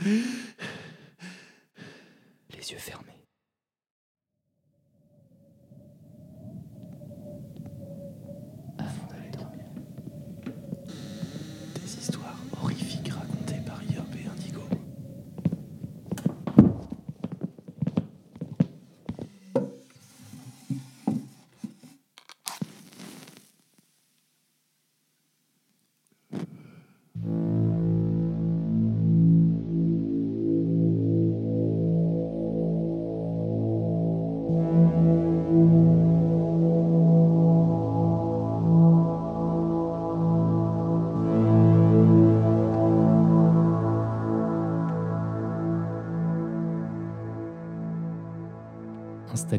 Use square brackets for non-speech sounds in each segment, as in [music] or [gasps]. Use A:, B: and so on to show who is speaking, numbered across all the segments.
A: Les yeux fermés.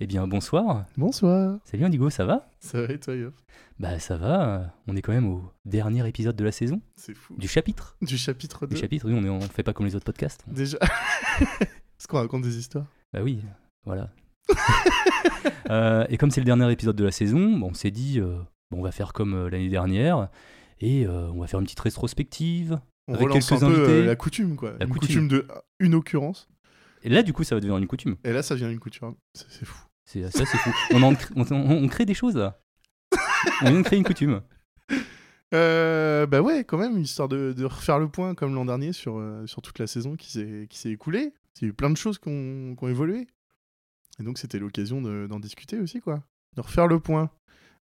A: Eh bien, bonsoir.
B: Bonsoir.
A: Salut Indigo, ça va?
B: Ça va et toi, Yop
A: Bah ça va, on est quand même au dernier épisode de la saison,
B: C'est fou.
A: du chapitre.
B: Du chapitre 2.
A: Du chapitre, oui, on, est, on fait pas comme les autres podcasts.
B: Déjà. [laughs] Est-ce qu'on raconte des histoires
A: Bah oui, voilà. [laughs] Euh, et comme c'est le dernier épisode de la saison, bon, on s'est dit, euh, bon, on va faire comme euh, l'année dernière, et on va faire une petite rétrospective.
B: On
A: Avec
B: relance
A: quelques
B: un peu
A: invités.
B: euh, la coutume, quoi.
A: La
B: une
A: coutume.
B: coutume. de une occurrence.
A: Et là, du coup, ça va devenir une coutume.
B: Et là, ça vient une coutume. C'est fou.
A: C'est ça, c'est fou. On, en crée- on, on- on crée des choses là. On vient de créer une coutume.
B: Euh, bah ouais, quand même, histoire de, de refaire le point comme l'an dernier sur, euh, sur toute la saison qui s'est écoulée. Il y a eu plein de choses qui ont, évolué. Et donc, c'était l'occasion de- d'en discuter aussi, quoi. De refaire le point.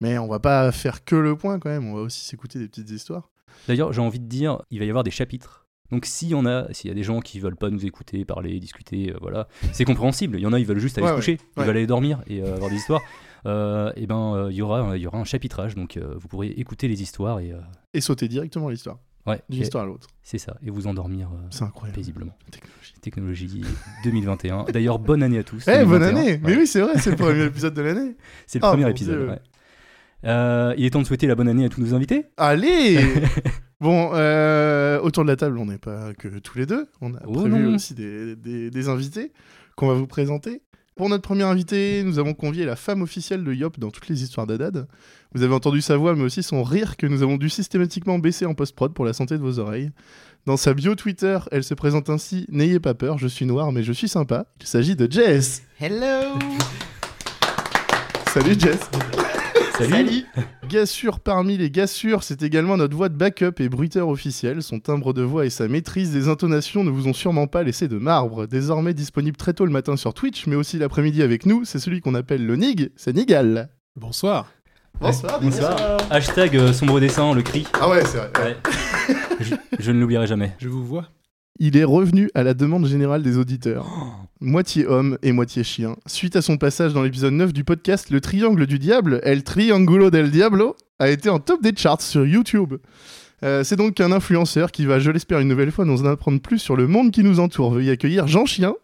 B: Mais on va pas faire que le point, quand même. On va aussi s'écouter des petites histoires.
A: D'ailleurs, j'ai envie de dire, il va y avoir des chapitres. Donc s'il y en a, s'il y a des gens qui veulent pas nous écouter, parler, discuter, euh, voilà, c'est compréhensible. Il y en a, ils veulent juste aller
B: Ouais,
A: se coucher,
B: ouais,
A: ils
B: ouais.
A: veulent aller dormir et euh, avoir des histoires. Euh, et ben, euh, il y aura, il y aura un chapitrage, donc euh, vous pourrez écouter les histoires et
B: Et sauter directement l'histoire.
A: ouais,
B: D'une histoire à l'autre.
A: c'est ça, et vous endormir
B: C'est incroyable.
A: paisiblement.
B: Technologie.
A: Technologie 2021. D'ailleurs, bonne année à tous.
B: Eh, bonne
A: 2021.
B: année Mais oui, c'est vrai, c'est le premier [laughs] épisode de l'année.
A: c'est le premier
B: mon
A: épisode. Ouais. Euh, il est temps de souhaiter la bonne année à tous nos invités.
B: Allez [laughs] Bon, euh, autour de la table, on n'est pas que tous les deux. On a
A: Oh
B: prévu
A: non.
B: aussi des, des- des invités qu'on va vous présenter. Pour notre premier invité, nous avons convié la femme officielle de Yop dans toutes les histoires d'Adad. Vous avez entendu sa voix, mais aussi son rire que nous avons dû systématiquement baisser en post-prod pour la santé de vos oreilles. Dans sa bio Twitter, elle se présente ainsi N'ayez pas peur, je suis noire, mais je suis sympa. Il s'agit de Jess.
C: Hello
B: Salut Jess
A: Salut.
B: Gars sûr parmi les gars sûrs, c'est également notre voix de backup et bruiteur officiel. Son timbre de voix et sa maîtrise des intonations ne vous ont sûrement pas laissé de marbre. Désormais disponible très tôt le matin sur Twitch, mais aussi l'après-midi avec nous, c'est celui qu'on appelle le Nig, c'est Nigal.
C: Bonsoir.
B: Bonsoir,
A: Bonsoir. Hashtag euh, sombre dessin, le cri.
B: Ah ouais, c'est vrai.
A: Ouais. [laughs] je, je ne l'oublierai jamais.
C: Je vous vois.
B: Il est revenu à la demande générale des auditeurs. Moitié homme et moitié chien. Suite à son passage dans l'épisode 9 du podcast Le Triangle du Diable, El Triangulo del Diablo a été en top des charts sur YouTube. Euh, c'est donc un influenceur qui va, je l'espère une nouvelle fois, nous en apprendre plus sur le monde qui nous entoure. Veuillez accueillir Jean Chien.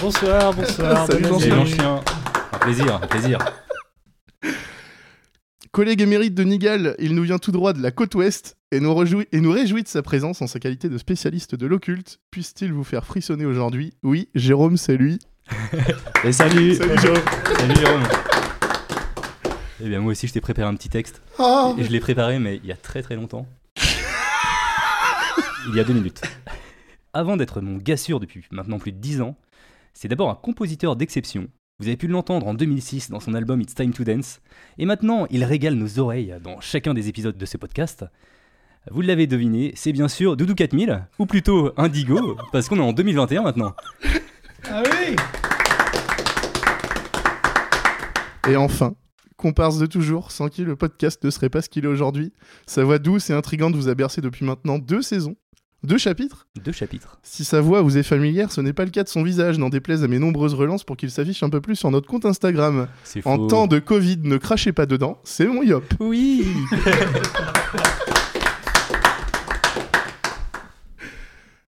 C: Bonsoir, bonsoir.
B: Salut.
A: Jean Chien. Un plaisir, un plaisir.
B: Collègue émérite de Nigal, il nous vient tout droit de la côte ouest et nous, réjouit, et nous réjouit de sa présence en sa qualité de spécialiste de l'occulte. Puisse-t-il vous faire frissonner aujourd'hui? Oui, Jérôme, c'est lui.
A: Et salut.
B: Salut Jérôme.
A: Salut Jérôme. Eh bien moi aussi je t'ai préparé un petit texte.
B: Ah,
A: Et je l'ai préparé mais il y a très très longtemps. il y a deux minutes. Avant d'être mon gars sûr depuis maintenant plus de 10 ans, c'est d'abord un compositeur d'exception. Vous avez pu l'entendre en 2006 dans son album It's Time to Dance. Et maintenant, il régale nos oreilles dans chacun des épisodes de ce podcast. Vous l'avez deviné, c'est bien sûr Doudou 4000, ou plutôt Indigo, [laughs] parce qu'on est en 2021 maintenant.
C: Ah oui
B: Et enfin, comparse de toujours, sans qui le podcast ne serait pas ce qu'il est aujourd'hui. Sa voix douce et intrigante vous a bercé depuis maintenant deux saisons, deux chapitres.
A: Deux chapitres.
B: Si sa voix vous est familière, ce n'est pas le cas de son visage, n'en déplaise à mes nombreuses relances pour qu'il s'affiche un peu plus sur notre compte Instagram.
A: C'est
B: En
A: faux.
B: temps de Covid, ne crachez pas dedans, c'est mon yop.
A: Oui [laughs]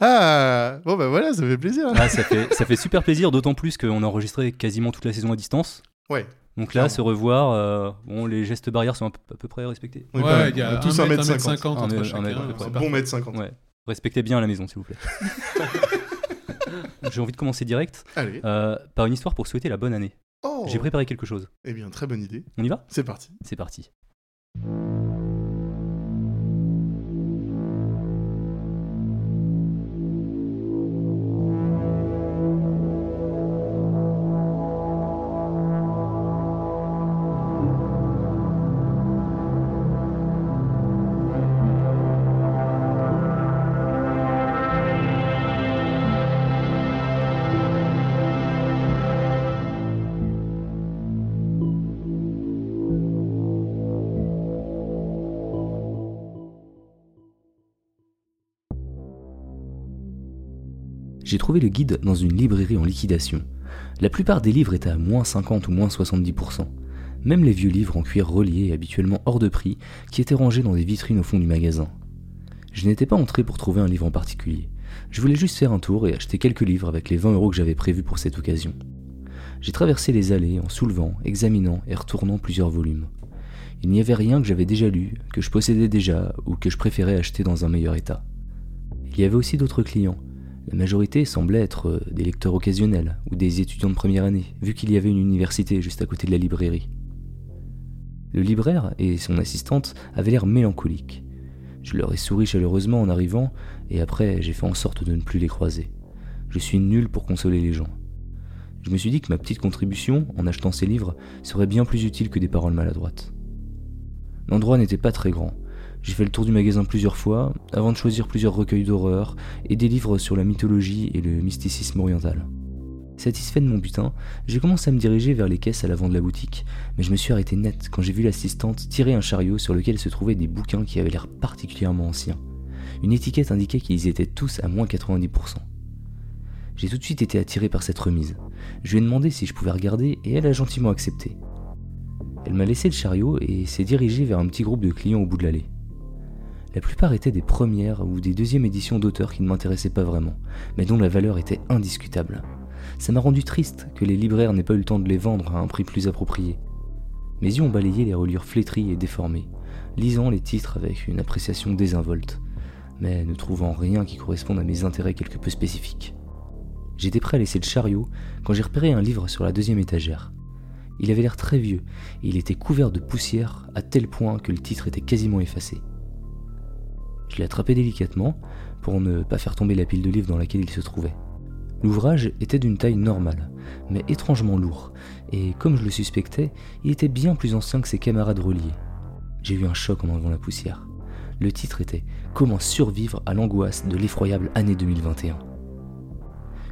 B: Ah, bon bah voilà, ça fait plaisir.
A: ah, ça, fait, ça fait super plaisir, d'autant plus qu'on a enregistré quasiment toute la saison à distance.
B: Ouais.
A: Donc là,
B: Clairement.
A: se revoir, euh, bon, les gestes barrières sont à peu, à peu près respectés.
B: On est pas-
C: Ouais, il y
B: on
C: a
B: est tous
C: 1
B: 1m50.
C: mètre, 1 mètre 50
A: Un
C: entre C'est
B: bon mètre 50.
A: Ouais. Respectez bien à la maison, s'il vous plaît. [laughs] J'ai envie de commencer direct
B: Allez.
A: euh, par une histoire pour souhaiter la bonne année.
B: Oh.
A: J'ai préparé quelque chose.
B: Eh bien, très bonne idée.
A: On y va?
B: C'est parti.
A: C'est parti. J'ai trouvé le guide dans une librairie en liquidation. La plupart des livres étaient à moins 50 ou moins 70%. Même les vieux livres en cuir relié, habituellement hors de prix, qui étaient rangés dans des vitrines au fond du magasin. Je n'étais pas entré pour trouver un livre en particulier. Je voulais juste faire un tour et acheter quelques livres avec les 20 euros que j'avais prévus pour cette occasion. J'ai traversé les allées en soulevant, examinant et retournant plusieurs volumes. Il n'y avait rien que j'avais déjà lu, que je possédais déjà ou que je préférais acheter dans un meilleur état. Il y avait aussi d'autres clients. La majorité semblait être euh, des lecteurs occasionnels ou des étudiants de première année, vu qu'il y avait une université juste à côté de la librairie. Le libraire et son assistante avaient l'air mélancoliques. Je leur ai souri chaleureusement en arrivant, et après j'ai fait en sorte de ne plus les croiser. Je suis nul pour consoler les gens. Je me suis dit que ma petite contribution, en achetant ces livres, serait bien plus utile que des paroles maladroites. L'endroit n'était pas très grand. J'ai fait le tour du magasin plusieurs fois, avant de choisir plusieurs recueils d'horreur et des livres sur la mythologie et le mysticisme oriental. Satisfait de mon butin, j'ai commencé à me diriger vers les caisses à l'avant de la boutique, mais je me suis arrêté net quand j'ai vu l'assistante tirer un chariot sur lequel se trouvaient des bouquins qui avaient l'air particulièrement anciens. Une étiquette indiquait qu'ils étaient tous à moins 90%. J'ai tout de suite été attiré par cette remise. Je lui ai demandé si je pouvais regarder et elle a gentiment accepté. Elle m'a laissé le chariot et s'est dirigée vers un petit groupe de clients au bout de l'allée. La plupart étaient des premières ou des deuxièmes éditions d'auteurs qui ne m'intéressaient pas vraiment, mais dont la valeur était indiscutable. Ça m'a rendu triste que les libraires n'aient pas eu le temps de les vendre à un prix plus approprié. Mes yeux ont balayé les reliures flétries et déformées, lisant les titres avec une appréciation désinvolte, mais ne trouvant rien qui corresponde à mes intérêts quelque peu spécifiques. J'étais prêt à laisser le chariot quand j'ai repéré un livre sur la deuxième étagère. Il avait l'air très vieux et il était couvert de poussière à tel point que le titre était quasiment effacé. Je l'ai délicatement pour ne pas faire tomber la pile de livres dans laquelle il se trouvait. L'ouvrage était d'une taille normale, mais étrangement lourd, et comme je le suspectais, il était bien plus ancien que ses camarades reliés. J'ai eu un choc en enlevant la poussière. Le titre était Comment survivre à l'angoisse de l'effroyable année 2021.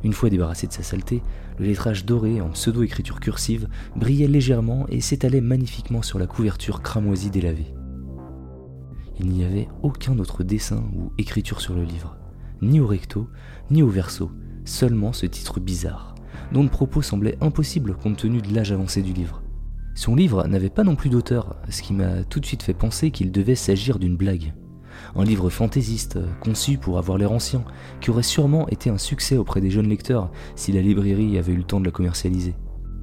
A: Une fois débarrassé de sa saleté, le lettrage doré en pseudo-écriture cursive brillait légèrement et s'étalait magnifiquement sur la couverture cramoisie délavée. Il n'y avait aucun autre dessin ou écriture sur le livre, ni au recto, ni au verso, seulement ce titre bizarre, dont le propos semblait impossible compte tenu de l'âge avancé du livre. Son livre n'avait pas non plus d'auteur, ce qui m'a tout de suite fait penser qu'il devait s'agir d'une blague. Un livre fantaisiste, conçu pour avoir l'air ancien, qui aurait sûrement été un succès auprès des jeunes lecteurs si la librairie avait eu le temps de la commercialiser.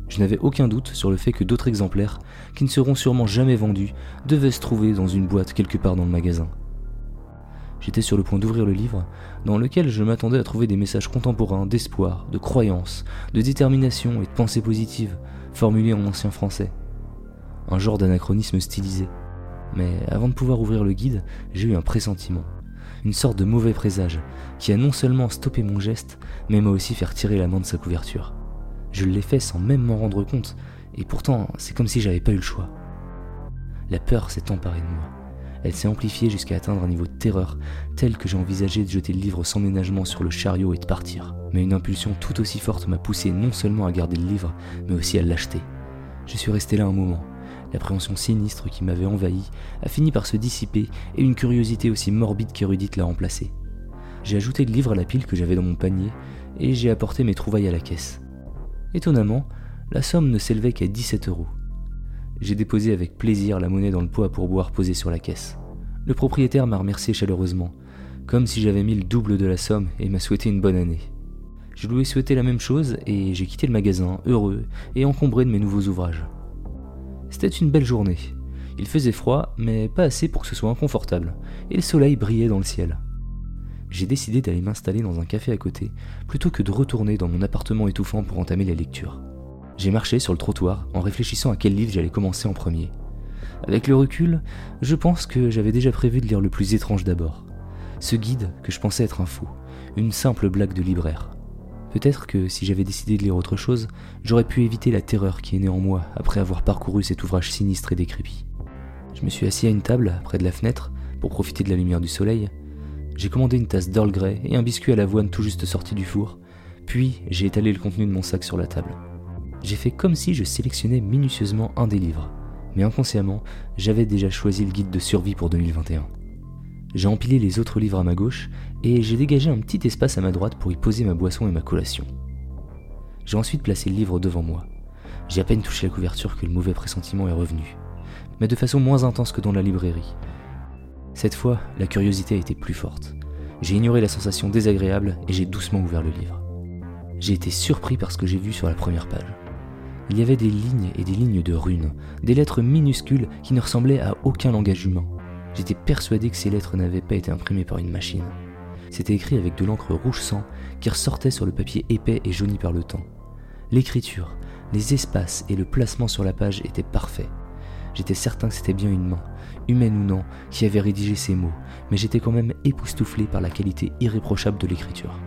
A: Je n'avais aucun doute sur le fait que d'autres exemplaires, qui ne seront sûrement jamais vendus, devaient se trouver dans une boîte quelque part dans le magasin. J'étais sur le point d'ouvrir le livre, dans lequel je m'attendais à trouver des messages contemporains d'espoir, de croyance, de détermination et de pensée positive, formulés en ancien français. Un genre d'anachronisme stylisé. Mais avant de pouvoir ouvrir le guide, j'ai eu un pressentiment, une sorte de mauvais présage, qui a non seulement stoppé mon geste, mais m'a aussi fait retirer la main de sa couverture. Je l'ai fait sans même m'en rendre compte, et pourtant c'est comme si j'avais pas eu le choix. La peur s'est emparée de moi. Elle s'est amplifiée jusqu'à atteindre un niveau de terreur, tel que j'ai envisagé de jeter le livre sans ménagement sur le chariot et de partir. Mais une impulsion tout aussi forte m'a poussé non seulement à garder le livre, mais aussi à l'acheter. Je suis resté là un moment, L'appréhension sinistre qui m'avait envahi a fini par se dissiper et une curiosité aussi morbide qu'érudite l'a remplacée. J'ai ajouté le livre à la pile que j'avais dans mon panier et j'ai apporté mes trouvailles à la caisse. Étonnamment, la somme ne s'élevait qu'à 17 euros. J'ai déposé avec plaisir la monnaie dans le pot à pourboire posé sur la caisse. Le propriétaire m'a remercié chaleureusement, comme si j'avais mis le double de la somme et m'a souhaité une bonne année. Je lui ai souhaité la même chose et j'ai quitté le magasin, heureux et encombré de mes nouveaux ouvrages. C'était une belle journée. Il faisait froid, mais pas assez pour que ce soit inconfortable, et le soleil brillait dans le ciel. J'ai décidé d'aller m'installer dans un café à côté, plutôt que de retourner dans mon appartement étouffant pour entamer la lecture. J'ai marché sur le trottoir en réfléchissant à quel livre j'allais commencer en premier. Avec le recul, je pense que j'avais déjà prévu de lire le plus étrange d'abord. Ce guide que je pensais être un fou, une simple blague de libraire. Peut-être que si j'avais décidé de lire autre chose, j'aurais pu éviter la terreur qui est née en moi après avoir parcouru cet ouvrage sinistre et décrépit. Je me suis assis à une table près de la fenêtre pour profiter de la lumière du soleil. J'ai commandé une tasse d'Earl Grey et un biscuit à l'avoine tout juste sorti du four, puis j'ai étalé le contenu de mon sac sur la table. J'ai fait comme si je sélectionnais minutieusement un des livres, mais inconsciemment, j'avais déjà choisi le guide de survie pour 2021. J'ai empilé les autres livres à ma gauche et j'ai dégagé un petit espace à ma droite pour y poser ma boisson et ma collation. J'ai ensuite placé le livre devant moi. J'ai à peine touché la couverture que le mauvais pressentiment est revenu, mais de façon moins intense que dans la librairie. Cette fois, la curiosité a été plus forte. J'ai ignoré la sensation désagréable et j'ai doucement ouvert le livre. J'ai été surpris par ce que j'ai vu sur la première page. Il y avait des lignes et des lignes de runes, des lettres minuscules qui ne ressemblaient à aucun langage humain. J'étais persuadé que ces lettres n'avaient pas été imprimées par une machine. C'était écrit avec de l'encre rouge sang qui ressortait sur le papier épais et jauni par le temps. L'écriture, les espaces et le placement sur la page étaient parfaits. J'étais certain que c'était bien une main, humaine ou non, qui avait rédigé ces mots, mais j'étais quand même époustouflé par la qualité irréprochable de l'écriture.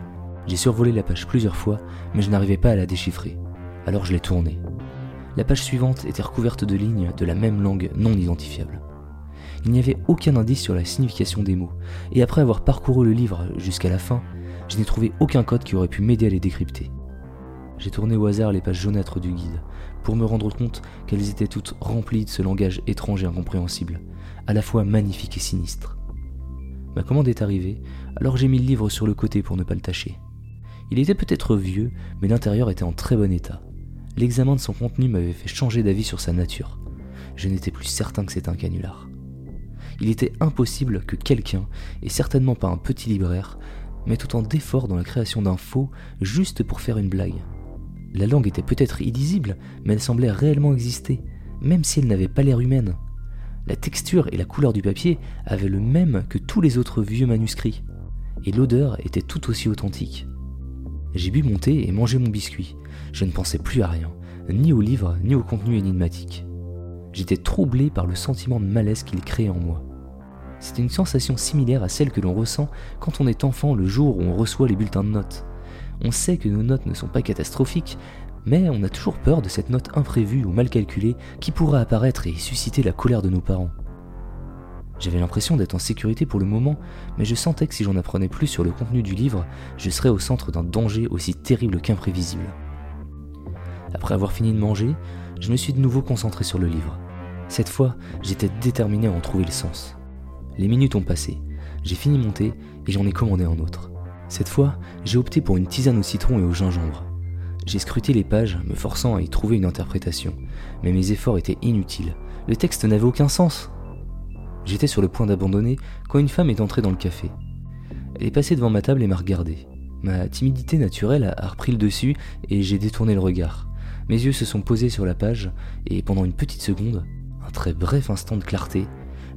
A: J'ai survolé la page plusieurs fois, mais je n'arrivais pas à la déchiffrer. Alors je l'ai tournée. La page suivante était recouverte de lignes de la même langue non identifiable il n'y avait aucun indice sur la signification des mots, et après avoir parcouru le livre jusqu'à la fin, je n'ai trouvé aucun code qui aurait pu m'aider à les décrypter. J'ai tourné au hasard les pages jaunâtres du guide, pour me rendre compte qu'elles étaient toutes remplies de ce langage étrange et incompréhensible, à la fois magnifique et sinistre. Ma commande est arrivée, alors j'ai mis le livre sur le côté pour ne pas le tâcher. Il était peut-être vieux, mais l'intérieur était en très bon état. L'examen de son contenu m'avait fait changer d'avis sur sa nature. Je n'étais plus certain que c'était un canular il était impossible que quelqu'un, et certainement pas un petit libraire, mette autant d'efforts dans la création d'un faux juste pour faire une blague. La langue était peut-être illisible, mais elle semblait réellement exister, même si elle n'avait pas l'air humaine. La texture et la couleur du papier avaient le même que tous les autres vieux manuscrits, et l'odeur était tout aussi authentique. J'ai bu mon thé et mangé mon biscuit. Je ne pensais plus à rien, ni au livre, ni au contenu énigmatique. J'étais troublé par le sentiment de malaise qu'il créait en moi. C'était une sensation similaire à celle que l'on ressent quand on est enfant le jour où on reçoit les bulletins de notes. On sait que nos notes ne sont pas catastrophiques, mais on a toujours peur de cette note imprévue ou mal calculée qui pourra apparaître et susciter la colère de nos parents. J'avais l'impression d'être en sécurité pour le moment, mais je sentais que si j'en apprenais plus sur le contenu du livre, je serais au centre d'un danger aussi terrible qu'imprévisible. Après avoir fini de manger, je me suis de nouveau concentré sur le livre. Cette fois, j'étais déterminé à en trouver le sens. Les minutes ont passé, j'ai fini mon thé et j'en ai commandé un autre. Cette fois, j'ai opté pour une tisane au citron et au gingembre. J'ai scruté les pages, me forçant à y trouver une interprétation, mais mes efforts étaient inutiles. Le texte n'avait aucun sens. J'étais sur le point d'abandonner quand une femme est entrée dans le café. Elle est passée devant ma table et m'a regardé. Ma timidité naturelle a repris le dessus et j'ai détourné le regard. Mes yeux se sont posés sur la page et pendant une petite seconde, un très bref instant de clarté,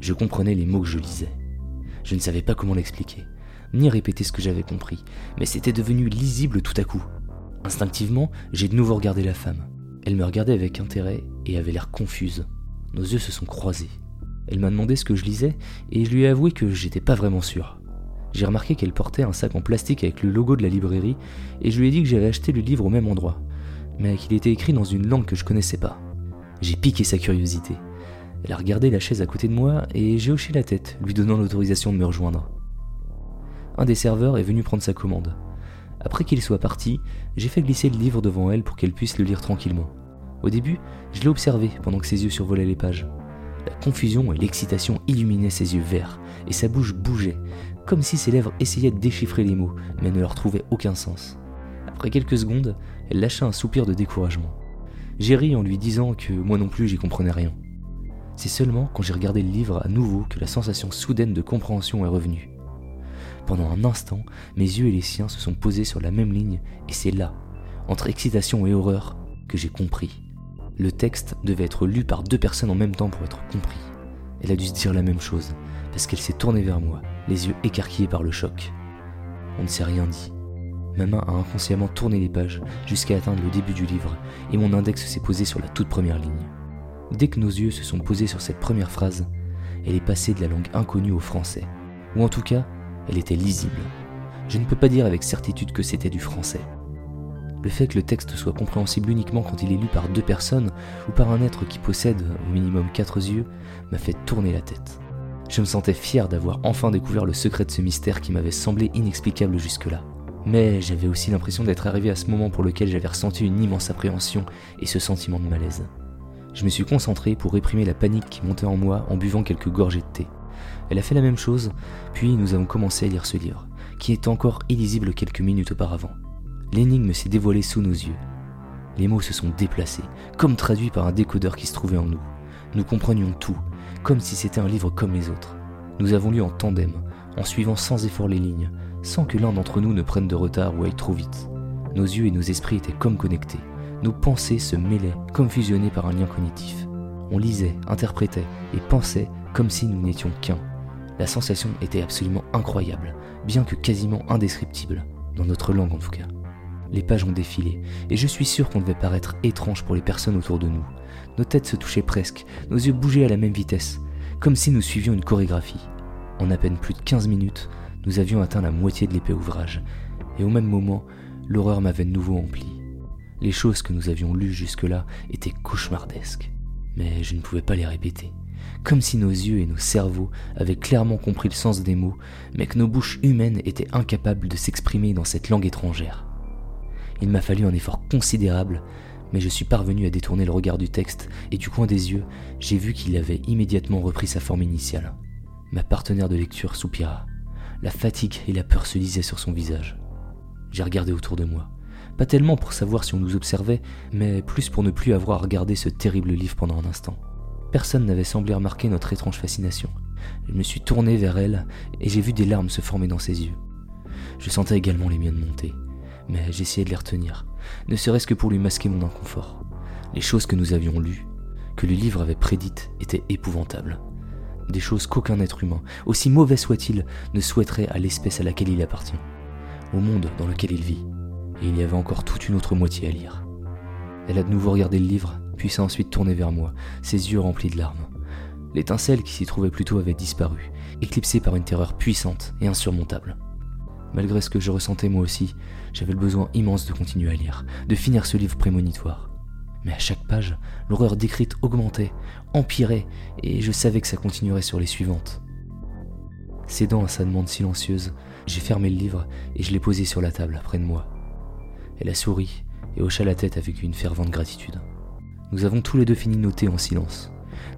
A: je comprenais les mots que je lisais. Je ne savais pas comment l'expliquer, ni répéter ce que j'avais compris, mais c'était devenu lisible tout à coup. Instinctivement, j'ai de nouveau regardé la femme. Elle me regardait avec intérêt et avait l'air confuse. Nos yeux se sont croisés. Elle m'a demandé ce que je lisais et je lui ai avoué que j'étais pas vraiment sûr. J'ai remarqué qu'elle portait un sac en plastique avec le logo de la librairie et je lui ai dit que j'avais acheté le livre au même endroit, mais qu'il était écrit dans une langue que je connaissais pas. J'ai piqué sa curiosité. Elle a regardé la chaise à côté de moi et j'ai hoché la tête, lui donnant l'autorisation de me rejoindre. Un des serveurs est venu prendre sa commande. Après qu'il soit parti, j'ai fait glisser le livre devant elle pour qu'elle puisse le lire tranquillement. Au début, je l'ai observé pendant que ses yeux survolaient les pages. La confusion et l'excitation illuminaient ses yeux verts, et sa bouche bougeait, comme si ses lèvres essayaient de déchiffrer les mots, mais ne leur trouvaient aucun sens. Après quelques secondes, elle lâcha un soupir de découragement. J'ai ri en lui disant que moi non plus j'y comprenais rien. C'est seulement quand j'ai regardé le livre à nouveau que la sensation soudaine de compréhension est revenue. Pendant un instant, mes yeux et les siens se sont posés sur la même ligne, et c'est là, entre excitation et horreur, que j'ai compris. Le texte devait être lu par deux personnes en même temps pour être compris. Elle a dû se dire la même chose, parce qu'elle s'est tournée vers moi, les yeux écarquillés par le choc. On ne s'est rien dit. Ma main a inconsciemment tourné les pages jusqu'à atteindre le début du livre, et mon index s'est posé sur la toute première ligne. Dès que nos yeux se sont posés sur cette première phrase, elle est passée de la langue inconnue au français. Ou en tout cas, elle était lisible. Je ne peux pas dire avec certitude que c'était du français. Le fait que le texte soit compréhensible uniquement quand il est lu par deux personnes ou par un être qui possède au minimum quatre yeux m'a fait tourner la tête. Je me sentais fier d'avoir enfin découvert le secret de ce mystère qui m'avait semblé inexplicable jusque-là. Mais j'avais aussi l'impression d'être arrivé à ce moment pour lequel j'avais ressenti une immense appréhension et ce sentiment de malaise. Je me suis concentré pour réprimer la panique qui montait en moi en buvant quelques gorgées de thé. Elle a fait la même chose, puis nous avons commencé à lire ce livre, qui est encore illisible quelques minutes auparavant. L'énigme s'est dévoilée sous nos yeux. Les mots se sont déplacés, comme traduits par un décodeur qui se trouvait en nous. Nous comprenions tout, comme si c'était un livre comme les autres. Nous avons lu en tandem, en suivant sans effort les lignes, sans que l'un d'entre nous ne prenne de retard ou aille trop vite. Nos yeux et nos esprits étaient comme connectés. Nos pensées se mêlaient, comme fusionnées par un lien cognitif. On lisait, interprétait et pensait comme si nous n'étions qu'un. La sensation était absolument incroyable, bien que quasiment indescriptible, dans notre langue en tout cas. Les pages ont défilé, et je suis sûr qu'on devait paraître étrange pour les personnes autour de nous. Nos têtes se touchaient presque, nos yeux bougeaient à la même vitesse, comme si nous suivions une chorégraphie. En à peine plus de 15 minutes, nous avions atteint la moitié de l'épais ouvrage, et au même moment, l'horreur m'avait de nouveau empli. Les choses que nous avions lues jusque-là étaient cauchemardesques, mais je ne pouvais pas les répéter. Comme si nos yeux et nos cerveaux avaient clairement compris le sens des mots, mais que nos bouches humaines étaient incapables de s'exprimer dans cette langue étrangère. Il m'a fallu un effort considérable, mais je suis parvenu à détourner le regard du texte, et du coin des yeux, j'ai vu qu'il avait immédiatement repris sa forme initiale. Ma partenaire de lecture soupira. La fatigue et la peur se lisaient sur son visage. J'ai regardé autour de moi. Pas tellement pour savoir si on nous observait, mais plus pour ne plus avoir à regarder ce terrible livre pendant un instant. Personne n'avait semblé remarquer notre étrange fascination. Je me suis tourné vers elle et j'ai vu des larmes se former dans ses yeux. Je sentais également les miennes monter mais j'essayais de les retenir, ne serait-ce que pour lui masquer mon inconfort. Les choses que nous avions lues, que le livre avait prédites, étaient épouvantables. Des choses qu'aucun être humain, aussi mauvais soit-il, ne souhaiterait à l'espèce à laquelle il appartient, au monde dans lequel il vit. Et il y avait encore toute une autre moitié à lire. Elle a de nouveau regardé le livre, puis s'est ensuite tournée vers moi, ses yeux remplis de larmes. L'étincelle qui s'y trouvait plus tôt avait disparu, éclipsée par une terreur puissante et insurmontable. Malgré ce que je ressentais moi aussi, j'avais le besoin immense de continuer à lire, de finir ce livre prémonitoire. Mais à chaque page, l'horreur décrite augmentait, empirait, et je savais que ça continuerait sur les suivantes. Cédant à sa demande silencieuse, j'ai fermé le livre et je l'ai posé sur la table près de moi. Elle a souri et hocha la tête avec une fervente gratitude. Nous avons tous les deux fini de noter en silence.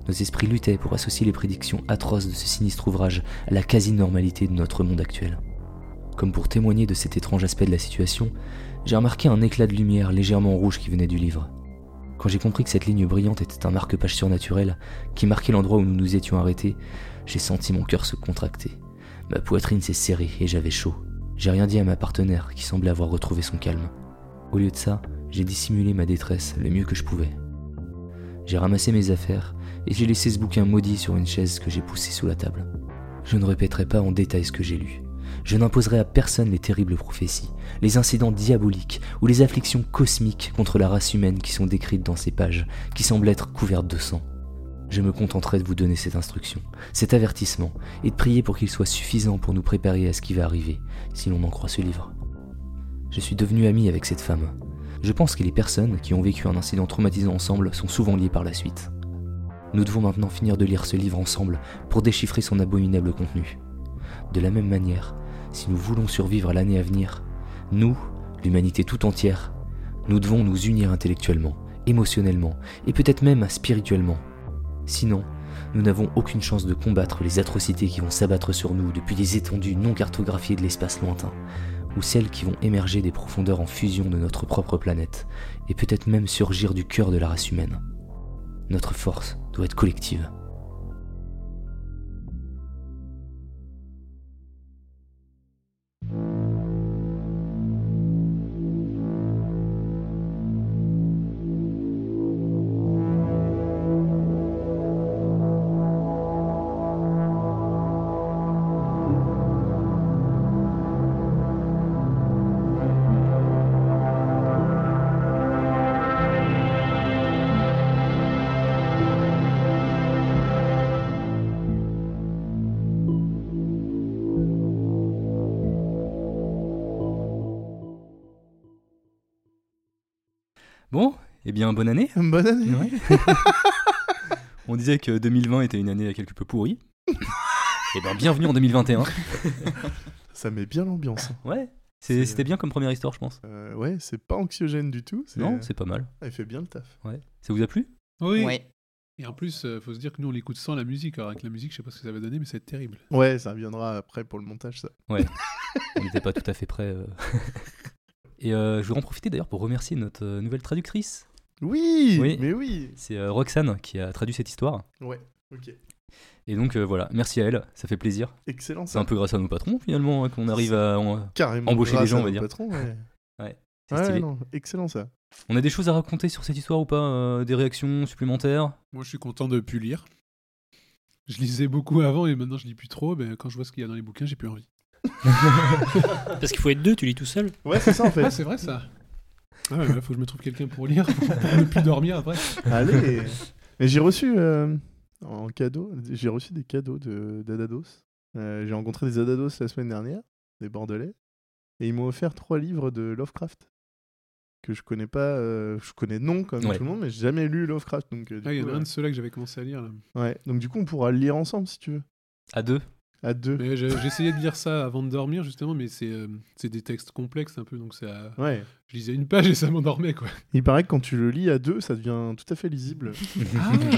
A: Nos esprits luttaient pour associer les prédictions atroces de ce sinistre ouvrage à la quasi-normalité de notre monde actuel. Comme pour témoigner de cet étrange aspect de la situation, j'ai remarqué un éclat de lumière légèrement rouge qui venait du livre. Quand j'ai compris que cette ligne brillante était un marque-page surnaturel qui marquait l'endroit où nous nous étions arrêtés, j'ai senti mon cœur se contracter. Ma poitrine s'est serrée et j'avais chaud. J'ai rien dit à ma partenaire qui semblait avoir retrouvé son calme. Au lieu de ça, j'ai dissimulé ma détresse le mieux que je pouvais. J'ai ramassé mes affaires et j'ai laissé ce bouquin maudit sur une chaise que j'ai poussée sous la table. Je ne répéterai pas en détail ce que j'ai lu. Je n'imposerai à personne les terribles prophéties, les incidents diaboliques ou les afflictions cosmiques contre la race humaine qui sont décrites dans ces pages, qui semblent être couvertes de sang. Je me contenterai de vous donner cette instruction, cet avertissement, et de prier pour qu'il soit suffisant pour nous préparer à ce qui va arriver, si l'on en croit ce livre. Je suis devenu ami avec cette femme. Je pense que les personnes qui ont vécu un incident traumatisant ensemble sont souvent liées par la suite. Nous devons maintenant finir de lire ce livre ensemble pour déchiffrer son abominable contenu. De la même manière, si nous voulons survivre à l'année à venir, nous, l'humanité tout entière, nous devons nous unir intellectuellement
D: émotionnellement et peut-être même spirituellement. Sinon, nous n'avons aucune chance de combattre les atrocités qui vont s'abattre sur nous depuis des étendues non cartographiées de l'espace lointain, ou celles qui vont émerger des profondeurs en fusion de notre propre planète, et peut-être même surgir du cœur de la race humaine. Notre force doit être collective.
A: Eh bien, bonne année.
B: Bonne année.
A: Ouais. [laughs] On disait que 2020 était une année quelque peu pourrie. [laughs] Eh ben, bienvenue en 2021. [laughs]
B: Ça met bien l'ambiance.
A: Ouais, c'est-
B: C'est-
A: c'était bien comme première histoire, je pense.
B: Euh, ouais, c'est pas anxiogène du tout. c'est-
A: Non, c'est pas mal.
B: Ah, il fait bien le taf.
A: Ouais. Ça vous a plu?
C: Oui.
E: Ouais.
C: Et en plus, euh, faut se dire que nous, on l'écoute sans la musique. Alors, avec la musique, je sais pas ce que ça va donner, mais ça va être terrible.
B: Ouais, ça viendra après pour le montage, ça.
A: On n'était pas tout à fait prêts. euh. Et euh, je voudrais en profiter d'ailleurs pour remercier notre euh, nouvelle traductrice.
B: Oui,
A: Oui.
B: mais oui.
A: C'est euh, Roxane qui a traduit cette histoire.
B: Ouais, ok.
A: Et donc euh, voilà, merci à elle, ça fait plaisir.
B: Excellent,
A: C'est un peu grâce à nos patrons finalement hein, qu'on arrive à... embaucher des gens,
B: à
A: on va
B: nos
A: dire.
B: patrons, [laughs] ouais.
A: C'est
B: Ouais,
A: stylé.
B: non, excellent ça.
A: On a des choses à raconter sur cette histoire ou pas euh, Des réactions supplémentaires?
C: Moi, je suis content de plus lire. Je lisais beaucoup avant et maintenant, je lis plus trop. Mais quand je vois ce qu'il y a dans les bouquins, j'ai plus envie. [laughs] [laughs]
F: Parce qu'il faut être deux, tu lis tout seul.
B: Ouais, c'est ça en
C: Ah,
B: fait.
C: c'est vrai ça. Ah ouais, faut que je me trouve quelqu'un pour lire, [laughs] pour ne plus dormir après.
B: Allez. [laughs] Mais j'ai reçu euh, en cadeau, j'ai reçu des cadeaux de d'Adados. Euh, j'ai rencontré des Adados la semaine dernière, des Bordelais, et ils m'ont offert trois livres de Lovecraft que je connais pas. euh, je connais de nom comme
A: Ouais.
B: tout le monde, mais j'ai jamais lu Lovecraft. Donc, euh, du
C: Ah, il y en a un de ceux-là que j'avais commencé à lire. Là.
B: ouais. donc du coup, on pourra le lire ensemble si tu veux,
A: À deux
B: à deux.
C: J'essayais de lire ça avant de dormir, justement, mais c'est euh, c'est des textes complexes un peu. Donc ça...
B: Ouais.
C: je lisais une page et ça m'endormait. quoi.
B: Il paraît que quand tu le lis à deux, ça devient tout à fait lisible. [laughs]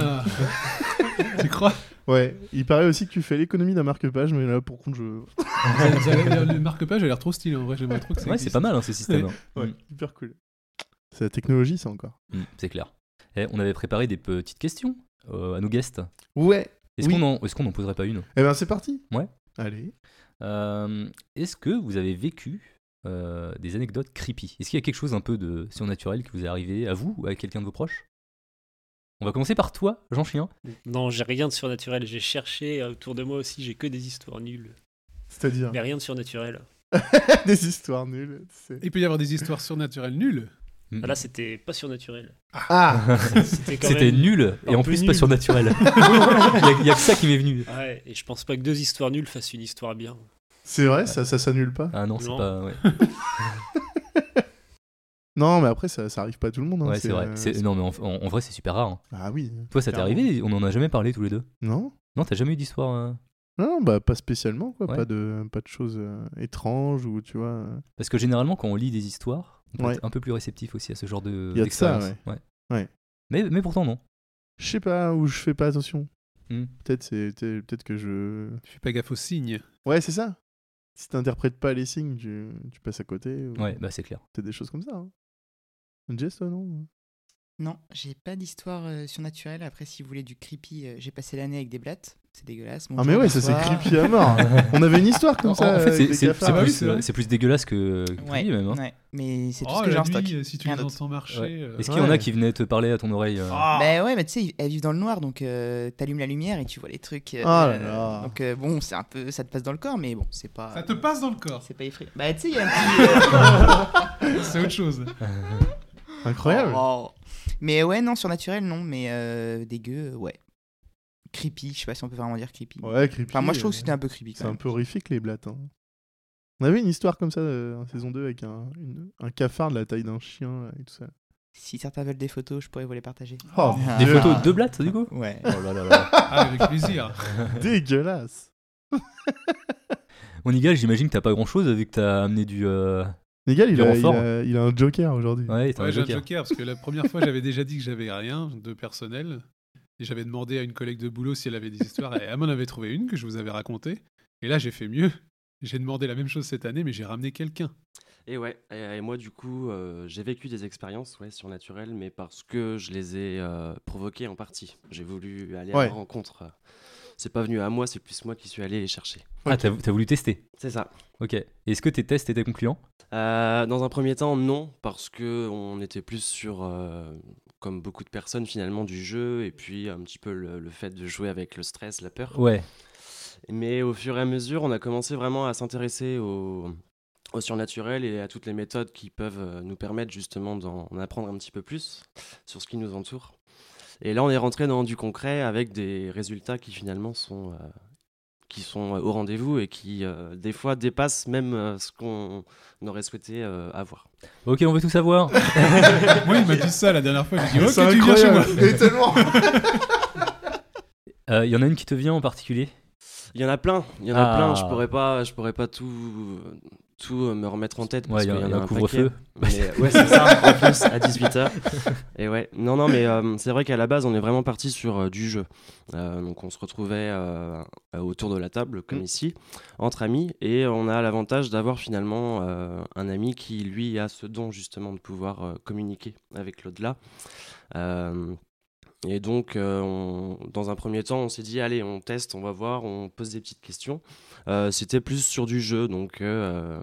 C: Ah [laughs] Tu crois?
B: Ouais. Il paraît aussi que tu fais l'économie d'un marque-page, mais là, pour contre, je.
C: Le marque-page a l'air trop stylé en vrai. J'aimerais trop que ça
A: Ouais, c'est pas mal hein, ce système. hein.
B: Ouais,
A: Mm.
B: hyper cool. C'est la technologie, ça encore.
A: Mm, c'est clair. Eh, on avait préparé des petites questions euh, à nos guests.
B: Ouais.
A: Est-ce
B: Oui.
A: qu'on en, est-ce qu'on en poserait pas une?
B: Eh ben, c'est parti.
A: Ouais.
B: Allez.
A: Euh, Est-ce que vous avez vécu euh, des anecdotes creepy? Est-ce qu'il y a quelque chose un peu de surnaturel qui vous est arrivé à vous ou à quelqu'un de vos proches? On va commencer par toi, Jean Chien.
F: Non, j'ai rien de surnaturel. J'ai cherché euh, autour de moi aussi, j'ai que des histoires nulles.
B: C'est-à-dire?
F: Mais rien de surnaturel. [laughs]
B: des histoires nulles. tu sais.
C: Il peut y avoir des histoires surnaturelles nulles.
F: Ah, Là, c'était pas surnaturel.
B: Ah [laughs]
F: C'était quand
A: C'était
F: même-
A: nul et en plus
B: nul.
A: pas surnaturel. [laughs] Il y, a- que ça qui m'est venu.
F: Ouais, et je pense pas que deux histoires nulles fassent une histoire bien.
B: C'est vrai, ça, ça s'annule pas.
A: Ah non, c'est pas. Ouais, [laughs]
B: Non, mais après, ça, ça arrive pas à tout le monde. hein,
A: Ouais, c'est vrai.
B: euh,
A: C'est- Non, mais en, en- en vrai, c'est super rare. hein.
B: Ah oui.
A: Toi, ça t'est arrivé On en a jamais parlé tous les deux.
B: Non
A: Non, t'as jamais eu d'histoire euh
B: Non, bah pas spécialement, quoi.
A: Ouais.
B: Pas, de, pas de choses euh, étranges ou tu vois.
A: Parce que généralement, quand on lit des histoires, on peut
B: Ouais.
A: être un peu plus réceptif aussi à ce genre de.
B: Il y a de ça,
A: d'expérience. ouais.
B: Ouais.
A: Mais, mais pourtant, non.
B: Je sais pas, où je fais pas attention.
A: Hmm.
B: Peut-être c'est peut peut-être que je.
C: Tu fais pas gaffe aux signes.
B: Ouais, c'est ça. Si t'interprètes pas les signes, tu, tu passes à côté. ou-
A: Ouais, bah c'est clair.
B: C'est des choses comme ça. Hein. Jess, toi, non
E: Non, j'ai pas d'histoire euh, surnaturelle. Après, si vous voulez du creepy, euh, j'ai passé l'année avec des blattes. C'est dégueulasse.
B: Ah, mais ouais, ça c'est creepy à mort. On avait une histoire comme
A: En-
B: ça.
A: en fait, c'est
C: Ah
A: plus,
C: c'est
A: euh, plus dégueulasse que, que
E: Ouais,
A: creepy, même. hein.
E: ouais. Mais c'est tout
C: Oh,
E: ce que j'ai
C: la
E: en stock.
C: nuit, si tu
E: Rien
C: les
E: d'autre.
C: entends marcher.
A: Ouais.
C: euh,
A: Est-ce qu'il y en a
B: Ouais.
A: qui venaient te parler à ton oreille euh,
C: Ah.
E: Bah ouais, mais tu sais, elles vivent dans le noir, donc euh, t'allumes la lumière et tu vois les trucs. euh,
B: Oh là là.
E: Donc euh, bon, c'est un peu, ça te passe dans le corps, mais bon, c'est pas.
C: Ça te passe dans le corps.
E: C'est pas effrayant. Bah tu sais, il y a un [laughs] petit. euh,
C: C'est autre chose.
B: Incroyable.
E: Oh. Mais ouais, non, surnaturel, non, mais euh, dégueu, euh, ouais. Creepy, je sais pas si on peut vraiment dire creepy.
B: Ouais, creepy.
E: Enfin, moi je trouve que
B: euh,
E: c'était un peu creepy.
B: C'est un peu horrifique les blattes. hein. On avait une histoire comme ça euh, en saison 2 avec un, une- un cafard de la taille d'un chien là, et tout ça.
E: Si certains veulent des photos, je pourrais vous les partager.
B: Oh,
E: Ah.
A: Des
B: Dieu.
A: photos de blattes, du coup
E: Ouais.
A: Oh là là là. [laughs]
C: Ah, avec plaisir. [laughs] [laughs]
B: Dégueulasse.
A: Monigal, j'imagine que t'as pas grand chose vu que t'as amené du, euh,
B: Négal, il, a- il, a, il a un joker aujourd'hui.
A: Ouais, un
C: Ouais, j'ai un
A: joker.
C: parce que la première fois, j'avais déjà dit que j'avais rien de personnel. Et j'avais demandé à une collègue de boulot si elle avait des histoires. Et elle m'en avait trouvé une que je vous avais racontée. Et là, j'ai fait mieux. J'ai demandé la même chose cette année, mais j'ai ramené quelqu'un.
G: Et ouais, et, et moi du coup, euh, j'ai vécu des expériences ouais, surnaturelles, mais parce que je les ai euh, provoquées en partie. J'ai voulu aller
B: Ouais.
G: à la rencontre. C'est pas venu à moi, c'est plus moi qui suis allé les chercher.
A: Ah, t'as t'as voulu tester.
G: C'est ça.
A: Ok. Est-ce que tes tests étaient concluants?
G: Euh, dans un premier temps, non, parce que on était plus sur, euh, comme beaucoup de personnes finalement, du jeu et puis un petit peu le, le fait de jouer avec le stress, la peur.
A: Ouais.
G: Mais au fur et à mesure, on a commencé vraiment à s'intéresser au, au surnaturel et à toutes les méthodes qui peuvent euh, nous permettre justement d'en apprendre un petit peu plus sur ce qui nous entoure. Et là, on est rentré dans du concret avec des résultats qui finalement sont, euh, qui sont euh, au rendez-vous et qui euh, des fois dépassent même euh, ce qu'on aurait souhaité euh, avoir.
A: Ok, on veut tout savoir. [laughs]
C: Moi, il m'a dit ça la dernière fois. J'ai dit, ok,
B: C'est
C: tu viens chez moi.
B: incroyable. Et tellement.
A: Il [laughs] Euh, y en a une qui te vient en particulier?
G: Il y en a plein, il y en a
A: Ah.
G: plein. Je pourrais pas, je pourrais pas tout, tout euh, me remettre en tête parce
A: Ouais, il y,
G: en
A: a un
G: un
A: couvre-feu. [laughs]
G: Mais ouais, c'est ça, en plus, à 18h. [laughs] Et ouais, non, non, mais euh, c'est vrai qu'à la base, on est vraiment parti sur euh, du jeu. Euh, donc, on se retrouvait autour de la table, comme
B: Mm.
G: ici, entre amis. Et on a l'avantage d'avoir finalement euh, un ami qui, lui, a ce don justement de pouvoir euh, communiquer avec l'au-delà. Euh, et donc, euh, on- dans un premier temps, on s'est dit, allez, on teste, on va voir, on pose des petites questions. Euh, C'était plus sur du jeu, donc euh,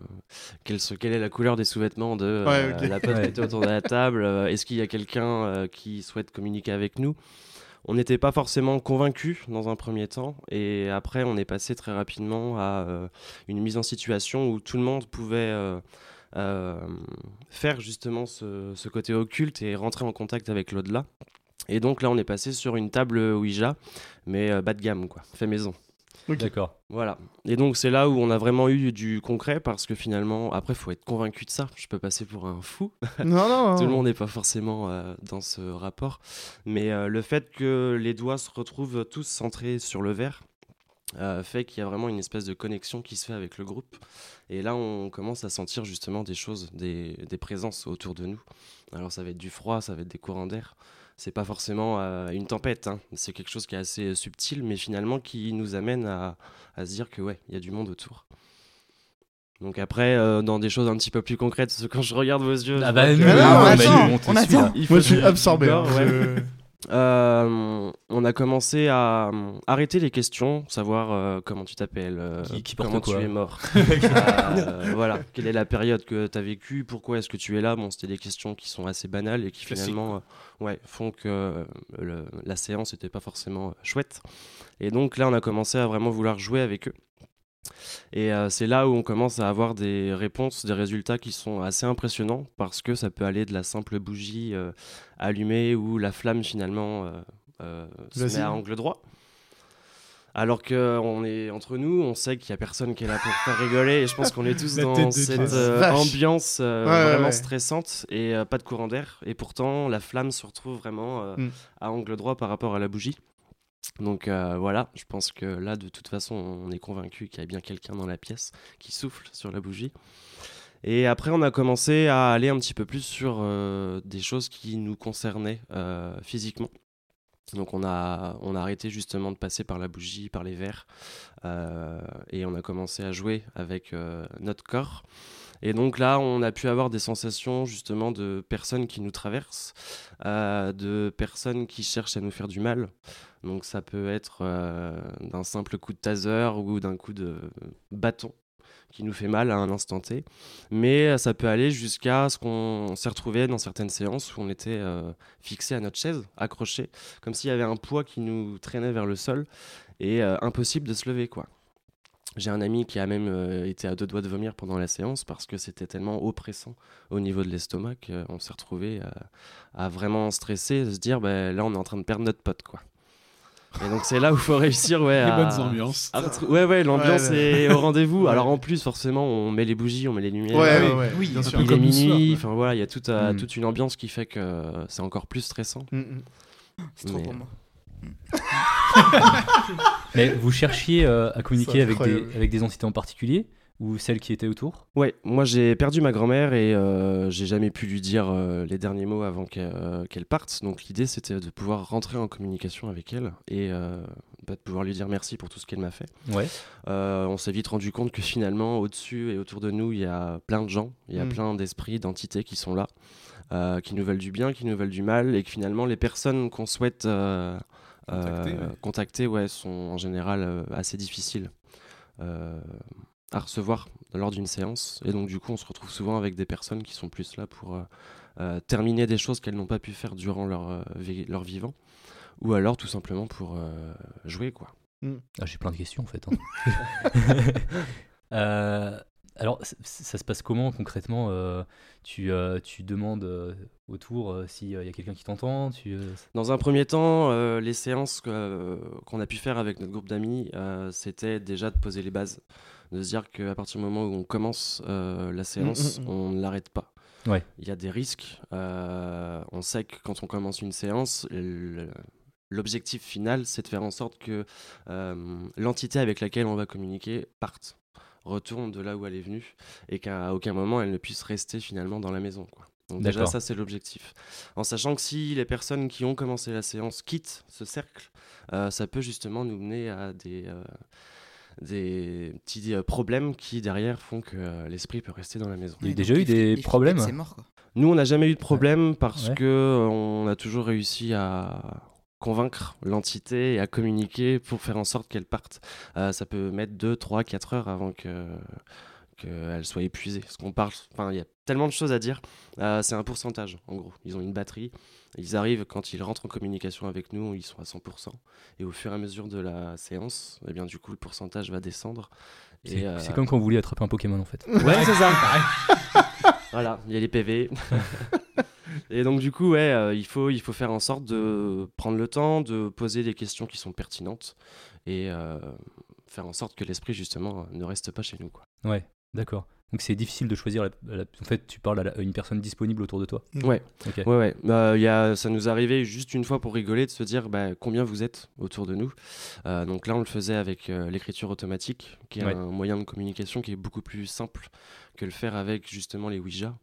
G: quelle, est la couleur des sous-vêtements de euh,
B: Ouais,
G: la pote qui [laughs] était autour de la table euh, Est-ce qu'il y a quelqu'un euh, qui souhaite communiquer avec nous? On n'était pas forcément convaincus dans un premier temps, et après, on est passé très rapidement à euh, une mise en situation où tout le monde pouvait... euh, euh, faire justement ce, ce côté occulte et rentrer en contact avec l'au-delà. Et donc là, on est passé sur une table Ouija, mais euh, bas de gamme, quoi, fait maison.
A: D'accord.
G: Voilà. Et donc c'est là où on a vraiment eu du concret parce que finalement, après, faut être convaincu de ça. Je peux passer pour un fou. [laughs]
B: Non, non,
G: Tout le monde n'est pas forcément euh, dans ce rapport. Mais euh, le fait que les doigts se retrouvent tous centrés sur le verre euh, fait qu'il y a vraiment une espèce de connexion qui se fait avec le groupe. Et là, on commence à sentir justement des choses, des, des présences autour de nous. Alors ça va être du froid, ça va être des courants d'air. C'est pas forcément euh, une tempête, hein. c'est quelque chose qui est assez subtil, mais finalement qui nous amène à, à se dire que ouais, il y a du monde autour. Donc après, euh, dans des choses un petit peu plus concrètes, [laughs] quand je regarde vos yeux,
A: Ah bah
B: non,
A: bah,
B: on
E: on attend.
B: Moi, je suis absorbé. hein.
G: ouais. Euh, on a commencé à euh, arrêter les questions, savoir euh, comment tu t'appelles,
A: Qui-
G: comment
A: quoi
G: tu es mort, [laughs] voilà, quelle est la période que tu as vécue, pourquoi est-ce que tu es là? Bon, c'était des questions qui sont assez banales et qui
C: Classique,
G: finalement ouais, font que le- la séance n'était pas forcément chouette. Et donc là, on a commencé à vraiment vouloir jouer avec eux. Et euh, c'est là où on commence à avoir des réponses, des résultats qui sont assez impressionnants parce que ça peut aller de la simple bougie euh, allumée où la flamme finalement euh, se met à angle droit. Alors que on est entre nous, on sait qu'il y a personne qui est là pour faire rigoler et je pense qu'on est tous [laughs] dans cette ambiance
B: Ouais,
G: vraiment
B: ouais.
G: stressante et pas de courant d'air et pourtant la flamme se retrouve vraiment
B: Mm.
G: à angle droit par rapport à la bougie. Donc euh, voilà, je pense que là, de toute façon, on est convaincu qu'il y a bien quelqu'un dans la pièce qui souffle sur la bougie. Et après, on a commencé à aller un petit peu plus sur euh, des choses qui nous concernaient euh, physiquement. Donc on a, on a arrêté justement de passer par la bougie, par les verres, et on a commencé à jouer avec notre corps. Et donc là, on a pu avoir des sensations justement de personnes qui nous traversent, de personnes qui cherchent à nous faire du mal. Donc ça peut être euh, d'un simple coup de taser ou d'un coup de bâton qui nous fait mal à un instant T. Mais ça peut aller jusqu'à ce qu'on s'est retrouvé dans certaines séances où on était euh, fixé à notre chaise, accroché, comme s'il y avait un poids qui nous traînait vers le sol et euh, impossible de se lever. J'ai un ami qui a même euh, été à deux doigts de vomir pendant la séance parce que c'était tellement oppressant au niveau de l'estomac qu'on s'est retrouvé à vraiment stresser, de se dire bah, là on est en train de perdre notre pote quoi. Et donc c'est là où il faut réussir ouais,
C: Les
G: à,
C: bonnes ambiances.
G: à ouais ouais l'ambiance
B: Ouais,
G: est au rendez-vous. [laughs]
B: Ouais.
G: Alors en plus forcément on met les bougies, on met les lumières.
B: Ouais,
G: euh,
B: ouais, ouais,
E: oui,
B: bien sûr.
G: il est minuit,
C: ouais.
G: enfin voilà, il y a toute, euh,
A: Mm.
G: toute une ambiance qui fait que c'est encore plus stressant.
B: Mm, mm.
E: C'est trop
G: Mais-
E: pour moi. [laughs]
A: Mais vous cherchiez euh, à communiquer des, avec des entités en particulier Ou celle qui était autour?
G: Ouais, moi j'ai perdu ma grand-mère et euh, j'ai jamais pu lui dire euh, les derniers mots avant qu'elle euh, qu'elle parte. Donc l'idée c'était de pouvoir rentrer en communication avec elle et euh, bah, de pouvoir lui dire merci pour tout ce qu'elle m'a fait.
A: Ouais.
G: Euh, on s'est vite rendu compte que finalement au-dessus et autour de nous il y a plein de gens, il y a
B: Mm.
G: plein d'esprits, d'entités qui sont là, euh, qui nous veulent du bien, qui nous veulent du mal et que finalement les personnes qu'on souhaite euh,
C: Contacter,
G: euh,
C: ouais.
G: contacter, ouais, sont en général euh, assez difficiles. À recevoir lors d'une séance. Et donc, du coup, on se retrouve souvent avec des personnes qui sont plus là pour euh, euh, terminer des choses qu'elles n'ont pas pu faire durant leur, euh, leur vivant. Ou alors, tout simplement, pour euh, jouer, quoi.
A: Ah, J'ai plein de questions en fait. hein. [laughs] Euh, alors, ça se passe comment concrètement euh, tu, euh, tu demandes euh, autour euh, s'il y a quelqu'un qui t'entend tu, euh,
G: Dans un premier temps, euh, les séances euh, qu'on a pu faire avec notre groupe d'amis, euh, c'était déjà de poser les bases. De se dire qu'à partir du moment où on commence euh, la séance,
B: Mm, mm, mm.
G: on ne l'arrête pas.
A: Ouais.
G: Il y a des risques. euh, on sait que quand on commence une séance, l'objectif final, c'est de faire en sorte que euh, l'entité avec laquelle on va communiquer parte, retourne de là où elle est venue, et qu'à aucun moment elle ne puisse rester finalement dans la maison. Quoi. Donc déjà, ça, c'est l'objectif. En sachant que si les personnes qui ont commencé la séance quittent ce cercle, euh, ça peut justement nous mener à des, euh, des petits euh, problèmes qui, derrière, font que euh, l'esprit peut rester dans la maison.
A: Il y a déjà eu des problèmes
E: C'est mort quoi.
G: Nous, on n'a jamais eu de problème parce
A: Ouais.
G: que on a toujours réussi à convaincre l'entité et à communiquer pour faire en sorte qu'elle parte. Euh, ça peut mettre 2, 3, 4 heures avant que qu'elle soit épuisée. Parce qu'on parle, enfin, il y a tellement de choses à dire. Euh, c'est un pourcentage, en gros. Ils ont une batterie. Ils arrivent, quand ils rentrent en communication avec nous, ils sont à 100%. Et au fur et à mesure de la séance, eh bien, du coup, le pourcentage va descendre.
A: C'est
G: euh,
A: c'est comme quand vous vouliez attraper un Pokémon en fait.
G: Ouais, c'est ça. [laughs] voilà, il y a les PV. [laughs] Et donc du coup, ouais, euh, il, faut, il faut faire en sorte de prendre le temps, de poser des questions qui sont pertinentes et euh, faire en sorte que l'esprit, justement, ne reste pas chez nous. Quoi.
A: Ouais, d'accord. Donc c'est difficile de choisir. la- la- En fait, tu parles à, la- à une personne disponible autour de toi.
G: Ouais,
A: Ok.
G: ouais, ouais. Il y a, ça nous arrivait juste une fois pour rigoler de se dire bah, combien vous êtes autour de nous. Euh, donc là, on le faisait avec euh, l'écriture automatique, qui est
A: Ouais.
G: un moyen de communication qui est beaucoup plus simple que le faire avec justement les Ouija,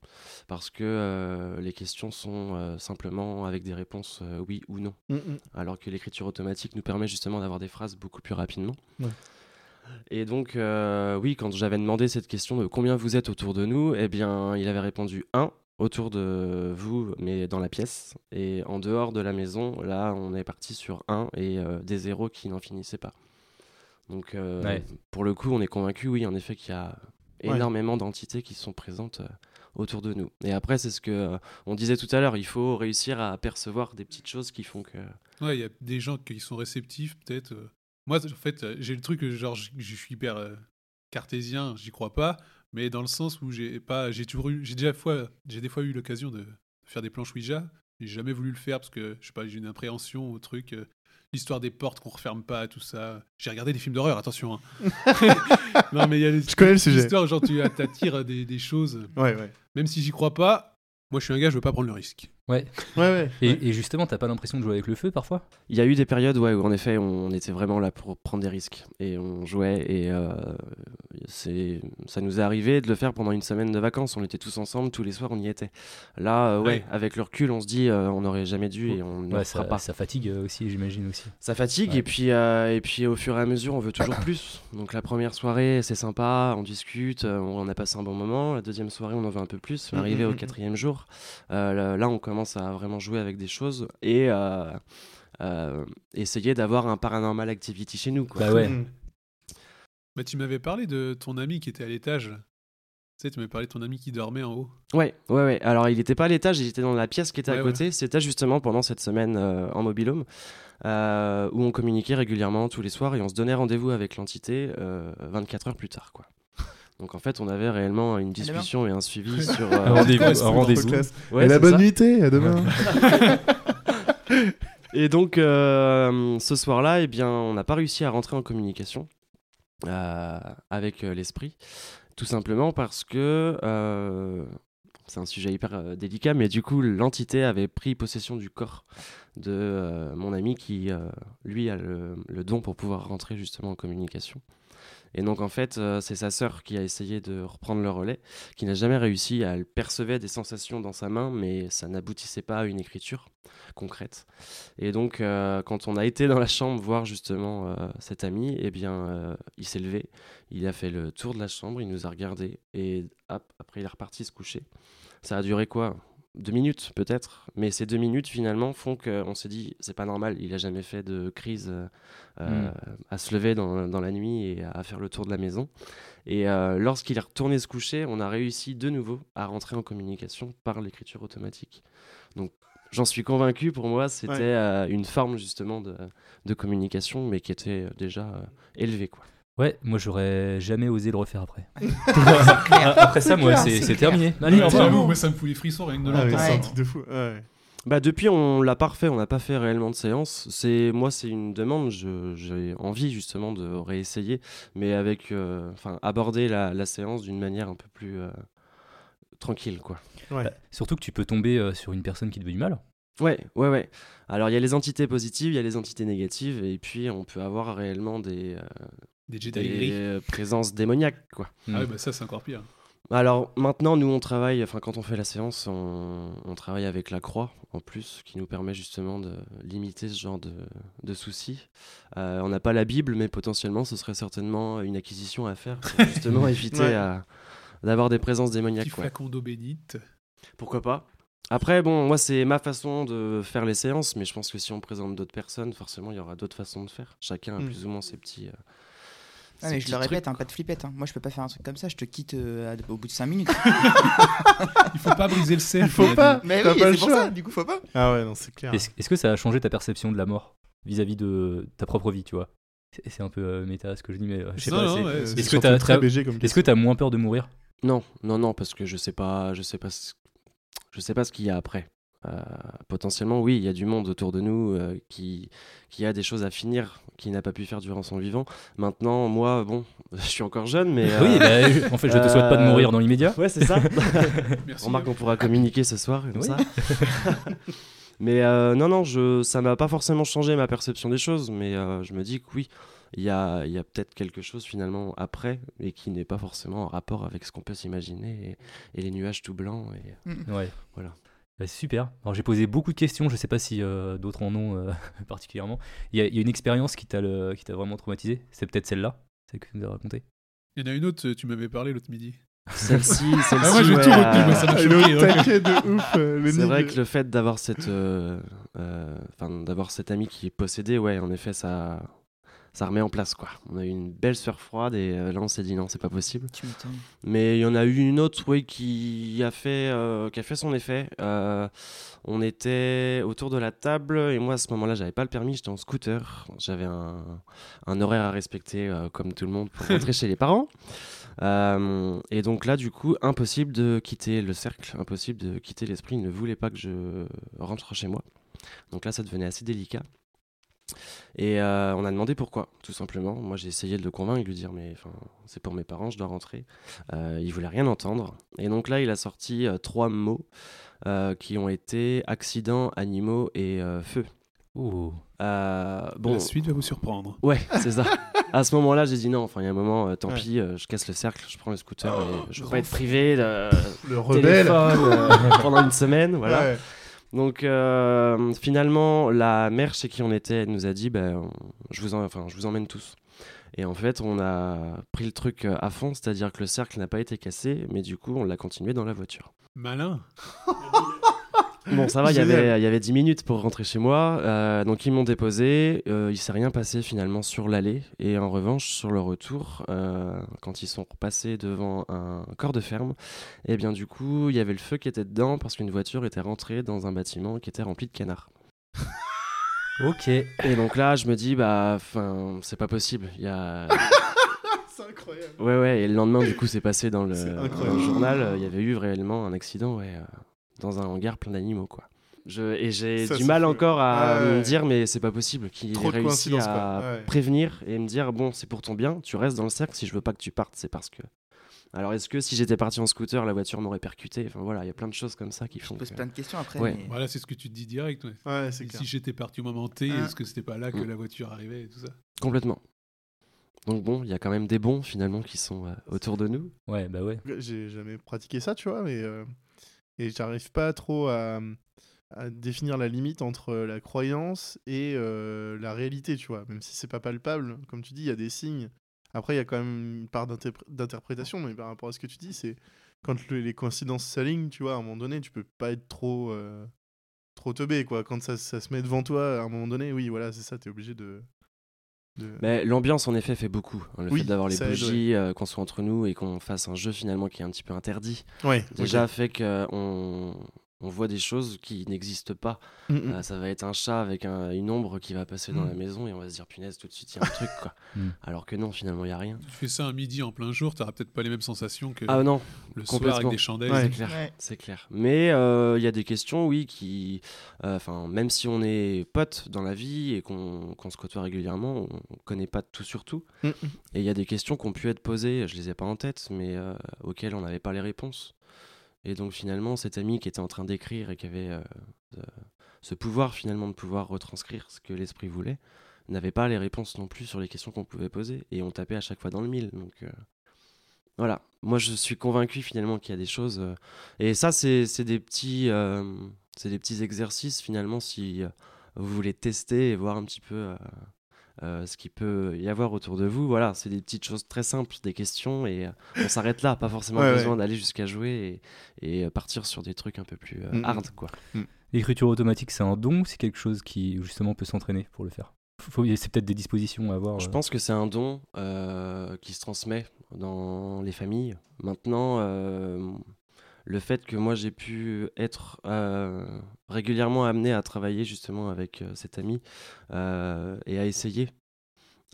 G: parce que euh, les questions sont euh, simplement avec des réponses euh, oui ou non,
B: Mm, mm.
G: alors que l'écriture automatique nous permet justement d'avoir des phrases beaucoup plus rapidement.
B: Ouais.
G: Et donc, euh, oui, quand j'avais demandé cette question de combien vous êtes autour de nous, eh bien, il avait répondu 1 autour de vous, mais dans la pièce. Et en dehors de la maison, là, on est parti sur 1 et euh, des zéros qui n'en finissaient pas. Donc, euh,
A: Ouais.
G: pour le coup, on est convaincu, oui, en effet, qu'il y a
B: Ouais.
G: énormément d'entités qui sont présentes euh, autour de nous. Et après, c'est ce que euh, on disait tout à l'heure, il faut réussir à percevoir des petites choses qui font que...
C: Ouais, il y a des gens qui sont réceptifs, peut-être. euh. Moi, en fait, euh, j'ai le truc, euh, genre, je je suis hyper euh, cartésien, j'y crois pas, mais dans le sens où j'ai pas, j'ai toujours eu, j'ai déjà fois, j'ai des fois eu l'occasion de faire des planches Ouija. J'ai jamais voulu le faire parce que, je sais pas, j'ai une appréhension au truc. euh, L'histoire des portes qu'on referme pas, tout ça. J'ai regardé des films d'horreur, attention. hein. [laughs] [laughs] non, mais il y a
B: Je connais le sujet.
C: histoires, genre, tu attires des, des choses.
B: Ouais, ouais.
C: Même si j'y crois pas, moi, je suis un gars, je veux pas prendre le risque.
B: Ouais, ouais.
A: Et, et justement, t'as pas l'impression de jouer avec le feu parfois?
G: Il y a eu des périodes ouais, où en effet on était vraiment là pour prendre des risques et on jouait et euh, c'est ça nous est arrivé de le faire pendant une semaine de vacances. On était tous ensemble, tous les soirs on y était. Là, euh, ouais,
C: Ouais.
G: avec le recul, on se dit euh, on n'aurait jamais dû et on ne
A: Ouais,
G: le fera
A: ça,
G: pas.
A: ça fatigue aussi, j'imagine aussi.
G: Ça fatigue
A: Ouais.
G: et puis euh, et puis au fur et à mesure on veut toujours plus. Donc la première soirée c'est sympa, on discute, on a passé un bon moment. La deuxième soirée on en veut un peu plus. Arrivé au
B: mhm.
G: quatrième jour, euh, là, là, on commence à vraiment jouer avec des choses et euh, euh, essayer d'avoir un paranormal activity chez nous. Quoi.
A: Bah ouais.
C: Mais tu m'avais parlé de ton ami qui était à l'étage. Tu sais, tu m'avais parlé de ton ami qui dormait en haut.
G: Ouais, ouais, ouais. Alors, il n'était pas à l'étage, il était dans la pièce qui était
C: Ouais,
G: à côté. C'était justement pendant cette semaine euh, en mobilhome euh, où on communiquait régulièrement tous les soirs et on se donnait rendez-vous avec l'entité euh, 24 heures plus tard, quoi. Donc en fait, on avait réellement une discussion et un suivi [laughs] sur. euh,
A: Un rendez-vous.
B: Ouais, c'est
A: un rendez-vous.
G: ouais,
B: et la bonne
G: ça.
B: nuitée, à demain. [laughs]
G: Et donc, euh, ce soir-là, eh bien, on n'a pas réussi à rentrer en communication euh, avec euh, l'esprit, tout simplement parce que euh, c'est un sujet hyper euh, délicat, mais du coup, l'entité avait pris possession du corps de euh, mon ami qui, euh, lui, a le, le don pour pouvoir rentrer justement en communication. Et donc en fait, euh, c'est sa sœur qui a essayé de reprendre le relais, qui n'a jamais réussi. Elle percevait des sensations dans sa main, mais ça n'aboutissait pas à une écriture concrète. Et donc, euh, quand on a été dans la chambre voir justement euh, cet ami, eh bien, il s'est levé, il a fait le tour de la chambre, il nous a regardé et après il est reparti se coucher. Ça a duré quoi? Deux minutes peut-être, mais ces deux minutes finalement font qu'on s'est dit c'est pas normal, il a jamais fait de crise euh, euh, à se lever dans, dans la nuit et à faire le tour de la maison. Et euh, lorsqu'il est retourné se coucher, on a réussi de nouveau à rentrer en communication par l'écriture automatique. Donc j'en suis convaincu, pour moi c'était
B: Ouais.
G: euh, une forme justement de, de communication, mais qui était déjà élevée. Quoi.
A: Ouais, moi j'aurais jamais osé le refaire après. [laughs] après ça,
E: C'est
A: moi c'est terminé. Allez,
C: Ouais,
A: au revoir.
C: j'avoue, moi, ça me fout les frissons rien que de
B: Ah,
C: l'entendre.
B: c'est un
E: Ouais.
B: truc de fou. Ouais.
G: Bah depuis on l'a pas refait, on n'a pas fait réellement de séance. C'est moi c'est une demande, j'ai envie justement de réessayer, mais avec euh, enfin aborder la, la séance d'une manière un peu plus euh, tranquille quoi.
B: Ouais.
A: Bah, surtout que tu peux tomber euh, sur une personne qui te veut du mal.
G: Ouais ouais ouais. Alors il y a les entités positives, il y a les entités négatives, et puis on peut avoir réellement des, euh,
C: Des Jedi
G: des
C: gris.
G: présences démoniaques quoi.
C: Ah ouais, bah ça, c'est encore pire.
G: Alors maintenant, nous on travaille, enfin quand on fait la séance, on, on travaille avec la croix en plus, qui nous permet justement de limiter ce genre de, de soucis. Euh, on n'a pas la Bible, mais potentiellement ce serait certainement une acquisition à faire pour [laughs] justement éviter
B: Ouais.
G: à- d'avoir des présences démoniaques.
C: Petit flacon d'eau bénite.
G: Pourquoi pas Après, bon, moi c'est ma façon de faire les séances, mais je pense que si on présente d'autres personnes, forcément il y aura d'autres façons de faire. Chacun a
B: Mm.
G: plus ou moins ses petits. euh,
E: Ah, mais je le répète,
G: trucs,
E: hein, pas de flippette. hein. Moi, je peux pas faire un truc comme ça. Je te quitte euh, à- au bout de 5 minutes. [laughs]
C: Il faut pas briser le cercle.
B: Il faut pas.
E: mais oui, c'est pour ça. Du coup, faut pas.
B: Ah ouais, non, c'est clair.
A: Est-ce que ça a changé ta perception de la mort vis-à-vis de ta propre vie, tu vois? C'est un peu euh, méta ce que je dis, mais euh, je sais
C: Non,
A: pas.
C: ouais,
A: Est-ce que t'as- moins peur de mourir?
G: Non, non, non, parce que je sais pas, je sais pas, ce... je sais pas ce qu'il y a après. Euh, potentiellement, oui, il y a du monde autour de nous euh, qui, qui a des choses à finir, qui n'a pas pu faire durant son vivant. Maintenant, moi, bon, [laughs] je suis encore jeune, mais euh,
A: Oui, bah, je- en fait, je te souhaite pas de
G: euh,
A: mourir dans l'immédiat.
G: ouais, c'est ça. [laughs]
C: Merci.
G: Remarque, on pourra communiquer ce soir comme
A: Oui.
G: ça. [laughs] mais euh, non, non, je, ça m'a pas forcément changé ma perception des choses, mais euh, je me dis que oui, il y a, il y a peut-être quelque chose finalement après, et qui n'est pas forcément en rapport avec ce qu'on peut s'imaginer, et, et les nuages tout blancs. Et...
A: Ouais.
G: Voilà.
A: Bah, c'est super. Alors j'ai posé beaucoup de questions, je sais pas si euh, d'autres en ont euh, [laughs] particulièrement. Il y, a- il y a une expérience qui t'a le- qui t'a vraiment traumatisé, c'est peut-être celle-là, celle que tu nous as racontée.
C: Il y en a une autre, tu m'avais parlé l'autre midi.
G: Celle-ci, celle-ci. [laughs]
C: Ah, moi, j'ai
G: ouais,
C: tout retenu,
G: euh,
C: moi, ça m'a choqué.
B: de [laughs] ouf. euh,
G: C'est vrai que le fait d'avoir cette, euh, euh, enfin, d'avoir cet ami qui est possédé, ouais, en effet, ça, ça remet en place quoi. On a eu une belle sueur froide et euh, là on s'est dit non, c'est pas possible.
E: Tu.
G: Mais il y en a eu une autre, oui, qui a fait, euh, qui a fait son effet. Euh, on était autour de la table et moi à ce moment-là, j'avais pas le permis, j'étais en scooter. J'avais un, un horaire à respecter euh, comme tout le monde pour rentrer [laughs] chez les parents. Euh, et donc là, du coup, impossible de quitter le cercle, impossible de quitter l'esprit. Il ne voulait pas que je rentre chez moi. Donc là, ça devenait assez délicat. Et euh, on a demandé pourquoi, tout simplement. Moi, j'ai essayé de le convaincre, de lui dire, mais c'est pour mes parents, je dois rentrer. Euh, il voulait rien entendre. Et donc là, il a sorti euh, trois mots euh, qui ont été accidents, animaux et euh, feu.
A: Oh.
G: Euh, bon,
C: La suite va vous surprendre.
G: Ouais, c'est ça. [laughs] à ce moment-là, j'ai dit non. Enfin, il y a un moment, euh, tant
B: Ouais.
G: pis, euh, je casse le cercle, je prends le scooter et je veux
B: grand
G: pas être privé de
B: Le rebelle.
G: téléphone euh, [laughs] pendant une semaine, voilà.
B: Ouais.
G: Donc euh, finalement, la mère chez qui on était, elle nous a dit, ben, on- je vous, en- enfin, je vous emmène tous. Et en fait, on a pris le truc euh, à fond, c'est-à-dire que le cercle n'a pas été cassé, mais du coup, on l'a continué dans la voiture.
C: Malin. [laughs]
G: Bon, ça va, il y avait, il y avait 10 minutes pour rentrer chez moi. euh, donc, ils m'ont déposé. euh, il s'est rien passé finalement sur l'aller. Et en revanche, sur le retour, euh, quand ils sont repassés devant un corps de ferme, et bien du coup, il y avait le feu qui était dedans parce qu'une voiture était rentrée dans un bâtiment qui était rempli de canards. [laughs]
A: Ok.
G: Et donc là, je me dis, bah, enfin, c'est pas possible. Il y a. [laughs]
B: C'est incroyable.
G: Ouais, ouais, et le lendemain, du coup, c'est passé dans le, dans le journal. euh, Il y avait eu réellement un accident, ouais, euh, dans un hangar plein d'animaux, quoi. Je, et j'ai
B: Ça,
G: du mal
B: fou.
G: encore à
B: Ah ouais.
G: me dire, mais c'est pas possible qu'il ait réussi à.
B: Ouais.
G: prévenir et me dire, bon, c'est pour ton bien, tu restes dans le cercle, si je veux pas que tu partes, c'est parce que. Alors, est-ce que si j'étais parti en scooter, la voiture m'aurait percuté? Enfin voilà, il y a plein de choses comme ça qui
E: Je
G: font.
E: pose
G: que-
E: plein de questions après.
G: Ouais.
E: mais-
C: Voilà, c'est ce que tu te dis direct. ouais.
B: Ouais,
C: si j'étais parti au moment T,
E: Hein.
C: est-ce que c'était pas là que
G: Mm.
C: la voiture arrivait et tout ça?
G: Complètement. Donc bon, il y a quand même des bons finalement qui sont euh, autour de nous.
A: Ouais, bah ouais.
B: J'ai jamais pratiqué ça, tu vois, mais euh, et j'arrive pas trop à, définir la limite entre la croyance et euh, la réalité, tu vois. Même si c'est pas palpable, comme tu dis, il y a des signes. Après, il y a quand même une part d'interpré- d'interprétation, mais par rapport à ce que tu dis, c'est quand le- les coïncidences s'alignent, tu vois, à un moment donné, tu peux pas être trop euh, teubé, quoi. Quand ça, ça se met devant toi, à un moment donné, oui, voilà, c'est ça, t'es obligé de. De-
G: Mais l'ambiance en effet fait beaucoup. hein, le
B: Oui,
G: fait d'avoir les bougies, euh, qu'on soit entre nous et qu'on fasse un jeu finalement qui est un petit peu interdit,
B: Ouais,
G: déjà fait qu'on on voit des choses qui n'existent pas.
B: Mm, mm.
G: Euh, ça va être un chat avec un- une ombre qui va passer dans
B: Mm.
G: la maison et on va se dire punaise tout de suite il y a un truc quoi. [laughs]
A: Mm.
G: Alors que non finalement il y a rien.
C: Tu fais ça un midi en plein jour, t'auras peut-être pas les mêmes sensations que
G: Ah non,
C: le soir
G: complètement.
C: avec des chandelles.
B: Ouais.
G: c'est clair,
E: Ouais.
G: c'est clair. Mais euh, il y a des questions oui qui, euh, enfin même si on est potes dans la vie et qu'on se côtoie régulièrement, on connaît pas tout sur tout. Et il y a des questions qui ont pu être posées, je les ai pas en tête, mais euh, auxquelles on n'avait pas les réponses. Et donc finalement, cet ami qui était en train d'écrire et qui avait euh, de- ce pouvoir finalement de pouvoir retranscrire ce que l'esprit voulait, n'avait pas les réponses non plus sur les questions qu'on pouvait poser. Et on tapait à chaque fois dans le mille. Donc euh, voilà, moi je suis convaincu finalement qu'il y a des choses... euh, et ça, c'est des, petits, euh, c'est des petits exercices finalement si euh, vous voulez tester et voir un petit peu... euh, ce qu'il peut y avoir autour de vous. Voilà, c'est des petites choses très simples, des questions, et euh, on s'arrête là. Pas forcément
B: Ouais,
G: besoin
B: ouais.
G: d'aller jusqu'à jouer et, et euh, partir sur des trucs un peu plus euh,
B: Mm, mm.
G: hard, quoi.
A: L'écriture automatique, c'est un don ou c'est quelque chose qui justement peut s'entraîner pour le faire? C'est peut-être des dispositions à avoir.
G: Je pense que c'est un don euh, qui se transmet dans les familles. Maintenant, euh, le fait que moi j'ai pu être euh, régulièrement amené à travailler justement avec euh, cet ami euh, et à essayer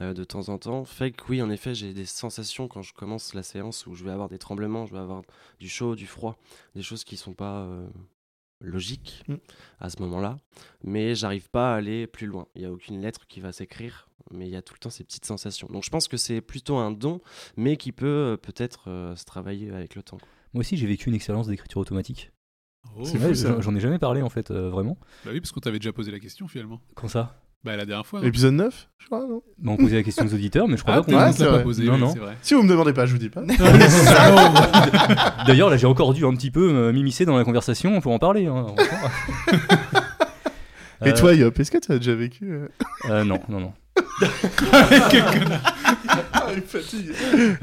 G: de temps en temps fait que oui, en effet, j'ai des sensations quand je commence la séance où je vais avoir des tremblements, je vais avoir du chaud, du froid, des choses qui sont pas logiques
B: Mm.
G: à ce moment-là, mais j'arrive pas à aller plus loin. Il y a aucune lettre qui va s'écrire, mais il y a tout le temps ces petites sensations. Donc je pense que c'est plutôt un don, mais qui peut peut-être se travailler avec le temps. quoi.
A: Moi aussi, j'ai vécu une expérience d'écriture automatique.
C: Oh.
A: J'en ai jamais parlé en fait, euh, vraiment.
C: Bah oui, parce qu'on t'avait déjà posé la question finalement.
A: Quand ça?
C: Bah la dernière fois. non
B: Épisode 9, je crois, non?
A: Bah, On posait la question aux auditeurs, mais je crois
C: Ah,
A: pas qu'on.
C: L'a pas posé,
A: Non,
C: oui,
A: non.
C: c'est vrai.
B: Si vous me demandez pas, je vous dis pas. [laughs] [laughs]
A: D'ailleurs, là, j'ai encore dû un petit peu euh, m'immiscer dans la conversation pour en parler. hein. [laughs]
B: Et
A: Euh,
B: toi, Yop, est-ce que tu as déjà vécu euh,
A: euh, Non, non, non.
B: Il me fatigue.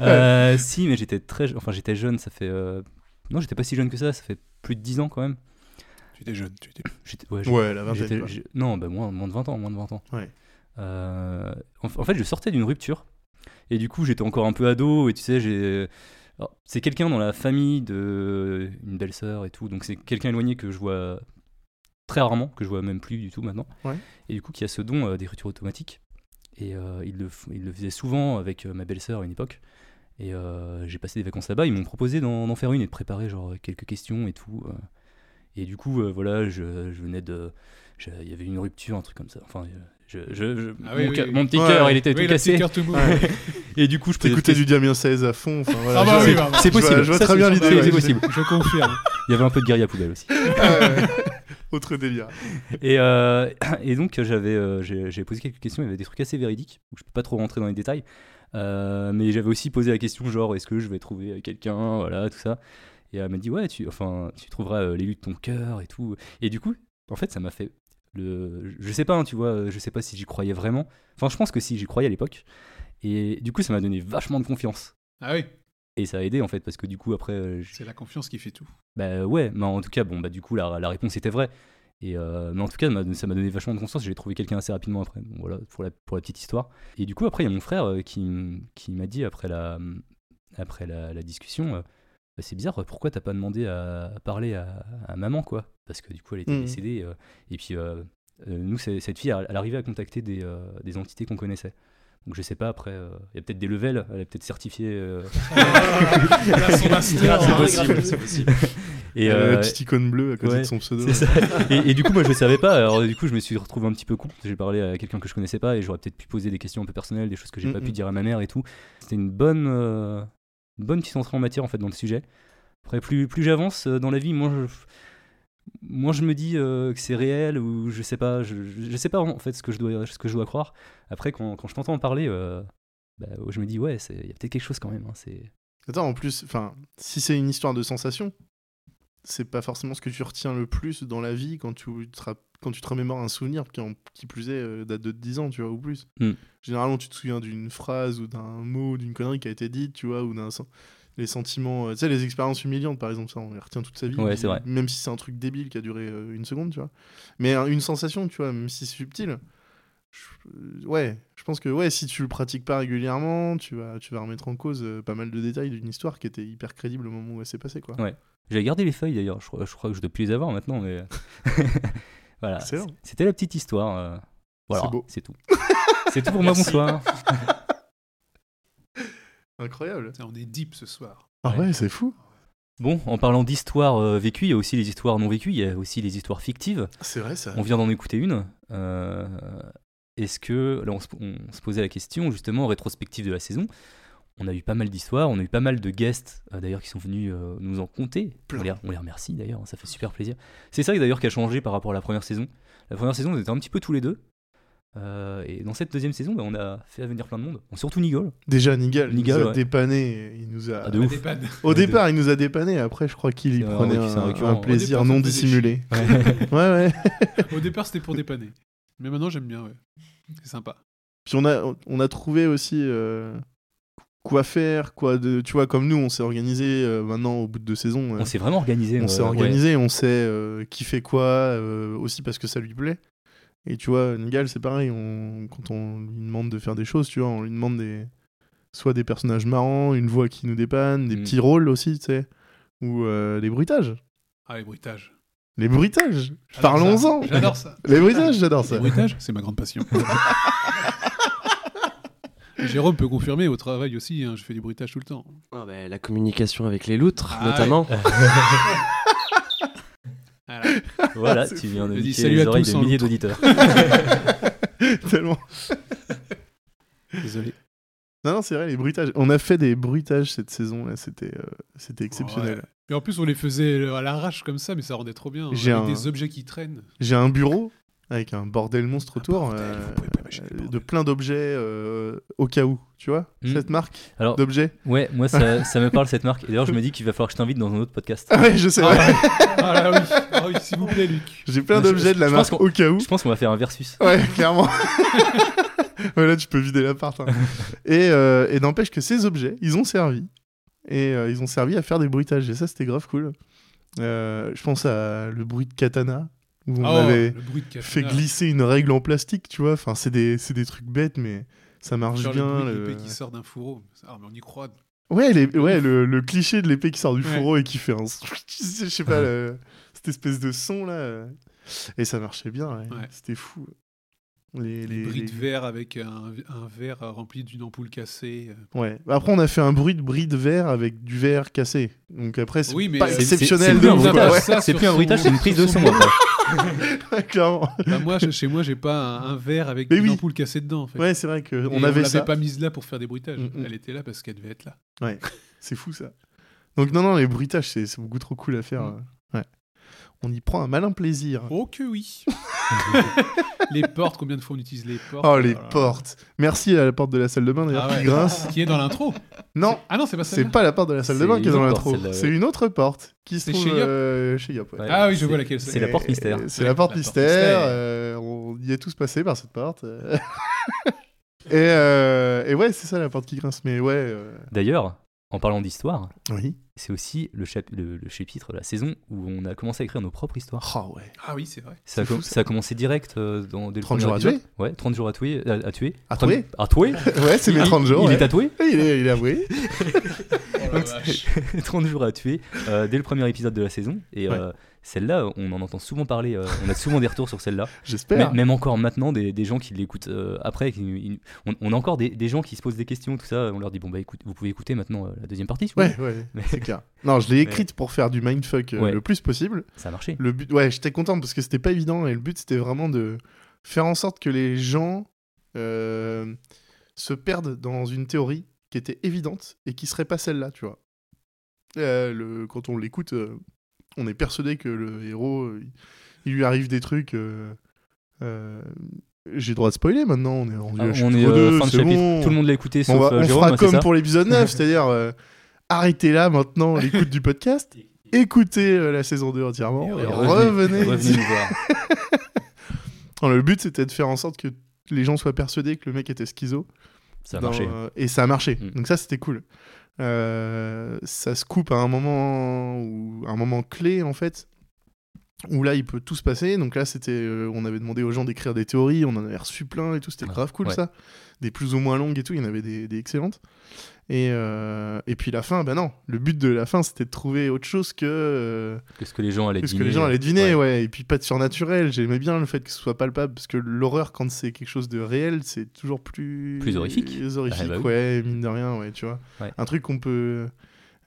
A: Euh, si, mais j'étais très, enfin j'étais jeune, ça fait. euh, Non, j'étais pas si jeune que ça, ça fait plus de 10 ans quand même.
C: Tu étais jeune, tu étais.
A: J'étais- ouais,
B: Ouais, la vingtaine.
A: Non, bah moins, moins de 20 ans, moins de 20 ans.
B: Ouais.
A: Euh, En, en fait, je sortais d'une rupture et du coup, j'étais encore un peu ado et tu sais, j'ai. alors, C'est quelqu'un dans la famille de une belle-sœur et tout, donc c'est quelqu'un éloigné que je vois très rarement, que je vois même plus du tout maintenant.
B: Ouais.
A: Et du coup, qui a ce don euh, d'écriture automatique. Et euh, il, le, f- il le faisait souvent avec euh, ma belle-sœur à une époque. Et euh, j'ai passé des vacances là-bas. Ils m'ont proposé d'en d'en faire une et de préparer genre quelques questions et tout. euh. Et du coup, euh, voilà, je, je venais de. Il y avait une rupture, un truc comme ça. Enfin, je, je- je-
C: Ah
A: mon,
C: oui,
A: mon petit
B: Ouais,
A: cœur,
B: ouais.
A: il était
C: Oui,
A: tout cassé.
C: cœur tout mou. [laughs]
A: Et du coup, je
B: T'écoutais du Damien 16 à fond. Enfin, voilà,
C: Ah bah
B: je-
C: oui, bah, bah.
A: C'est
B: je vois-
A: possible.
B: je vois
A: Ça,
B: très
A: c'est-
B: bien
A: c'est-
B: l'idée,
A: C'est
B: ouais.
A: possible.
C: Je confirme.
A: Il y avait un peu de guérilla poubelle aussi.
B: Ouais. Autre délire.
A: Et, euh, et donc j'avais euh, j'ai posé quelques questions, il y avait des trucs assez véridiques, où je peux pas trop rentrer dans les détails. Euh, mais j'avais aussi posé la question genre est-ce que je vais trouver quelqu'un, voilà, tout ça. Et elle m'a dit ouais, tu, enfin, tu trouveras l'élu de ton cœur et tout. Et du coup, en fait, ça m'a fait le... Je sais pas, hein, tu vois, je sais pas si j'y croyais vraiment. Enfin, je pense que si, j'y croyais à l'époque. Et du coup, ça m'a donné vachement de confiance.
C: Ah oui,
A: Et ça a aidé en fait, parce que du coup, après, euh, je-
C: c'est la confiance qui fait tout.
A: bah ouais, mais en tout cas, bon, bah du coup, la, la réponse était vraie. Et euh, mais en tout cas, ça m'a- donné vachement de confiance. J'ai trouvé quelqu'un assez rapidement après. Bon, voilà, pour la, pour la petite histoire. Et du coup, après, il y a mon frère euh, qui, qui m'a dit après la, après la, la discussion euh, Bah, C'est bizarre, pourquoi t'as pas demandé à, à parler à, à maman, quoi? Parce que du coup, elle était
B: Mhm.
A: décédée. euh, et puis, euh, euh, nous, cette fille, elle, elle arrivait à contacter des, euh, des entités qu'on connaissait. Donc, je sais pas, après, euh, il y a peut-être des levels, elle est peut-être certifiée. euh. [laughs]
F: C'est possible,
G: c'est possible.
A: et,
B: Euh,
A: euh,
B: la petite icône bleue à côté
A: ouais,
B: de son pseudo.
A: Ça. Et, et du coup, moi, je le savais pas. Alors, du coup, je me suis retrouvé un petit peu con. J'ai parlé à quelqu'un que je connaissais pas et j'aurais peut-être pu poser des questions un peu personnelles, des choses que j'ai pas
B: Mhm.
A: pu dire à ma mère et tout. C'était une bonne, euh, une bonne petite entrée en matière en fait dans le sujet. Après, plus, plus j'avance euh, dans la vie, moins je, moins je me dis euh, que c'est réel ou je sais pas. Je, sais pas en fait ce que je dois, ce que je dois croire. Après, quand, quand je t'entends en parler, euh, bah, je me dis, ouais, il y a peut-être quelque chose quand même. hein, c'est...
B: Attends, en plus, enfin, si c'est une histoire de sensation, c'est pas forcément ce que tu retiens le plus dans la vie quand tu te, quand tu te remémores un souvenir qui, en- qui plus est euh, date de 10 ans, tu vois, ou plus.
A: Mm.
B: Généralement, tu te souviens d'une phrase ou d'un mot, d'une connerie qui a été dite, tu vois, ou d'un les sentiments, euh, tu sais, les expériences humiliantes, par exemple, ça, on les retient toute sa vie.
A: Ouais, c'est vrai.
B: Même si c'est un truc débile qui a duré euh, une seconde, tu vois. Mais euh, une sensation, tu vois, même si subtile. je- euh, ouais, je pense que ouais, si tu le pratiques pas régulièrement, tu vas, tu vas remettre en cause pas mal de détails d'une histoire qui était hyper crédible au moment où elle s'est passée, quoi.
A: Ouais. J'avais gardé les feuilles d'ailleurs, je, crois- je crois que je dois plus les avoir maintenant, mais. [laughs] voilà. C'était la petite histoire. Voilà,
B: C'est beau.
A: c'est tout. c'est tout pour moi, [laughs] bonsoir. [laughs]
B: Incroyable.
C: On est deep ce soir.
B: Ah
A: Ouais.
B: ouais, c'est fou.
A: Bon, en parlant d'histoires euh, vécues, il y a aussi les histoires non vécues, il y a aussi les histoires fictives.
B: C'est vrai ça.
A: On vient d'en écouter une. Euh, Est-ce que, là on se, on se posait la question justement, rétrospective de la saison, on a eu pas mal d'histoires, on a eu pas mal de guests euh, d'ailleurs qui sont venus euh, nous en compter.
B: Plein.
A: On les, on les remercie d'ailleurs, ça fait super plaisir. C'est ça d'ailleurs qui a changé par rapport à la première saison. La première saison, on était un petit peu tous les deux. Euh, et dans cette deuxième saison, bah, on a fait venir plein de monde. Bon, surtout Nigel.
B: Déjà Nigel, il
A: Nigel,
B: nous a
A: ouais.
B: dépanné, il nous a
A: Ah, de
C: On
A: ouf.
C: dépanne.
B: Au départ, il nous a dépanné, après je crois qu'il y prenait
A: un
B: plaisir
C: départ,
B: non dissimulé. [laughs] Ouais, ouais.
C: Au départ, c'était pour dépanner. Mais maintenant, j'aime bien, ouais. C'est sympa.
B: Puis on a, on a trouvé aussi euh, quoi faire, quoi de, tu vois, comme nous, on s'est organisé euh, maintenant au bout de deux saisons. euh,
A: On s'est vraiment organisé.
B: on
A: euh,
B: s'est
A: ouais.
B: organisé, on sait euh, qui fait quoi, euh, aussi parce que ça lui plaît. Et tu vois, Nigel, c'est pareil, on, quand on lui demande de faire des choses, tu vois, on lui demande des, soit des personnages marrants, une voix qui nous dépanne, des
A: Mm.
B: petits rôles aussi, tu sais, ou euh, des bruitages.
C: Ah, les bruitages.
B: Les bruitages Parlons-en.
C: J'adore ça.
B: Les bruitages, j'adore ça.
C: Les bruitages, c'est ma grande passion. [laughs] Jérôme peut confirmer au travail aussi, hein, je fais du bruitage tout le temps.
G: Ah bah, la communication avec les loutres,
C: Ah,
G: notamment. [laughs]
C: Voilà. [laughs]
A: Tu viens de niquer
C: salut
A: les
C: à
A: oreilles
C: tous
A: de
C: en
A: milliers d'auditeurs. [laughs] [laughs]
B: Tellement.
C: Désolé.
B: Non, non, c'est vrai, les bruitages. On a fait des bruitages cette saison, là, c'était euh, c'était exceptionnel.
C: Ouais. Et en plus, on les faisait euh, à l'arrache comme ça, mais ça rendait trop bien.
B: J'ai
C: Avec
B: un-
C: des objets qui traînent.
B: J'ai un bureau avec un bordel monstre autour,
C: bordel,
B: euh,
C: le
B: de plein d'objets euh, au cas où, tu vois,
A: Mm.
B: cette marque d'objets.
A: ouais, moi ça, [laughs] ça me parle cette marque. Et d'ailleurs, je me dis qu'il va falloir que je t'invite dans un autre podcast.
B: Ah ouais, je sais,
C: Ah,
B: ouais.
C: Ah là, oui. Ah oui, s'il vous plaît, Luc.
B: j'ai plein
A: Je-
B: d'objets de la marque au cas où.
A: Je pense qu'on va faire un versus.
B: Ouais, clairement. [laughs] ouais, là, tu peux vider l'appart. hein. Et, euh, et n'empêche que ces objets, ils ont servi. Et euh, ils ont servi à faire des bruitages. Et ça, c'était grave cool. Euh, je pense à le bruit de katana, où on
C: Oh,
B: avait fait glisser une règle en plastique, tu vois. Enfin, c'est des, c'est des trucs bêtes, mais ça marche
C: Genre
B: bien.
C: le l'épée qui sort d'un fourreau. Ah, mais on y croit.
B: Ouais, les- ouais le, le cliché de l'épée qui sort du
C: Ouais.
B: fourreau et qui fait un. [laughs] Je sais pas, [laughs] le- cette espèce de son là. Et ça marchait bien, ouais.
C: Ouais.
B: c'était fou. Les,
C: Les
B: les,
C: bris de
B: les-
C: verre avec un, un verre rempli d'une ampoule cassée. euh.
B: Ouais. Après, on a fait un bruit de bris de verre avec du verre cassé. Donc après, c'est
C: Oui,
B: pas
C: euh,
B: exceptionnel.
A: c'est plus plus un bruitage, c'est une prise de son. [laughs]
B: Ouais, clairement.
C: Bah, moi, chez moi, j'ai pas un, un verre avec
B: Mais
C: une
B: oui.
C: ampoule cassée dedans. En fait.
B: Ouais, c'est vrai que
C: Et
B: on avait
C: l'avait
B: ça.
C: pas mise là pour faire des bruitages.
B: Mm, mm.
C: Elle était là parce qu'elle devait être là.
B: Ouais, c'est fou ça. Donc non, non, les bruitages, c'est c'est beaucoup trop cool à faire.
C: Mm.
B: euh. Ouais. On y prend un malin plaisir.
C: Oh que oui [laughs] Les portes, combien de fois on utilise les portes
B: Oh, les portes. Merci à la porte de la salle de bain d'ailleurs
C: Ah ouais.
B: qui grince.
C: Qui est dans l'intro
B: Non,
C: Ah non, c'est pas ça.
B: c'est pas la porte de la salle de bain qui est dans l'intro. C'est une autre porte qui se
C: C'est
B: trouve
C: chez Yop
B: euh, chez Yop. ouais.
A: Ouais.
C: Ah oui, je vois laquelle c'est.
A: C'est la porte mystère.
B: C'est
C: Ouais,
B: la porte
C: la porte
B: mystère.
C: mystère.
B: euh, on y est tous passés par cette porte. [laughs] et, euh, et ouais, c'est ça la porte qui grince. Mais ouais. euh,
A: D'ailleurs, en parlant d'histoire,
B: Oui.
A: c'est aussi le, chap- le, le chapitre, la saison où on a commencé à écrire nos propres histoires.
B: Oh ouais.
C: Ah oui, c'est vrai.
A: Ça a,
B: C'est fou,
A: com-
B: ça.
A: ça a commencé direct euh, dans, dès le
B: 30
A: premier
B: jours à tuer
A: Ouais, 30 jours à tuer. À, à tuer.
B: À
A: 30
B: tuer
A: À tuer [laughs]
B: Ouais, c'est mes
A: Il-
B: 30 jours.
A: Il
B: ouais.
A: est tatoué
B: Il est, il est avoué. [laughs]
C: Oh la vache.
A: 30 [laughs] jours à tuer euh, dès le premier épisode de la saison. Et
B: Ouais.
A: euh, celle-là, on en entend souvent parler. euh, on a souvent des retours sur celle-là. [laughs]
B: J'espère.
A: Même, même encore maintenant, des, des gens qui l'écoutent euh, après. qui- ils- on, on a encore des, des gens qui se posent des questions, tout ça. On leur dit bon bah écoute, vous pouvez écouter maintenant euh, la deuxième partie. si
B: Ouais, ouais,
A: Mais-
B: c'est clair. Non, je l'ai [laughs] écrite pour faire du mindfuck
A: Ouais.
B: le plus possible.
A: Ça a marché.
B: Le but, ouais, j'étais content parce que c'était pas évident et le but c'était vraiment de faire en sorte que les gens se perdent dans une théorie qui était évidente et qui serait pas celle-là, tu vois. Euh, le, quand on l'écoute, euh, on est persuadé que le héros, euh, il, lui arrive des trucs euh, euh, j'ai le droit de spoiler maintenant. On est rendu
A: Ah,
B: à
A: on est euh,
B: 2,
A: fin de
B: bon.
A: Tout le monde l'a écouté
B: On,
A: sauf
B: va-
A: euh,
B: on
A: Jérôme,
B: fera comme
A: ça
B: pour l'épisode 9, [laughs] c'est-à-dire euh, arrêtez là maintenant l'écoute du podcast, [laughs] écoutez euh, la saison 2 entièrement et,
A: Et
B: revenez.
A: revenez nous voir. [laughs]
B: Non, le but c'était de faire en sorte que les gens soient persuadés que le mec était schizo.
A: Ça a
B: dans,
A: marché.
B: et ça a marché.
A: Mm.
B: Donc ça, c'était cool. Euh, ça se coupe à un moment où, un moment clé en fait, où là il peut tout se passer. Donc là, c'était, euh, on avait demandé aux gens d'écrire des théories, on en avait reçu plein et tout. C'était grave cool
A: Ouais.
B: ça. Des plus ou moins longues et tout. Il y en avait des, des excellentes. Et, euh, et puis la fin, ben non. Le but de la fin, c'était de trouver autre chose que euh,
A: Que ce que les gens allaient
B: que ce que
A: deviner.
B: les gens allaient deviner,
A: Ouais.
B: ouais. Et puis pas de surnaturel. J'aimais bien le fait que ce soit palpable, parce que l'horreur, quand c'est quelque chose de réel, c'est toujours plus...
A: Plus horrifique.
B: horrifique,
A: Ah, bah oui.
B: ouais, mine de rien, ouais, tu vois.
A: Ouais.
B: Un truc qu'on peut...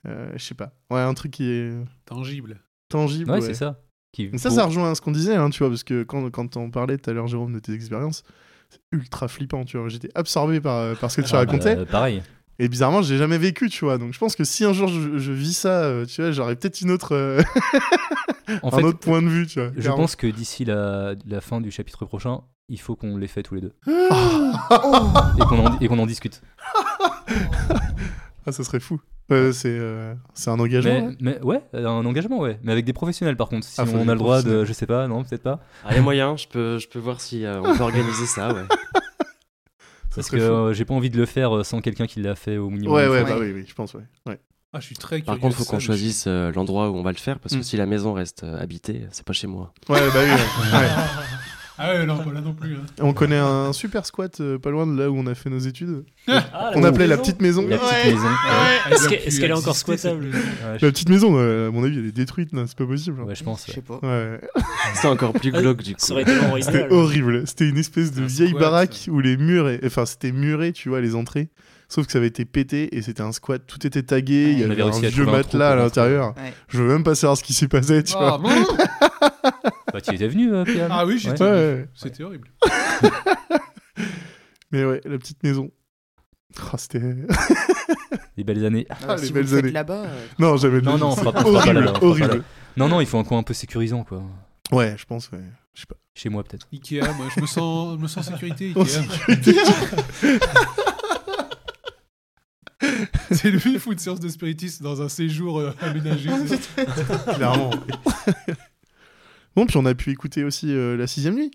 B: euh, je sais pas. Ouais, un truc qui est
C: Tangible.
B: tangible,
A: Ouais,
B: ouais.
A: c'est ça. Qui-
B: Mais ça, ça rejoint ce qu'on disait, hein, tu vois, parce que quand, quand on parlait tout à l'heure, Jérôme, de tes expériences, c'est ultra flippant, tu vois. J'étais absorbé par, par ce que tu
A: Ah,
B: racontais.
A: bah, pareil.
B: Et bizarrement, j'ai jamais vécu, tu vois. Donc je pense que si un jour je, je vis ça, euh, tu vois, j'aurais peut-être une autre, euh,
A: En [laughs]
B: un
A: fait,
B: autre point de vue, tu vois.
A: je
B: clairement.
A: pense que d'ici la, la fin du chapitre prochain, il faut qu'on les fait tous les deux.
B: Ah, [gasps]
A: et qu'on en, et qu'on en discute. [laughs]
B: ça serait fou. Euh, c'est euh, c'est un engagement.
A: Mais,
B: ouais.
A: mais ouais, un engagement, ouais. Mais avec des professionnels par contre. Si
B: Ah,
A: on a le droit de. Je sais pas, non, peut-être pas.
G: Ah, les moyens, je peux, je peux voir si euh, on peut organiser ça, ouais. [laughs]
A: Parce que euh, j'ai pas envie de le faire euh, sans quelqu'un qui l'a fait au minimum.
B: Ouais, ouais, bah oui, oui, je pense, ouais. ouais.
C: Ah, je suis très
G: Par contre,
C: de
G: faut qu'on choisisse euh, l'endroit où on va le faire, parce que
B: Mm.
G: si la maison reste euh, habitée, c'est pas chez moi.
B: Ouais, bah oui. ouais. [laughs]
C: Ah ouais, non, pas là non plus. hein.
B: On connaît un super squat euh, pas loin de là où on a fait nos études.
F: Ah,
B: On appelait la petite maison.
A: La petite
E: Ouais.
A: maison.
C: Elle
F: Est-ce qu'elle est encore
C: exister,
F: squattable
B: La
A: je-
B: petite maison, euh, à mon avis, elle est détruite, là, c'est pas possible.
A: ouais, je pense.
E: Je sais pas.
B: Ouais.
G: C'est encore plus glauque du coup.
B: C'était horrible. C'était une espèce de
C: Un
B: vieille
C: squat.
B: baraque où les murs, et- enfin, c'était muré, tu vois, les entrées. Sauf que ça avait été pété et c'était un squat. Tout était tagué. Il y avait
A: avait
B: un vieux matelas à l'intérieur.
E: Ouais.
B: Je veux même pas savoir ce qui s'est passé, tu
C: Ah,
B: vois.
C: bon? [laughs] [laughs]
A: Bah, tu étais venu, euh, PL
C: Ah oui, j'étais.
B: Ouais, ouais.
C: C'était horrible. [laughs]
B: Mais ouais, la petite maison. Ah, c'était. [laughs]
A: Des belles années.
E: Ah,
B: Ah, les
E: si
B: belles années.
E: là-bas, euh,
B: Non, j'avais
A: Non, non, on fera pas- on fera pas
B: horrible,
A: pas
B: horrible.
A: là. Non, non, il faut un coin un peu sécurisant, quoi.
B: Ouais, je pense, ouais. Je sais pas.
A: Chez moi, peut-être.
C: Ikea, moi, je me sens, je me sens en sécurité. Ikea. C'est le fou de séance de spiritisme dans un séjour euh, aménagé.
B: Clairement. Bon, puis on a pu écouter aussi euh, La Sixième Nuit.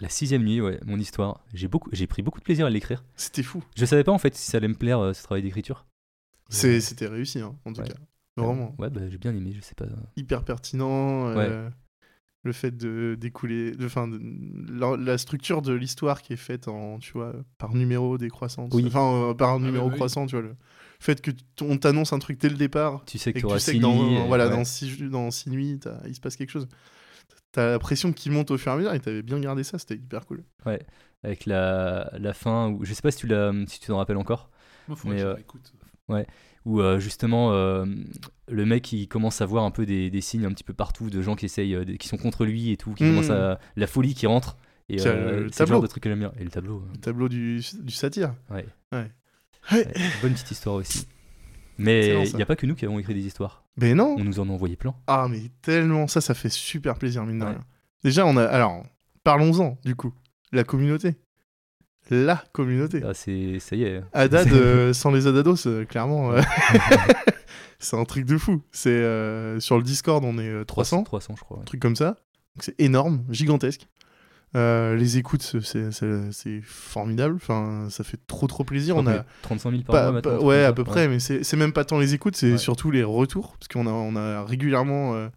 A: La sixième nuit, ouais, mon histoire. J'ai beaucoup, j'ai pris beaucoup de plaisir à l'écrire.
B: C'était fou.
A: Je savais pas en fait si ça allait me plaire euh, ce travail d'écriture.
B: C'est- C'était réussi, hein, en tout
A: Ouais.
B: cas. Vraiment.
A: Ouais, bah, j'ai bien aimé, je sais pas.
B: Hyper pertinent. euh, Le fait de d'écouler, de, enfin, de- la, la structure de l'histoire qui est faite en, tu vois, par numéro décroissant.
A: Oui.
B: Enfin, euh, par un numéro
C: bah oui.
B: croissant, tu vois. Le fait que t- on t'annonce un truc dès le départ
A: Tu sais que
B: et
A: tu
B: que
A: auras
B: tu sais
A: six
B: que dans, voilà,
A: ouais.
B: dans, six, dans six nuits, t'as- il se passe quelque chose. T'as la pression qui monte au fur et à mesure et t'avais bien gardé ça, c'était hyper cool.
A: avec la, la fin où je sais pas si tu l'as si tu t'en rappelles encore
C: Moi, faudrait
A: Mais,
C: que je
A: euh,
C: la écoute.
A: où euh, justement euh, le mec il commence à voir un peu des, des signes un petit peu partout de gens qui essayent euh, qui sont contre lui et tout qui
B: Mhm.
A: commencent à la folie qui rentre et
B: Tiens,
A: euh,
B: le
A: c'est le genre
B: tableau.
A: de truc que j'aime bien et le tableau euh,
B: Le tableau du, du satire.
A: ouais.
B: Ouais.
A: Ouais, bonne petite histoire aussi mais il n'y a pas que nous qui avons écrit des histoires
B: Mais non
A: on nous en a envoyé plein
B: Ah, mais tellement, ça, ça fait super plaisir, mine de
A: Ouais.
B: rien. Déjà, on a. Alors, parlons-en, du coup. La communauté. La communauté.
A: Ah, c'est ça y est
B: Haddad, [laughs] euh, sans les Adados, euh, clairement. euh, [laughs] c'est un truc de fou. C'est euh, Sur le Discord, on est euh, 300,
A: 300 je crois ouais.
B: un truc comme ça. Donc, c'est énorme, gigantesque. Euh, les écoutes, c'est- formidable. Enfin, ça fait trop, trop plaisir. On a.
A: que 35 000 par
B: Pas-
A: mois maintenant
B: pas- ouais, à peu près, mais c'est même pas tant les écoutes, c'est
A: Ouais.
B: surtout les retours. Parce qu'on a, on a régulièrement euh,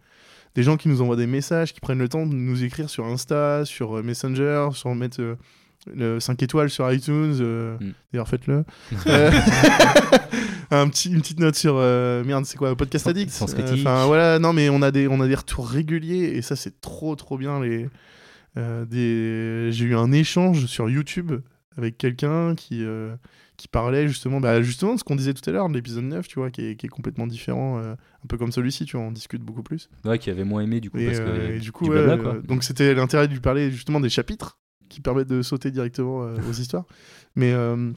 B: des gens qui nous envoient des messages, qui prennent le temps de nous écrire sur Insta, sur euh, Messenger, sur mettre euh, le 5 étoiles sur iTunes.
A: Mm.
B: D'ailleurs, faites-le. [laughs] [laughs] Un petit, une petite note sur. merde, c'est quoi Podcast
A: Sans-
B: Addict voilà, non, mais on a, des, on a des retours réguliers et ça, c'est trop, trop bien. Les, des... J'ai eu un échange sur YouTube avec quelqu'un qui, euh, qui parlait justement, bah, justement de ce qu'on disait tout à l'heure de l'épisode 9, tu vois, qui est, qui est complètement différent, euh, un peu comme celui-ci, tu vois, on discute beaucoup plus.
A: ouais qui avait moins aimé du coup
B: Et,
A: parce que
B: euh, et du coup,
A: du
B: ouais,
A: blabla, quoi.
B: euh, donc c'était l'intérêt de lui parler justement des chapitres qui permettent de sauter directement euh, aux [laughs] histoires. Mais euh,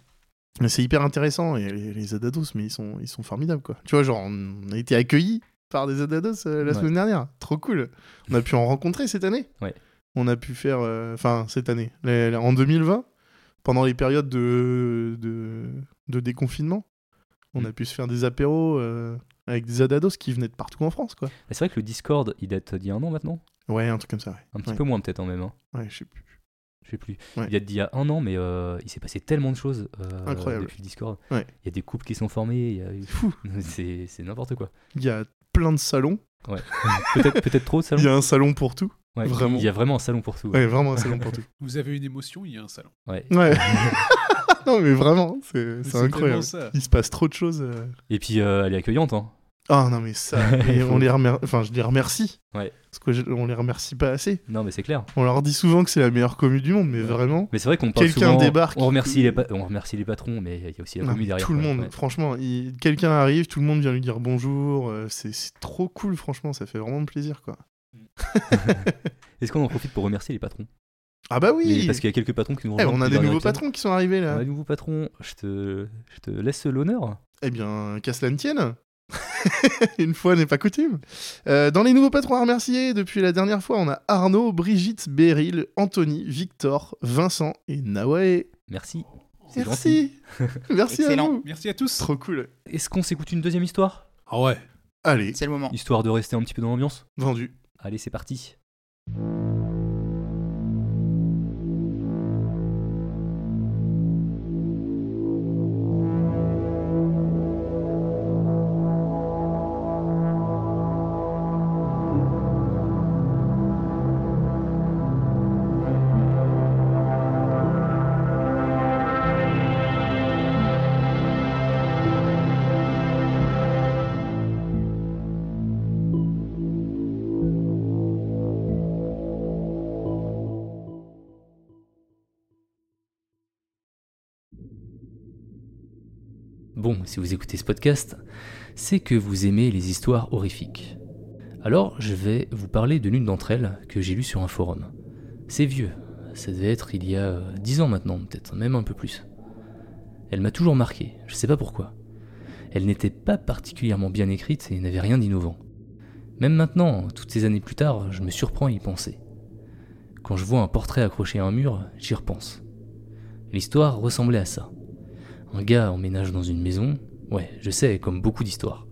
B: c'est hyper intéressant et les, les Adados, mais ils sont, ils sont formidables quoi. Tu vois, genre on a été accueillis par des Adados euh, la
A: Ouais.
B: semaine dernière, trop cool. On a pu en rencontrer cette année.
A: Ouais.
B: On a pu faire, euh, enfin cette année, en 2020, pendant les périodes de, de, de déconfinement, on
A: Mm.
B: a pu se faire des apéros euh, avec des adados qui venaient de partout en France, quoi.
A: C'est vrai que le Discord, il date d'il y a un an maintenant?
B: Ouais, un truc comme ça, ouais.
A: Un petit
B: Ouais.
A: peu moins peut-être en même. hein.
B: Ouais, je sais plus.
A: Je sais plus.
B: Ouais.
A: Il date d'il y a un an, mais euh, il s'est passé tellement de choses euh,
B: Incroyable.
A: depuis le Discord.
B: Ouais.
A: Il y a des couples qui sont formés, il y a-
B: Fou. [laughs]
A: c'est n'importe quoi.
B: Il y a plein de salons.
A: Ouais. [laughs] peut-être peut-être trop de salons.
B: Il y a un salon pour tout.
A: Ouais,
B: vraiment.
A: Il y a vraiment un salon pour tout.
B: Ouais, vraiment un salon pour tout. [laughs]
C: Vous avez une émotion, il y a un salon.
A: Ouais.
B: Ouais. [laughs] [laughs] non, mais vraiment, c'est incroyable.
C: ça.
B: Il se passe trop de choses. euh.
A: Et puis euh, elle est accueillante. Hein.
B: Ah non, mais ça. Et on les remercie. Enfin, je les remercie.
A: Ouais.
B: Parce que je- on les remercie pas assez.
A: Non, mais c'est clair.
B: On leur dit souvent que c'est la meilleure commu du monde, mais vraiment.
A: Mais c'est vrai qu'on parle
B: Quelqu'un
A: souvent.
B: débarque.
A: On remercie, les pa- on remercie les patrons, mais il y a aussi la
B: Non,
A: commu
B: mais
A: derrière.
B: tout le
A: quoi.
B: monde,
A: Ouais.
B: franchement, il- quelqu'un arrive, tout le monde vient lui dire bonjour. euh, c'est c'est trop cool, franchement, ça fait vraiment plaisir, quoi. [laughs]
A: Est-ce qu'on en profite pour remercier les patrons?
B: Ah bah oui.
A: Parce qu'il y a quelques patrons qui nous
B: Eh, on a des nouveaux
A: épisode.
B: patrons qui sont arrivés
A: On
B: là.
A: a des nouveaux patrons. Je te, je te laisse l'honneur.
B: Eh bien, qu'à cela ne tienne. [laughs] Une fois n'est pas coutume. Euh, dans les nouveaux patrons à remercier, depuis la dernière fois, on a Arnaud, Brigitte, Beryl, Anthony, Victor, Vincent et Nawae.
A: Merci.
B: Merci. [laughs] Merci à vous.
C: Merci à tous.
B: Trop cool.
A: Est-ce qu'on s'écoute une deuxième histoire?
C: Ah ouais.
B: Allez,
E: C'est le moment.
A: Histoire de rester un petit peu dans l'ambiance?
B: Vendu.
A: Allez, c'est parti. Si vous écoutez ce podcast, c'est que vous aimez les histoires horrifiques. Alors, je vais vous parler de l'une d'entre elles que j'ai lue sur un forum. C'est vieux, ça devait être il y a euh, 10 ans maintenant, peut-être même un peu plus. Elle m'a toujours marqué, je sais pas pourquoi. Elle n'était pas particulièrement bien écrite et n'avait rien d'innovant. Même maintenant, toutes ces années plus tard, je me surprends à y penser. Quand je vois un portrait accroché à un mur, j'y repense. L'histoire ressemblait à ça. Un gars emménage dans une maison, ouais, je sais, comme beaucoup d'histoires.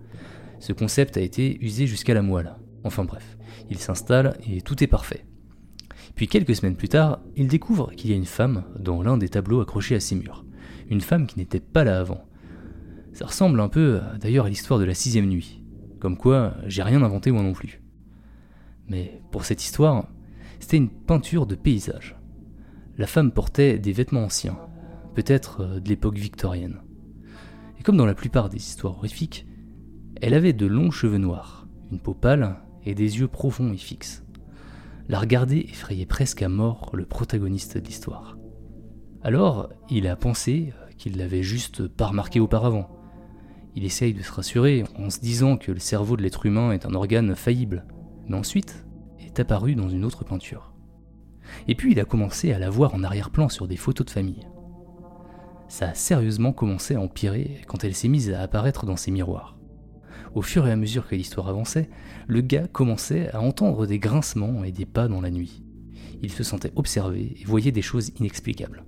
A: Ce concept a été usé jusqu'à la moelle. Enfin bref, il s'installe et tout est parfait. Puis quelques semaines plus tard, il découvre qu'il y a une femme dans l'un des tableaux accrochés à ses murs. Une femme qui n'était pas là avant. Ça ressemble un peu d'ailleurs à l'histoire de la sixième nuit. Comme quoi, j'ai rien inventé moi non plus. Mais pour cette histoire, c'était une peinture de paysage. La femme portait des vêtements anciens, peut-être euh, de l'époque victorienne. Et comme dans la plupart des histoires horrifiques, elle avait de longs cheveux noirs, une peau pâle et des yeux profonds et fixes. La regarder effrayait presque à mort le protagoniste de l'histoire. Alors, il a pensé euh, qu'il l'avait juste pas remarqué auparavant. Il essaye de se rassurer en se disant que le cerveau de l'être humain est un organe faillible, mais ensuite est apparu dans une autre peinture. Et puis il a commencé à la voir en arrière-plan sur des photos de famille. Ça a sérieusement commencé à empirer quand elle s'est mise à apparaître dans ses miroirs. Au fur et à mesure que l'histoire avançait, le gars commençait à entendre des grincements et des pas dans la nuit. Il se sentait observé et voyait des choses inexplicables.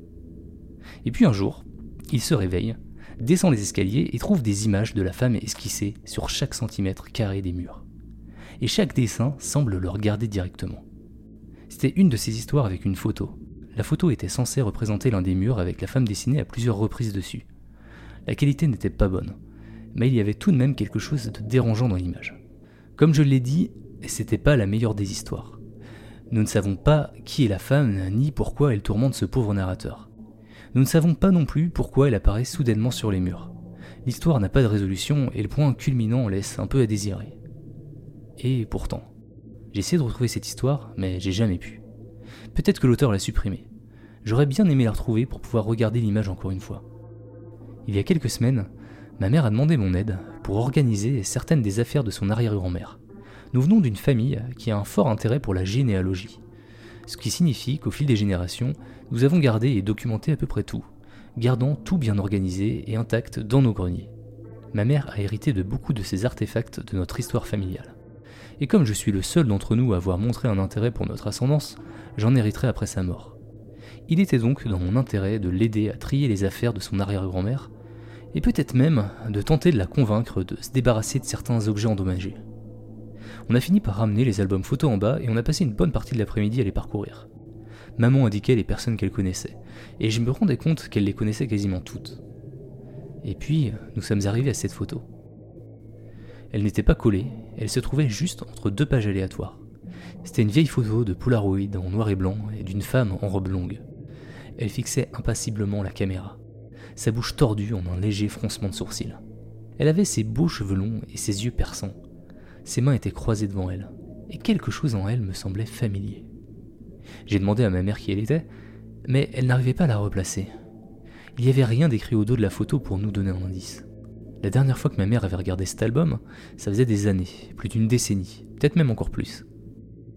A: Et puis un jour, il se réveille, descend les escaliers et trouve des images de la femme esquissées sur chaque centimètre carré des murs. Et chaque dessin semble le regarder directement. C'était une de ces histoires avec une photo. La photo était censée représenter l'un des murs avec la femme dessinée à plusieurs reprises dessus. La qualité n'était pas bonne, mais il y avait tout de même quelque chose de dérangeant dans l'image. Comme je l'ai dit, c'était pas la meilleure des histoires. Nous ne savons pas qui est la femme ni pourquoi elle tourmente ce pauvre narrateur. Nous ne savons pas non plus pourquoi elle apparaît soudainement sur les murs. L'histoire n'a pas de résolution et le point culminant laisse un peu à désirer. Et pourtant, j'ai essayé de retrouver cette histoire, mais j'ai jamais pu. Peut-être que l'auteur l'a supprimée. J'aurais bien aimé la retrouver pour pouvoir regarder l'image encore une fois. Il y a quelques semaines, ma mère a demandé mon aide pour organiser certaines des affaires de son arrière-grand-mère. Nous venons d'une famille qui a un fort intérêt pour la généalogie, ce qui signifie qu'au fil des générations, nous avons gardé et documenté à peu près tout, gardant tout bien organisé et intact dans nos greniers. Ma mère a hérité de beaucoup de ces artefacts de notre histoire familiale. Et comme je suis le seul d'entre nous à avoir montré un intérêt pour notre ascendance, j'en hériterai après sa mort. Il était donc dans mon intérêt de l'aider à trier les affaires de son arrière-grand-mère, et peut-être même de tenter de la convaincre de se débarrasser de certains objets endommagés. On a fini par ramener les albums photos en bas et on a passé une bonne partie de l'après-midi à les parcourir. Maman indiquait les personnes qu'elle connaissait, et je me rendais compte qu'elle les connaissait quasiment toutes. Et puis, nous sommes arrivés à cette photo. Elle n'était pas collée, elle se trouvait juste entre deux pages aléatoires. C'était une vieille photo de Polaroid en noir et blanc et d'une femme en robe longue. Elle fixait impassiblement la caméra, sa bouche tordue en un léger froncement de sourcils. Elle avait ses beaux cheveux longs et ses yeux perçants. Ses mains étaient croisées devant elle, et quelque chose en elle me semblait familier. J'ai demandé à ma mère qui elle était, mais elle n'arrivait pas à la replacer. Il n'y avait rien d'écrit au dos de la photo pour nous donner un indice. La dernière fois que ma mère avait regardé cet album, ça faisait des années, plus d'une décennie, peut-être même encore plus.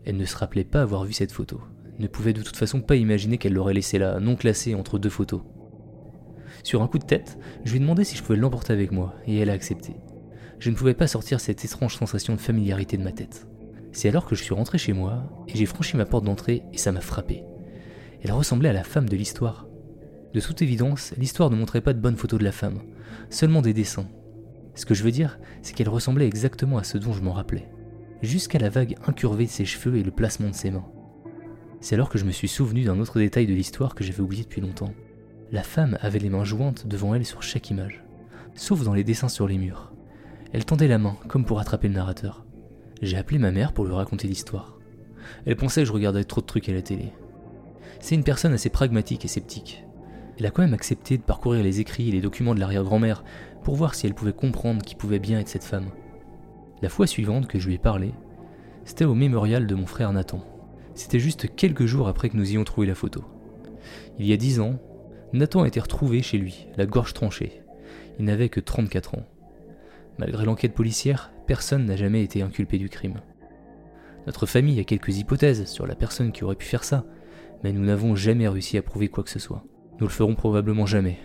A: Elle ne se rappelait pas avoir vu cette photo, ne pouvait de toute façon pas imaginer qu'elle l'aurait laissée là, non classée entre deux photos. Sur un coup de tête, je lui ai demandé si je pouvais l'emporter avec moi, et elle a accepté. Je ne pouvais pas sortir cette étrange sensation de familiarité de ma tête. C'est alors que je suis rentré chez moi, et j'ai franchi ma porte d'entrée, et ça m'a frappé. Elle ressemblait à la femme de l'histoire. De toute évidence, l'histoire ne montrait pas de bonnes photos de la femme, seulement des dessins. Ce que je veux dire, c'est qu'elle ressemblait exactement à ce dont je m'en rappelais, jusqu'à la vague incurvée de ses cheveux et le placement de ses mains. C'est alors que je me suis souvenu d'un autre détail de l'histoire que j'avais oublié depuis longtemps. La femme avait les mains jointes devant elle sur chaque image, sauf dans les dessins sur les murs. Elle tendait la main, comme pour attraper le narrateur. J'ai appelé ma mère pour lui raconter l'histoire. Elle pensait que je regardais trop de trucs à la télé. C'est une personne assez pragmatique et sceptique. Elle a quand même accepté de parcourir les écrits et les documents de l'arrière-grand-mère pour voir si elle pouvait comprendre qui pouvait bien être cette femme. La fois suivante que je lui ai parlé, c'était au mémorial de mon frère Nathan. C'était juste quelques jours après que nous ayons trouvé la photo. Il y a dix ans, Nathan a été retrouvé chez lui, la gorge tranchée. Il n'avait que 34 ans. Malgré l'enquête policière, personne n'a jamais été inculpé du crime. Notre famille a quelques hypothèses sur la personne qui aurait pu faire ça, mais nous n'avons jamais réussi à prouver quoi que ce soit. Nous le ferons probablement jamais.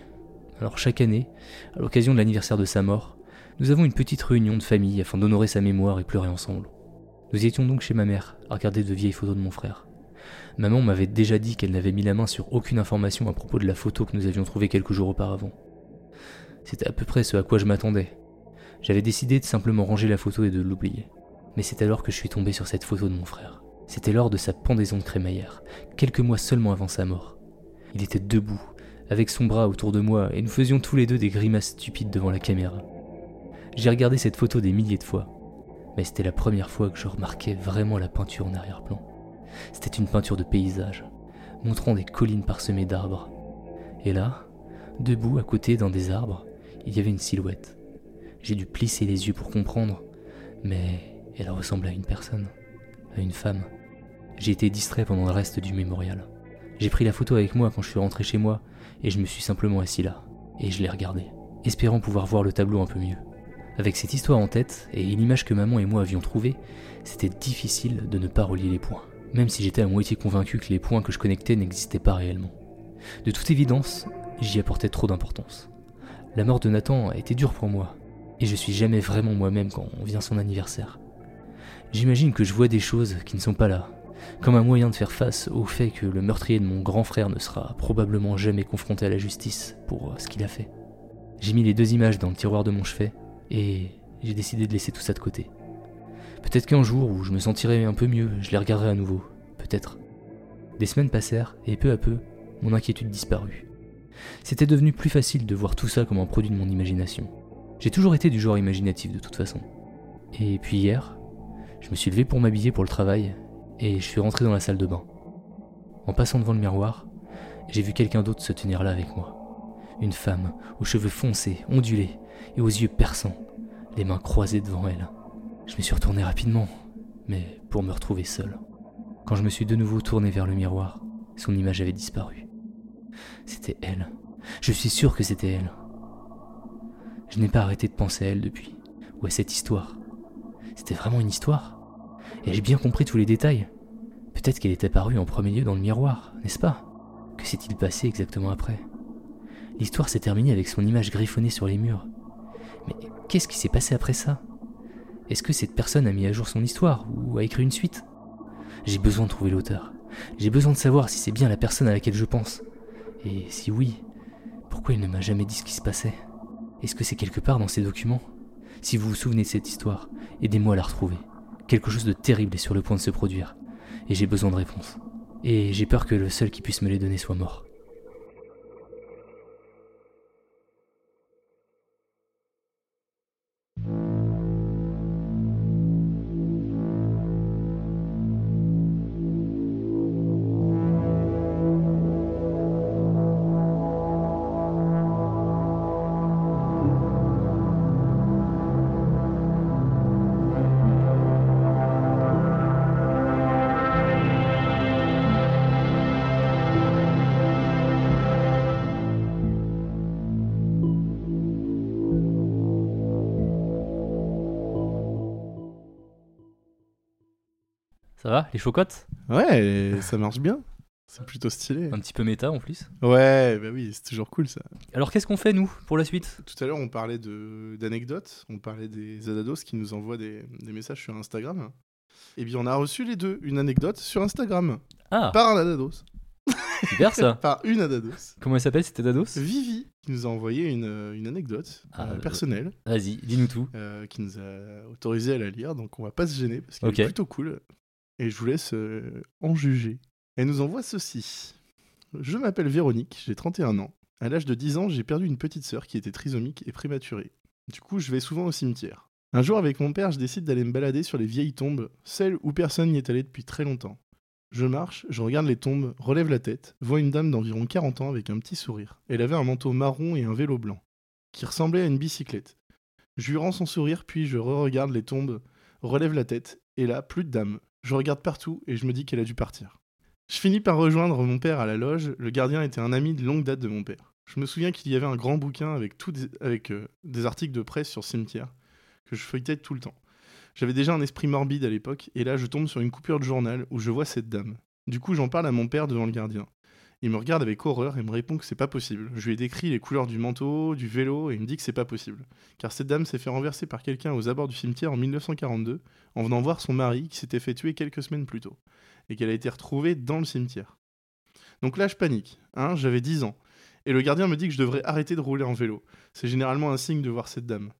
A: Alors chaque année, à l'occasion de l'anniversaire de sa mort, nous avons une petite réunion de famille afin d'honorer sa mémoire et pleurer ensemble. Nous étions donc chez ma mère, à regarder de vieilles photos de mon frère. Maman m'avait déjà dit qu'elle n'avait mis la main sur aucune information à propos de la photo que nous avions trouvée quelques jours auparavant. C'était à peu près ce à quoi je m'attendais. J'avais décidé de simplement ranger la photo et de l'oublier. Mais c'est alors que je suis tombé sur cette photo de mon frère. C'était lors de sa pendaison de crémaillère, quelques mois seulement avant sa mort. Il était debout, avec son bras autour de moi, et nous faisions tous les deux des grimaces stupides devant la caméra. J'ai regardé cette photo des milliers de fois, mais c'était la première fois que je remarquais vraiment la peinture en arrière-plan. C'était une peinture de paysage, montrant des collines parsemées d'arbres. Et là, debout à côté d'un des arbres, il y avait une silhouette. J'ai dû plisser les yeux pour comprendre, mais elle ressemblait à une personne, à une femme. J'ai été distrait pendant le reste du mémorial. J'ai pris la photo avec moi quand je suis rentré chez moi, et je me suis simplement assis là, et je l'ai regardée, espérant pouvoir voir le tableau un peu mieux. Avec cette histoire en tête, et l'image que maman et moi avions trouvée, c'était difficile de ne pas relier les points, même si j'étais à moitié convaincu que les points que je connectais n'existaient pas réellement. De toute évidence, j'y apportais trop d'importance. La mort de Nathan a été dure pour moi, et je suis jamais vraiment moi-même quand vient son anniversaire. J'imagine que je vois des choses qui ne sont pas là, comme un moyen de faire face au fait que le meurtrier de mon grand frère ne sera probablement jamais confronté à la justice pour ce qu'il a fait. J'ai mis les deux images dans le tiroir de mon chevet, et j'ai décidé de laisser tout ça de côté. Peut-être qu'un jour où je me sentirai un peu mieux, je les regarderai à nouveau, peut-être. Des semaines passèrent, et peu à peu, mon inquiétude disparut. C'était devenu plus facile de voir tout ça comme un produit de mon imagination. J'ai toujours été du genre imaginatif de toute façon. Et puis hier, je me suis levé pour m'habiller pour le travail, et je suis rentré dans la salle de bain. En passant devant le miroir, j'ai vu quelqu'un d'autre se tenir là avec moi. Une femme, aux cheveux foncés, ondulés, et aux yeux perçants, les mains croisées devant elle. Je me suis retourné rapidement, mais pour me retrouver seul. Quand je me suis de nouveau tourné vers le miroir, son image avait disparu. C'était elle. Je suis sûr que c'était elle. Je n'ai pas arrêté de penser à elle depuis, ou à cette histoire. C'était vraiment une histoire? Et j'ai bien compris tous les détails? Peut-être qu'elle est apparue en premier lieu dans le miroir, n'est-ce pas? Que s'est-il passé exactement après? L'histoire s'est terminée avec son image griffonnée sur les murs. Mais qu'est-ce qui s'est passé après ça?
D: Est-ce que cette personne a mis à jour son histoire ou a écrit une suite? J'ai besoin de trouver l'auteur. J'ai besoin de savoir si c'est bien la personne à laquelle je pense. Et si oui, pourquoi il ne m'a jamais dit ce qui se passait? Est-ce que c'est quelque part dans ces documents? Si vous vous souvenez de cette histoire, aidez-moi à la retrouver. Quelque chose de terrible est sur le point de se produire. Et j'ai besoin de réponses. Et j'ai peur que le seul qui puisse me les donner soit mort.
A: Va, les chocottes
B: Ouais, ça marche bien. C'est plutôt stylé.
A: Un petit peu méta en plus.
B: Ouais, bah oui, c'est toujours cool ça.
A: Alors qu'est-ce qu'on fait nous pour la suite?
B: Tout à l'heure, on parlait de- d'anecdotes, on parlait des Zadados qui nous envoient des, des messages sur Instagram. Et bien, on a reçu les deux, une anecdote sur Instagram,
A: Ah,
B: par un Adados.
A: super ça [laughs]
B: Par une Adados.
A: Comment elle s'appelle C'était Dados
B: Vivi qui nous a envoyé une, une anecdote
A: Ah,
B: euh,
A: euh,
B: personnelle,
A: Vas-y, dis-nous tout.
B: euh, qui nous a autorisé à la lire, donc on va pas se gêner parce qu'elle
A: Ok.
B: est plutôt cool. Et je vous laisse euh, en juger. Elle nous envoie ceci. Je m'appelle Véronique, j'ai 31 ans. À l'âge de 10 ans, j'ai perdu une petite sœur qui était trisomique et prématurée. Du coup, je vais souvent au cimetière. Un jour, avec mon père, je décide d'aller me balader sur les vieilles tombes, celles où personne n'y est allé depuis très longtemps. Je marche, je regarde les tombes, relève la tête, vois une dame d'environ 40 ans avec un petit sourire. Elle avait un manteau marron et un vélo blanc, qui ressemblait à une bicyclette. Je lui rends son sourire, puis je re-regarde les tombes, relève la tête, et là, plus de dame. Je regarde partout et je me dis qu'elle a dû partir. Je finis par rejoindre mon père à la loge, le gardien était un ami de longue date de mon père. Je me souviens qu'il y avait un grand bouquin avec, tout des, euh, des articles de presse sur cimetière, que je feuilletais tout le temps. J'avais déjà un esprit morbide à l'époque, et là je tombe sur une coupure de journal où je vois cette dame. Du coup j'en parle à mon père devant le gardien. Il me regarde avec horreur et me répond que c'est pas possible. Je lui ai décrit les couleurs du manteau, du vélo, et il me dit que c'est pas possible. Car cette dame s'est fait renverser par quelqu'un aux abords du cimetière en 1942, en venant voir son mari qui s'était fait tuer quelques semaines plus tôt, et qu'elle a été retrouvée dans le cimetière. Donc là je panique, hein, j'avais 10 ans, et le gardien me dit que je devrais arrêter de rouler en vélo. C'est généralement un signe de voir cette dame.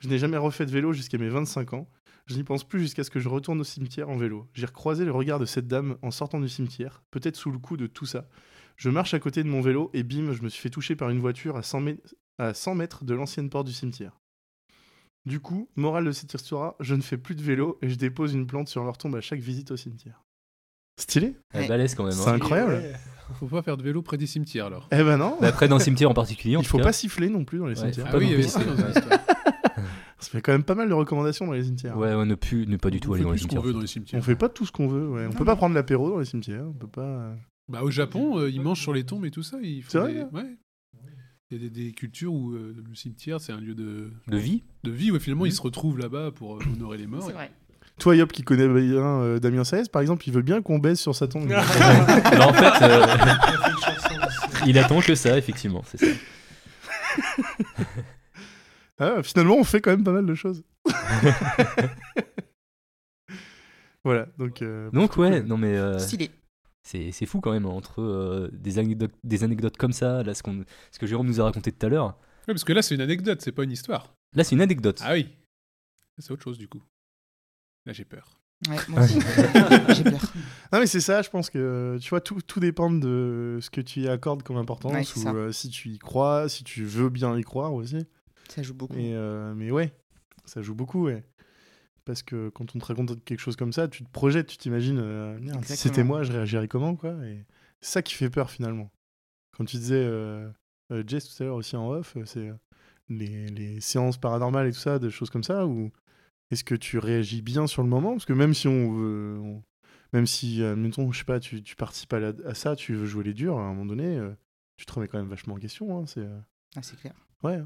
B: Je n'ai jamais refait de vélo jusqu'à mes 25 ans. Je n'y pense plus jusqu'à ce que je retourne au cimetière en vélo. J'ai recroisé le regard de cette dame en sortant du cimetière, peut-être sous le coup de tout ça. Je marche à côté de mon vélo et bim, je me suis fait toucher par une voiture à 100, mè- à 100 mètres de l'ancienne porte du cimetière. Du coup, morale de cette histoire, je ne fais plus de vélo et je dépose une plante sur leur tombe à chaque visite au cimetière. Stylé
E: Ouais.
A: balèze quand même.
B: C'est
A: hein.
B: incroyable.
C: Faut pas faire de vélo près des cimetières alors.
B: Eh ben non
A: Mais après, dans le cimetière en particulier, en
B: Il faut
A: cas.
B: pas siffler non plus dans les
A: Ouais,
B: cimetières.
C: Ah oui, il y avait ça dans histoire.
B: Ça fait quand même pas mal de recommandations dans les cimetières.
A: Ouais, ouais, ne, plus, ne pas du tout
C: On
A: aller dans les
C: plus ce qu'on
A: cimetières.
C: veut dans les cimetières.
B: On fait pas tout ce qu'on veut, ouais. On
C: Non,
B: peut pas prendre l'apéro dans les cimetières, on peut pas... euh,
C: Bah, au Japon, euh, ils mangent sur les tombes et tout ça. Ils font
B: C'est vrai,
C: des-
B: hein
C: ouais. Il y a des, des cultures où euh, le cimetière, c'est un lieu de,
A: De vie
C: de vie où finalement ils se retrouvent là-bas pour euh, honorer les morts.
E: C'est vrai.
B: Toi, Yop, qui connaît bien euh, Damien Saez, par exemple, il veut bien qu'on baise sur sa tombe. [laughs]
A: En fait, euh, [laughs] il attend que ça, effectivement. C'est ça.
B: Ah, finalement, on fait quand même pas mal de choses. [laughs] voilà, donc... euh,
A: Donc, ouais, non mais. euh,
E: Stylé.
A: C'est c'est fou quand même entre euh, des, anecdotes, des anecdotes comme ça, là, ce, qu'on- ce que Jérôme nous a raconté tout à l'heure.
C: Ouais, parce que là, c'est une anecdote, c'est pas une histoire.
A: Là, c'est une anecdote.
C: Ah oui. C'est autre chose du coup. Là, j'ai peur.
E: Ouais, moi aussi. [laughs] J'ai peur.
B: Non, mais c'est ça, je pense que, tu vois, tout, tout dépend de ce que tu y accordes comme importance,
E: Ouais,
B: ou euh, si tu y crois, si tu veux bien y croire aussi.
E: Ça joue beaucoup.
B: Mais, euh, mais ouais, ça joue beaucoup, ouais. Parce que quand on te raconte quelque chose comme ça, tu te projettes, tu t'imagines, euh, si c'était moi, je réagirais comment, quoi. Et c'est ça qui fait peur, finalement. Quand tu disais, euh, euh, Jess, tout à l'heure aussi en off, c'est les, les séances paranormales et tout ça, des choses comme ça, ou est-ce que tu réagis bien sur le moment? Parce que même si on veut... on- Même si, mettons, je sais pas, tu, tu participes à, la- à ça, tu veux jouer les durs, à un moment donné, euh, tu te remets quand même vachement en question. Hein, c'est...
E: Ah, c'est clair.
B: Ouais.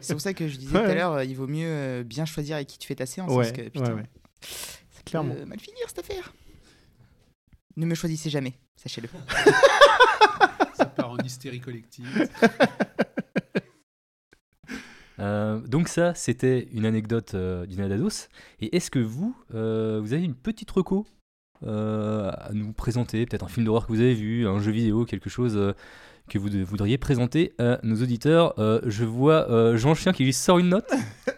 E: C'est pour ça que je disais
B: Ouais.
E: tout à l'heure, il vaut mieux euh, bien choisir avec qui tu fais ta séance.
B: Ouais,
E: parce que,
B: ouais,
E: putain,
B: ouais.
E: ça peut
B: Clairement.
E: mal finir cette affaire. Ne me choisissez jamais, sachez-le. [laughs]
C: Ça part en hystérie collective. [laughs]
A: Euh, donc ça, c'était une anecdote euh, d'une Adados. Et est-ce que vous, euh, vous avez une petite reco euh, à nous présenter Peut-être un film d'horreur que vous avez vu, un jeu vidéo, quelque chose euh, que vous voudriez présenter à nos auditeurs. Euh, je vois euh, Jean Chien qui lui sort une note.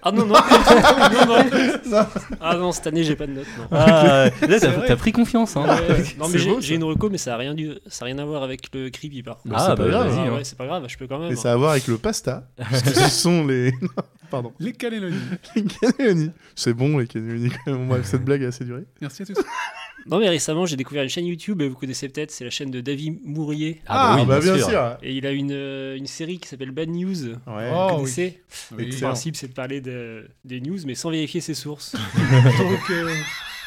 F: Ah non, non, [laughs] non, non.
B: Non.
F: Ah non, cette année, j'ai pas de note. Non.
A: Ah, [laughs] là, t'as pris confiance. Hein.
F: Ouais, non, [laughs] mais j'ai une reco, mais ça a rien, du, ça a rien à voir avec le creepy par contre.
B: Bah,
A: Ah,
B: pas
A: bah,
B: grave,
A: vas-y.
F: Ah
A: hein.
F: ouais, c'est pas grave, je peux quand même.
B: Et ça a à voir avec le pasta. ce sont les. Non, Pardon.
C: Les cannelloni.
B: Les cannelloni. C'est bon, les cannelloni, quand même. Bref, cette blague a assez duré.
C: Merci à tous.
F: Non, mais récemment, j'ai découvert une chaîne YouTube, et vous connaissez peut-être, c'est la chaîne de David Mourier.
A: Ah, bah oui,
B: bah,
A: bien,
B: bien
A: sûr.
B: sûr.
F: Et il a une, euh, une série qui s'appelle Bad News.
B: Ouais.
C: Oh,
F: vous connaissez
C: Oui.
F: Le principe, c'est de parler de- des news, mais sans vérifier ses sources. [laughs] donc, euh,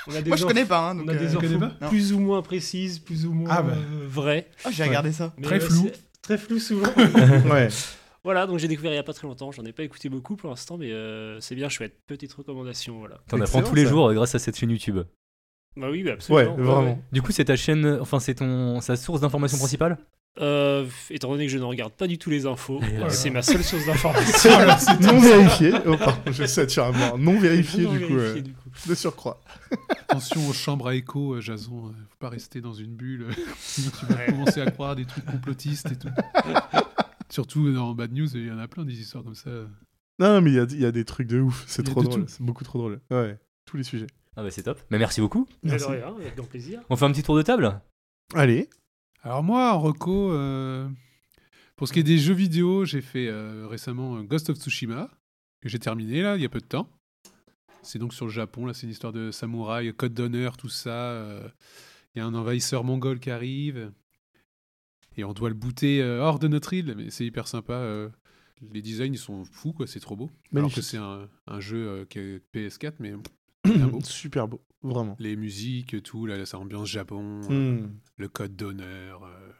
F: on a des,
E: Moi, je connais pas. Hein, donc,
F: on a des
E: euh,
C: connais
F: infos
C: pas
F: plus ou moins précises, plus ou moins
C: Ah bah.
F: euh, vraies.
E: Oh, j'ai regardé ça.
F: Mais,
C: Très
F: euh,
C: flou.
F: Très flou souvent. [laughs]
B: Ouais.
F: voilà, donc j'ai découvert il y a pas très longtemps. J'en ai pas écouté beaucoup pour l'instant, mais euh, c'est bien chouette. Petite recommandation, voilà.
A: T'en apprends
B: Excellent,
A: tous les
B: ça.
A: jours euh, grâce à cette chaîne YouTube.
F: Bah oui, bah
B: Ouais,
F: absolument.
B: vraiment.
A: Du coup, c'est ta chaîne, enfin, c'est ton, sa source d'information principale
F: Euh, étant donné que je ne regarde pas du tout les infos, c'est ma seule source d'information. [laughs]
B: non vérifié. Oh, pardon, je sature à mort. Non vérifié,
F: Non
B: du coup.
F: vérifié,
B: euh,
F: du coup.
B: De surcroît. [laughs]
C: Attention aux chambres à écho, euh, Jason. euh, faut pas rester dans une bulle. [laughs] sinon tu vas commencer à croire des trucs complotistes et tout. Surtout dans Bad News, il y en a plein des histoires comme ça.
B: Non, mais il y y a des trucs de ouf. C'est trop drôle. C'est beaucoup trop drôle. Ouais. Tous les sujets.
A: Ah bah c'est top. Mais merci beaucoup.
B: Merci.
F: de rien, avec grand plaisir.
A: On fait un petit tour de table?
B: Allez.
C: Alors moi, en reco, euh, pour ce qui est des jeux vidéo, j'ai fait euh, récemment euh, Ghost of Tsushima, que j'ai terminé là, il y a peu de temps. C'est donc sur le Japon, là c'est une histoire de samouraï, code d'honneur, tout ça. euh, Il y a un envahisseur mongol qui arrive, et on doit le booter euh, hors de notre île, mais c'est hyper sympa. euh, les designs ils sont fous, quoi, c'est trop beau. Alors que
B: Magnifique.
C: c'est un, un jeu euh, qui est PS4, mais.
B: Super beau. Vraiment.
C: Les musiques, tout, là, ça ambiance Japon. euh,
B: Hmm.
C: le code d'honneur, euh,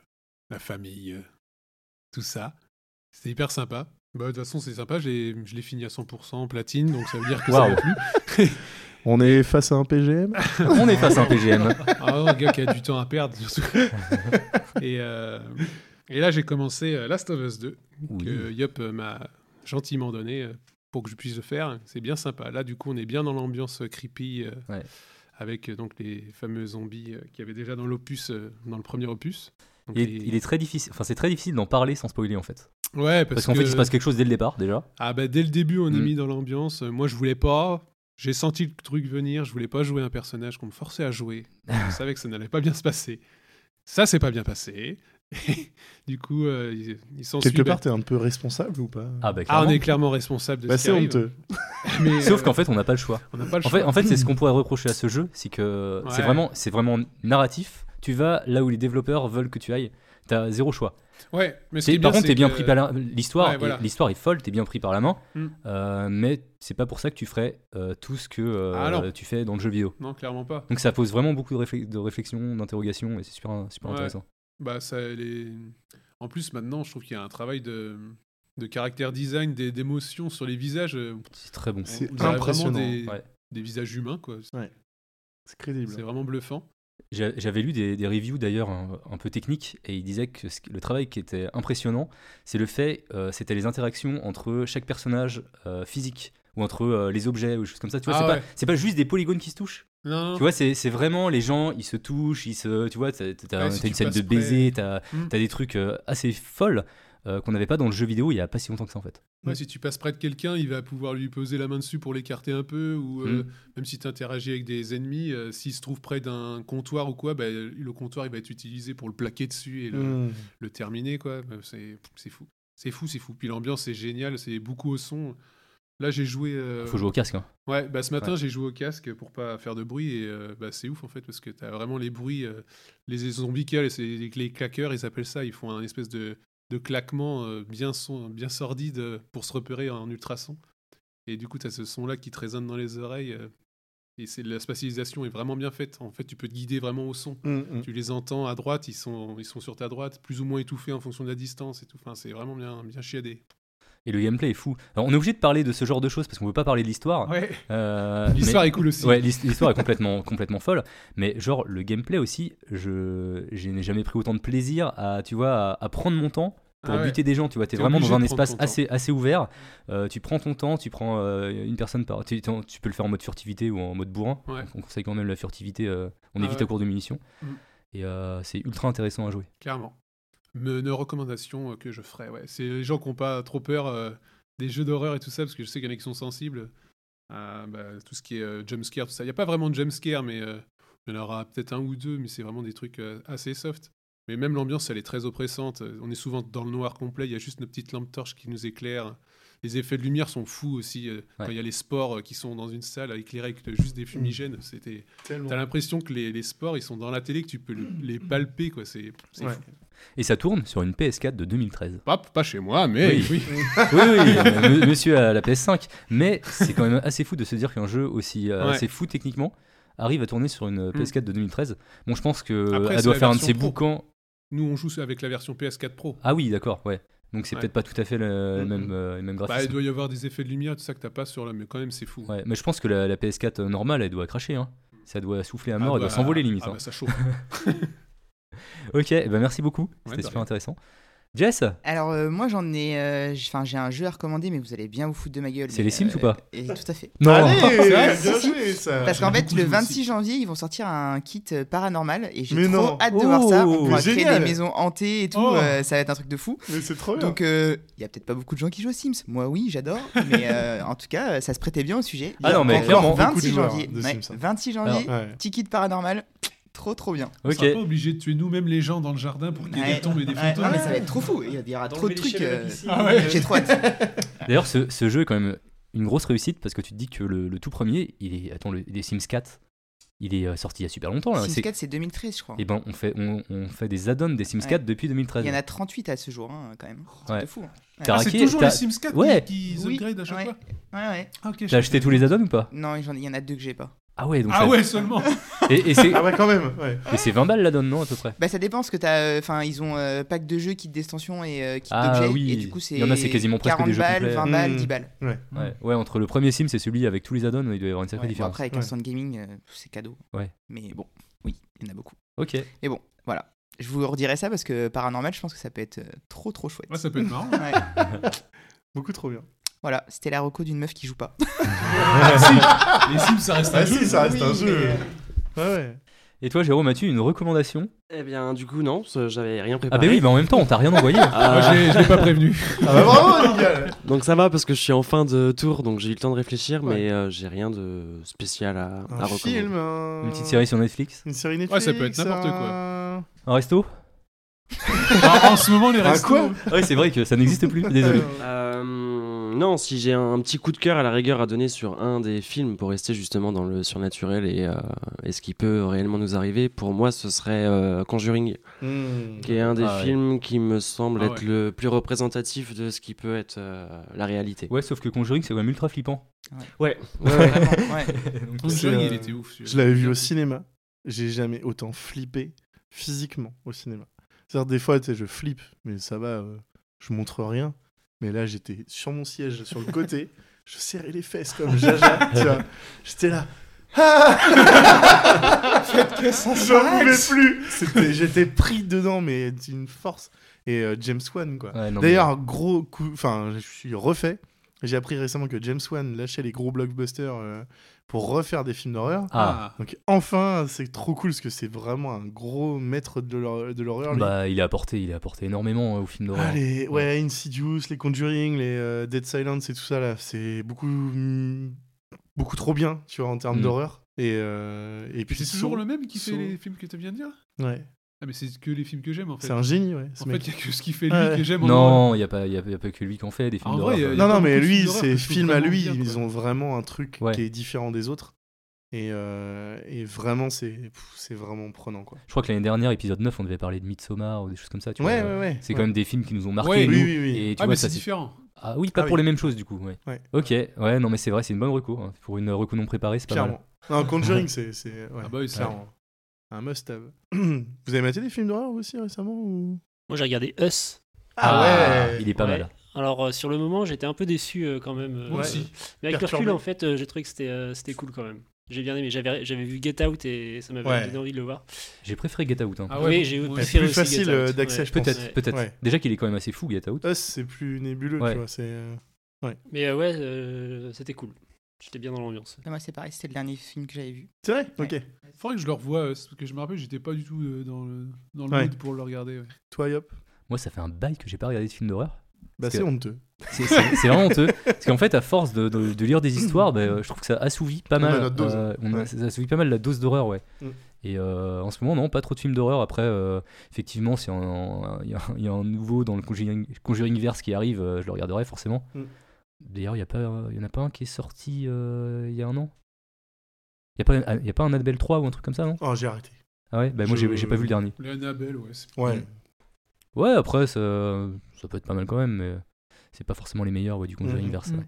C: la famille, euh, tout ça. C'était hyper sympa. Bah, de toute façon, c'est sympa. Je l'ai fini à 100% platine, donc ça veut dire que ça plus. [laughs]
B: On est face à un PGM. [laughs]
A: On est face à un PGM. [laughs]
C: Ah, un gars qui a du temps à perdre, surtout. et, euh, et là, j'ai commencé Last of Us 2,
A: Oui.
C: que Yop m'a gentiment donné pour que je puisse le faire. C'est bien sympa. Là, du coup, on est bien dans l'ambiance euh, creepy. euh,
A: Ouais.
C: Avec euh, donc les fameux zombies qu'il y avait déjà dans l'opus, dans le premier opus. Donc,
A: Il est,
C: les-
A: il est très difficile, enfin c'est très difficile d'en parler sans spoiler en fait.
C: Ouais,
A: Parce,
C: parce,
A: qu'en
C: que...
A: fait il se passe quelque chose dès le départ déjà.
C: Ah bah dès le début, on est
A: Mm.
C: mis dans l'ambiance. Moi, je voulais pas. J'ai senti le truc venir. Je voulais pas jouer un personnage qu'on me forçait à jouer. [laughs] je savais que ça n'allait pas bien se passer. Ça, c'est pas bien passé. [laughs] du coup, euh, ils, ils s'en
B: Quelque part, t'es un peu responsable ou pas
A: Ah bah
C: Ah, on est clairement responsable de
B: Bah, c'est honteux. [laughs]
C: Mais,
A: Sauf
C: euh,
A: qu'en fait on n'a pas le choix.
C: on n'a pas le
A: En
C: choix.
A: fait, en fait c'est ce [laughs] qu'on pourrait reprocher à ce jeu, c'est que c'est vraiment, c'est vraiment narratif. Tu vas là où les développeurs veulent que tu ailles. T'as zéro choix.
C: Ouais, mais ce
A: T'es-
C: qui est
A: par
C: bien,
A: contre, t'es bien
C: que-
A: pris par l'histoire.
C: Ouais,
A: et
C: voilà.
A: L'histoire est folle, t'es bien pris par la main.
C: Mm.
A: Euh, mais c'est pas pour ça que tu ferais euh, tout ce que euh,
C: Ah,
A: tu fais dans le jeu vidéo.
C: Non, clairement pas.
A: Donc ça pose vraiment beaucoup de, réflex- de réflexion, d'interrogation, et c'est super, super
C: Ouais.
A: intéressant.
C: Bah, ça, les... En plus, maintenant, je trouve qu'il y a un travail de, de caractère design, des- d'émotions sur les visages. euh,
A: C'est très bon.
B: C'est impressionnant.
C: Des,
A: Ouais.
C: des visages humains, quoi.
B: C'est crédible.
C: C'est vraiment bluffant.
A: J'a- J'avais lu des, des reviews d'ailleurs un, un peu techniques et ils disaient que ce- le travail qui était impressionnant, c'est le fait, euh, c'était les interactions entre chaque personnage euh, physique ou entre euh, les objets ou des choses comme ça. Tu vois,
C: Ah
A: c'est
C: ouais.
A: pas, c'est pas juste des polygones qui se touchent.
C: Non,
A: Tu vois, c'est c'est vraiment les gens, ils se touchent, ils se, tu vois, t'as
C: Ouais, si tu
A: une scène de baiser, t'as
C: Mm.
A: t'as des trucs euh, assez folles euh, qu'on n'avait pas dans le jeu vidéo il y a pas si longtemps que ça en fait.
C: Ouais, si tu passes près de quelqu'un, il va pouvoir lui poser la main dessus pour l'écarter un peu, ou euh,
A: Mm.
C: même si tu interagis avec des ennemis, euh, s'il se trouve près d'un comptoir ou quoi, bah, le comptoir il va être utilisé pour le plaquer dessus et le,
B: Hmm.
C: le terminer, quoi. Bah, C'est c'est fou. C'est fou, c'est fou. Puis l'ambiance est géniale, c'est beaucoup au son. Là, j'ai joué. euh,
A: Faut jouer au casque. hein.
C: Ouais, bah, ce matin, j'ai joué au casque pour pas faire de bruit et euh, bah, c'est ouf en fait parce que tu as vraiment les bruits, euh, les zombies qui c'est les, les claqueurs, ils appellent ça, ils font un espèce de, de claquement euh, bien, son, bien sordide pour se repérer en ultrason. Et du coup, tu as ce son-là qui te résonne dans les oreilles euh, et c'est la spatialisation est vraiment bien faite. En fait, tu peux te guider vraiment au son.
B: Hmm, hmm.
C: Tu les entends à droite, ils sont, ils sont sur ta droite, plus ou moins étouffés en fonction de la distance et tout. Enfin, c'est vraiment bien, bien chiadé.
A: Et le gameplay est fou. Alors, on est obligé de parler de ce genre de choses parce qu'on veut pas parler de l'histoire.
C: Ouais.
A: Euh,
C: L'histoire
A: mais-
C: est cool aussi.
A: Ouais, l'his- l'histoire est complètement, [laughs] complètement folle. Mais genre, le gameplay aussi, je, je n'ai jamais pris autant de plaisir à, tu vois, à, à prendre mon temps pour
C: Ah ouais.
A: buter des gens, tu vois. T'es
C: T'es
A: vraiment dans un espace assez, assez ouvert. Euh, tu prends ton temps, tu prends euh, une personne par. Tu, peux le faire en mode furtivité ou en mode bourrin.
C: Ouais.
A: On conseille quand même la furtivité, euh, on
C: Ah
A: évite
C: ouais.
A: à court de munitions.
C: Mm.
A: Et c'est ultra intéressant à jouer.
C: Clairement. Une recommandation euh, que je ferais, ouais. C'est les gens qui n'ont pas trop peur euh, des jeux d'horreur et tout ça, parce que je sais qu'il y en a qui sont sensibles à bah, tout ce qui est euh, jumpscare, tout ça. Il n'y a pas vraiment de jumpscare, mais euh, il y en aura peut-être un ou deux, mais c'est vraiment des trucs euh, assez soft. Mais même l'ambiance, elle est très oppressante. Euh, On est souvent dans le noir complet, il y a juste nos petites lampes torches qui nous éclairent. Les effets de lumière sont fous aussi. euh, Quand il y a les spores euh, qui sont dans une salle éclairée avec juste des fumigènes, c'était
B: Tellement.
C: T'as l'impression que les, les sports, ils sont dans la télé, que tu peux le- les palper, quoi. C'est c'est
B: Ouais.
C: fou.
A: Et ça tourne sur une PS4 de 2013.
C: Pas, pas chez moi, mais
A: Oui.
C: oui. [laughs]
A: oui, oui, euh, monsieur à la PS5. Mais c'est quand même assez fou de se dire qu'un jeu aussi euh,
C: Ouais.
A: assez fou techniquement arrive à tourner sur une PS4 de 2013. Bon, je pense que
C: Après,
A: elle
C: c'est
A: doit
C: la
A: faire un de ses
C: pro.
A: bouquins.
C: Nous, on joue avec la version PS4 Pro.
A: Ah oui, d'accord, ouais. Donc c'est
C: Ouais.
A: peut-être pas tout à fait le,
B: Mhm.
A: même, euh, le même
C: Bah, il
A: graphisme.
C: doit y avoir des effets de lumière, tout ça que t'as pas sur là, mais quand même, c'est fou.
A: Ouais, mais je pense que la, la PS4 normale, elle doit cracher. Hein. Ça doit souffler à
C: Ah
A: mort, elle doit
C: bah,
A: s'envoler limite.
C: Ah
A: hein.
C: bah, ça chauffe. [laughs] [laughs]
A: Ok, eh ben merci beaucoup.
C: Ouais,
A: C'était super intéressant. Jess,
E: Alors euh, moi j'en ai, euh, enfin j'ai un jeu à recommander mais vous allez bien vous foutre de ma gueule.
A: C'est les Sims ou pas
E: et, Tout à fait.
A: non.
B: Allez, [laughs]
E: vrai
B: bien joué ça.
E: Parce qu'en fait le
C: joué
E: 26
C: aussi.
E: janvier ils vont sortir un kit euh, paranormal et j'ai trop
B: non.
E: hâte de voir ça.
A: Oh,
E: On pourra créer des maisons hantées et tout,
B: Oh.
E: euh, ça va être un truc de fou.
B: Mais c'est trop bien.
E: Donc il y a peut-être pas beaucoup de gens qui jouent aux Sims. Moi oui j'adore, [laughs] mais euh, en tout cas euh, ça se prêtait bien au sujet.
A: Ah non, mais clairement,
B: beaucoup de
E: 26
B: joueurs
E: janvier.
B: de
E: Ouais,
B: Sims, hein.
E: 26 janvier, petit kit paranormal, trop trop bien.
C: On
A: Ok.
C: sera pas obligé de tuer nous-mêmes les gens dans le jardin pour qu'il y ait des tombes et des fantômes.
E: non, mais ça va être trop fou. Il y aura trop de trucs. euh.
C: Ah ouais.
E: J'ai trop hâte. [laughs]
A: D'ailleurs, ce, ce jeu est quand même une grosse réussite parce que tu te dis que le, le tout premier, il est. Attends, le, les Sims 4, il est euh, sorti il y a super longtemps. Là.
E: Sims
A: C'est-
E: 4 c'est 2013 je crois.
A: Eh ben, on fait, on, on fait des add-ons des Sims
E: Ouais.
A: 4 depuis 2013.
E: Il y en a 38 à ce jour hein, quand même. C'est
A: Ouais.
E: fou. hein.
A: T'as
C: Ah, c'est toujours les Sims 4
A: Ouais.
C: qui, qui
E: Oui,
C: upgrade à chaque
E: ouais.
C: fois.
E: Ouais ouais.
C: Ah, ok, je
A: T'as acheté tous les add-ons ou pas?
E: Non, il y en a deux que j'ai pas.
A: Ah ouais, donc
C: Ah
A: ça-
C: ouais, seulement. [laughs]
A: Et, et c'est
B: Ah ouais, quand même. Ouais.
A: et c'est 20 balles l'add-on, non, à peu près?
E: Bah ça dépend parce que t'as, enfin ils ont euh, pack de jeux, kit d'extension et euh, kit
A: Ah
E: d'objets
A: oui.
E: et du coup c'est
A: Il y en a, c'est quasiment presque
E: 40
A: des jeux
E: balles,
A: complets.
E: 20 balles,
B: Hmm.
E: 10 balles.
A: ouais. ouais, entre le premier Sims et celui avec tous les add-ons, il doit y avoir une sacrée
E: Ouais, bon,
A: différence.
E: après avec
B: Ouais.
E: Instant Gaming euh, c'est cadeau.
A: Ouais.
E: Mais bon, oui, il y en a beaucoup.
A: Ok.
E: Et bon, voilà. Je vous redirai ça parce que Paranormal, je pense que ça peut être euh, trop trop chouette.
C: Ouais, ça peut être marrant. [laughs]
E: Ouais.
B: Beaucoup trop bien.
E: Voilà, c'était la reco d'une meuf qui joue pas. [laughs]
C: les Sims, ça reste un
B: Ah
C: jeu.
B: si, ça reste
E: oui,
B: un jeu.
E: mais-
B: Ouais, ouais.
A: Et toi, Jérôme, as-tu une recommandation?
G: Eh bien, du coup, non, j'avais rien
A: Ah
G: préparé.
A: bah oui, mais en même temps, on t'a rien envoyé. [laughs]
G: Ah,
C: Moi, je l'ai- pas prévenu.
B: Ah bah bravo, Nickel. [laughs]
G: donc ça va parce que je suis en fin de tour, donc j'ai eu le temps de réfléchir,
B: Ouais.
G: mais euh, j'ai rien de spécial à, à
B: Un
G: recommander.
B: film, un...
A: Une petite série sur Netflix?
B: Une série Netflix.
C: ça peut être n'importe quoi.
B: un-
A: resto?
C: En, en ce moment, les
B: Un
C: restos.
B: quoi?
A: Ah Oui, c'est vrai que ça n'existe plus, désolé.
G: Non, si j'ai un petit coup de cœur à la rigueur à donner sur un des films pour rester justement dans le surnaturel et, euh, et ce qui peut réellement nous arriver, pour moi ce serait euh, Conjuring,
B: Hmm.
G: qui est un des
A: Ah ouais.
G: films qui me semble
C: Ah
G: être
C: ouais.
G: le plus représentatif de ce qui peut être euh, la réalité.
A: Ouais, sauf que Conjuring, c'est quand même ultra flippant.
G: Ouais, ouais, [laughs] [laughs]
C: Conjuring, il était ouf.
B: Je l'avais vu au cinéma. J'ai jamais autant flippé physiquement au cinéma. C'est-à-dire, des fois, tu sais, je flippe, mais ça va, euh, je montre rien. Mais là, j'étais sur mon siège, sur le côté, [laughs] je serrais les fesses comme Jaja, tu vois. J'étais là. [laughs] Faites que ça J'en pouvais plus C'était- J'étais pris dedans, mais d'une force. Et euh, James Wan, quoi.
A: Ouais, non, mais-
B: D'ailleurs, gros coup. Enfin, je suis refait. J'ai appris récemment que James Wan lâchait les gros blockbusters euh, pour refaire des films d'horreur.
A: Ah,
B: Donc enfin, c'est trop cool parce que c'est vraiment un gros maître de l'hor- de l'horreur.
A: bah, il a apporté, il a apporté énormément euh, au film d'horreur.
B: Ah, les, ouais, Insidious, les Conjuring, les euh, Dead Silence et tout ça là, c'est beaucoup mm, beaucoup trop bien, tu vois, en termes
A: Mm.
B: d'horreur. Et euh, et
C: Puis c'est toujours le même qui fait les films que tu viens de dire?
B: Ouais,
C: Ah, mais c'est que les films que j'aime en fait.
B: c'est un génie, ouais. ce
C: En fait,
B: mec.
C: il y a que ce qu'il fait lui
B: Ouais.
C: que j'aime.
A: Non, il n'y a, pas- y a, y a pas que lui qui en fait des films d'horreur.
B: non, non, mais lui, ses films à lui,
C: bien,
B: ils ont vraiment un truc
A: Ouais.
B: qui est différent des autres. Et, euh, et vraiment, c'est vraiment prenant, quoi.
A: Je crois que l'année dernière, épisode 9, on devait parler de Midsommar ou des choses comme ça. Tu
B: Ouais,
A: vois.
B: ouais, ouais.
A: C'est
B: ouais.
A: quand même des films qui nous ont marqué.
C: Ouais,
A: nous,
B: oui, oui, oui.
A: Et tu
C: Ah,
A: vois,
C: mais c'est différent.
A: Ah oui, pas
B: Ah
A: pour les mêmes choses du coup. Ok, ouais, non mais c'est vrai, c'est une bonne recours. hein. Pour une recours non préparée, c'est pas mal.
B: Clairement. Non, Conjuring, c'est.
C: Ah bah oui, c'est
B: clairement. Un must-have. [clears throat] Vous avez maté des films d'horreur aussi récemment ou...
F: Moi, j'ai regardé Us.
A: Ah, il est pas
F: Ouais.
A: mal.
F: Alors, euh, sur le moment, j'étais un peu déçu euh, quand même. euh,
C: Moi
B: Ouais.
C: aussi.
F: Mais avec le recul, en fait, euh, j'ai trouvé que c'était euh, c'était cool quand même. J'ai bien aimé. J'avais j'avais vu Get Out et ça m'avait
B: Ouais.
F: donné envie de le voir.
A: J'ai préféré Get Out. hein.
C: Ah
F: oui,
C: ouais.
B: C'est
F: préféré
B: plus
F: aussi
B: facile
F: Get Out.
B: d'accès,
F: Ouais.
B: je pense.
A: Peut-être,
F: Ouais.
A: peut-être.
B: Ouais.
A: Déjà qu'il est quand même assez fou, Get Out.
B: Us, c'est plus nébuleux,
A: Ouais.
B: tu vois. C'est.
F: Mais euh, ouais, euh, c'était cool. J'étais bien dans l'ambiance.
E: Moi, c'est pareil, c'était le dernier film que j'avais vu.
B: C'est vrai?
E: Ouais.
B: Ok.
C: Faudrait que je le revoie, euh, parce que je me rappelle, j'étais pas du tout euh, dans le, dans le
B: Ouais.
C: mood pour le regarder. ouais.
B: Toi, Yop?
A: Moi, ça fait un bail que j'ai pas regardé de film d'horreur.
B: Bah,
A: Parce
B: c'est
A: que-
B: honteux.
A: C'est c'est- c'est vraiment honteux. Parce qu'en fait, à force de, de- de lire des [clears throat] histoires, bah, euh, je trouve que ça assouvit pas
B: On a
A: mal.
B: notre dose.
A: euh, on a-
B: Ouais.
A: Ça assouvit pas mal la dose d'horreur, ouais.
B: Mm.
A: Et euh, en ce moment, non, pas trop de films d'horreur. Après, euh, effectivement, s'il y, a un- il y a- il y a un nouveau dans le Conjuring, Conjuringverse qui arrive, euh, je le regarderai forcément.
B: Mm.
A: D'ailleurs, il y, a pas- il y en a pas un qui est sorti euh, il y a un an? Il n'y a, pas- il y a pas un Annabelle 3 ou un truc comme ça, non?
B: Oh, j'ai arrêté.
A: Ah ouais? Bah, moi,
B: Je-
A: j'ai pas vu le dernier.
C: Le Annabelle, ouais. c'est-
B: Ouais.
A: Mm. Ouais, après, ça, ça peut être pas mal quand même, mais c'est pas forcément les meilleurs ouais, du Conjuringverse.
E: Mhm.
A: ouais.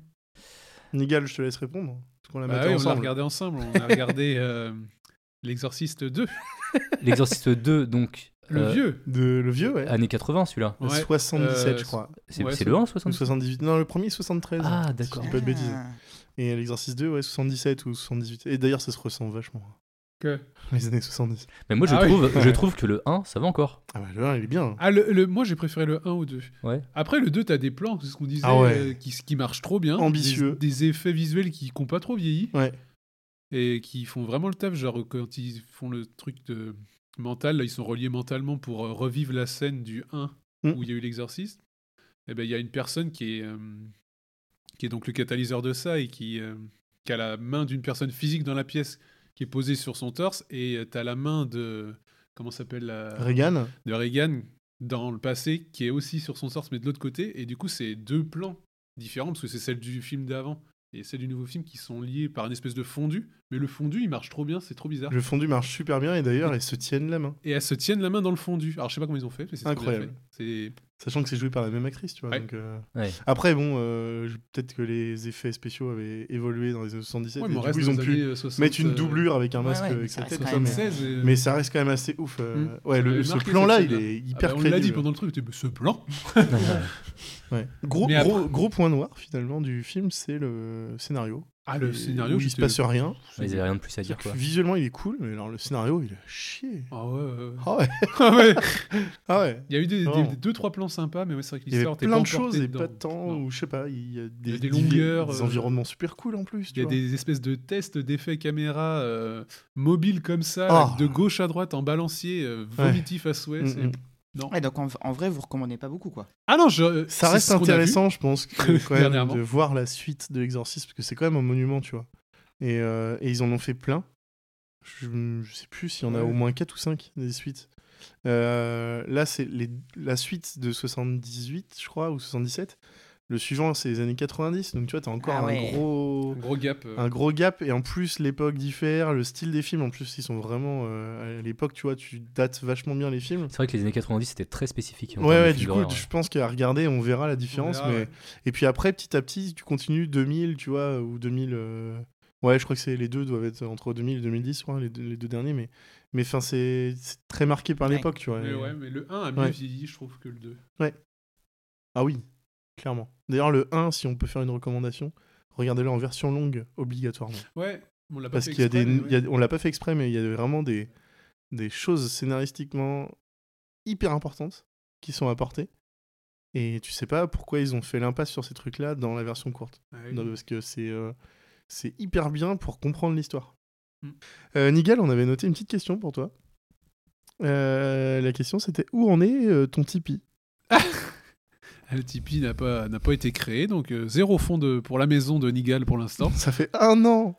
B: Nigal, je te laisse répondre. Parce qu'on l'a
C: Bah on regardé ensemble. On a regardé euh, [laughs] L'Exorciste 2.
A: L'Exorciste 2, donc.
C: Le
A: euh,
C: vieux.
B: De le vieux, ouais.
A: Années 80, celui-là.
B: Le
C: Ouais,
B: 77,
C: euh,
B: je crois.
A: C'est
C: Ouais,
A: le 1,
B: Ou
A: 77
B: 78. Non, le premier est 73.
A: Ah,
B: si
A: d'accord.
B: Je dis pas de bêtises.
E: Ah.
B: Et l'Exorcist 2, ouais, 77 ou 78. Et d'ailleurs, ça se ressent vachement.
C: Que-
B: Les années 70.
A: Mais moi, je,
C: Ah oui.
A: trouve, je trouve que le 1, ça va encore.
B: Ah bah le 1, il est bien.
C: Ah, le, le- moi j'ai préféré le 1 ou 2.
A: Ouais.
C: Après, le 2, t'as des plans, c'est ce qu'on disait,
B: Ah ouais.
C: euh, qui, qui marchent trop bien.
B: Ambitieux.
C: Des, des effets visuels qui n'ont pas trop vieilli.
B: Ouais.
C: Et qui font vraiment le taf. Genre, quand ils font le truc de mental, là, ils sont reliés mentalement pour euh, revivre la scène du 1
B: Mm.
C: où il y a eu l'exorciste. Et ben, il y a une personne qui est, euh, qui est donc le catalyseur de ça et qui, euh, qui a la main d'une personne physique dans la pièce qui est posée sur son torse. Et euh, t'as la main de. Comment s'appelle la
B: Reagan.
C: de Reagan dans le passé qui est aussi sur son torse mais de l'autre côté et du coup c'est deux plans différents parce que c'est celle du film d'avant et celle du nouveau film qui sont liés par une espèce de fondu mais le fondu il marche trop bien c'est trop bizarre
B: Le fondu marche super bien et d'ailleurs, ils se tiennent la main.
C: et elles se tiennent la main dans le fondu alors je sais pas comment ils ont fait mais c'est
B: Incroyable.
C: fait. c'est
B: Sachant que c'est joué par la même actrice, tu vois.
C: Ouais.
B: donc, euh,
A: Ouais.
B: Après, bon, euh, peut-être que les effets spéciaux avaient évolué dans les années 77.
C: ouais,
B: et
C: mais on
B: du coup, ils ont pu
C: années 60,
B: mettre une
C: euh,
B: doublure avec un masque
E: ouais, mais
B: avec
E: ça
B: sa
E: reste
B: tête.
E: quand
B: ça,
E: même,
B: mais...
C: 76 euh,
B: mais ça reste quand même assez ouf. euh,
C: Mm.
B: Ouais, le, ce plan-là, il est
C: Ah
B: hyper
C: bah, on l'a dit pendant le truc ce plan [laughs]
B: Ouais. Gros,
C: Mais
B: gros,
C: après-
B: gros point noir, finalement, du film, c'est le scénario.
C: Ah le
B: Et-
C: scénario
B: où il se
C: j'étais-
B: passe rien.
A: Ouais, Ils avaient rien de plus à dire, quoi.
B: Visuellement, il est cool, mais alors le scénario, il est chier.
C: ah ouais, ouais, ouais.
B: Ah ouais, [laughs]
C: Ah ouais.
B: ah ouais.
C: il y a eu des, des- des deux trois plans sympas mais ouais, c'est vrai que
B: Il y avait
C: l'histoire t'es
B: plein
C: pas
B: de choses et
C: dedans.
B: pas de temps,
C: Non.
B: ou je sais pas, il y a des,
C: y a des
B: des-
C: longueurs,
B: des
C: euh,
B: environnements super cool en plus.
C: Il
B: tu
C: y a
B: vois.
C: des espèces de tests d'effets caméra euh, mobiles comme ça,
B: Oh.
C: de gauche à droite en balancier, euh, vomitif à souhait.
B: Mm,
C: c'est-
B: mm.
C: Non.
E: Ouais, donc en, en vrai, vous recommandez pas beaucoup, quoi.
C: Ah non, je,
B: Ça reste intéressant, je pense, que, [laughs] quand même,
C: Dernièrement.
B: de voir la suite de l'exorcisme, parce que c'est quand même un monument, tu vois. Et, euh, et ils en ont fait plein. Je, je sais plus s'il y en a
C: Ouais.
B: au moins 4 ou 5 des suites. Euh, là, c'est la suite de 78, je crois, ou 77. Le suivant, c'est les années 90, donc tu vois, t'as encore
E: Ah
B: un,
E: ouais.
B: gros,
C: Un gros gap. euh.
B: un gros gap. Et en plus, l'époque diffère, le style des films, en plus, ils sont vraiment. euh, à l'époque, tu vois, tu dates vachement bien les films.
A: C'est vrai que les années 90, c'était très spécifique.
B: Ouais, ouais,
A: films
B: du coup, je pense qu'à regarder, on verra la différence.
C: verra,
B: mais...
C: ouais.
B: Et puis après, petit à petit, tu continues 2000, tu vois, ou 2000. euh, Ouais, je crois que c'est les deux doivent être entre 2000 et 2010, ouais, les, deux, les deux derniers. Mais mais enfin, c'est très marqué par
E: Ouais.
B: l'époque, tu vois.
C: Mais
B: et-
C: ouais, mais le 1 a mieux
B: Ouais.
C: vieilli, je trouve, que le 2.
B: Ah oui, clairement. D'ailleurs, le 1, si on peut faire une recommandation, regardez-le en version longue, obligatoirement.
C: Ouais, on l'a pas
B: Parce
C: fait
B: qu'il y a des,
C: exprès,
B: a-
C: ouais.
B: on l'a pas fait exprès, mais il y a vraiment des, des choses scénaristiquement hyper importantes qui sont apportées. Et tu sais pas pourquoi ils ont fait l'impasse sur ces trucs-là dans la version courte.
C: Ah oui.
B: Non, parce que c'est euh, c'est hyper bien pour comprendre l'histoire.
C: Mm.
B: Euh, Nigel, on avait noté une petite question pour toi. Euh, la question c'était où en est ton Tipeee?
C: Le Tipeee n'a pas, n'a pas été créé, donc euh, zéro fond de, pour la maison de Nigal pour l'instant.
B: Ça fait un an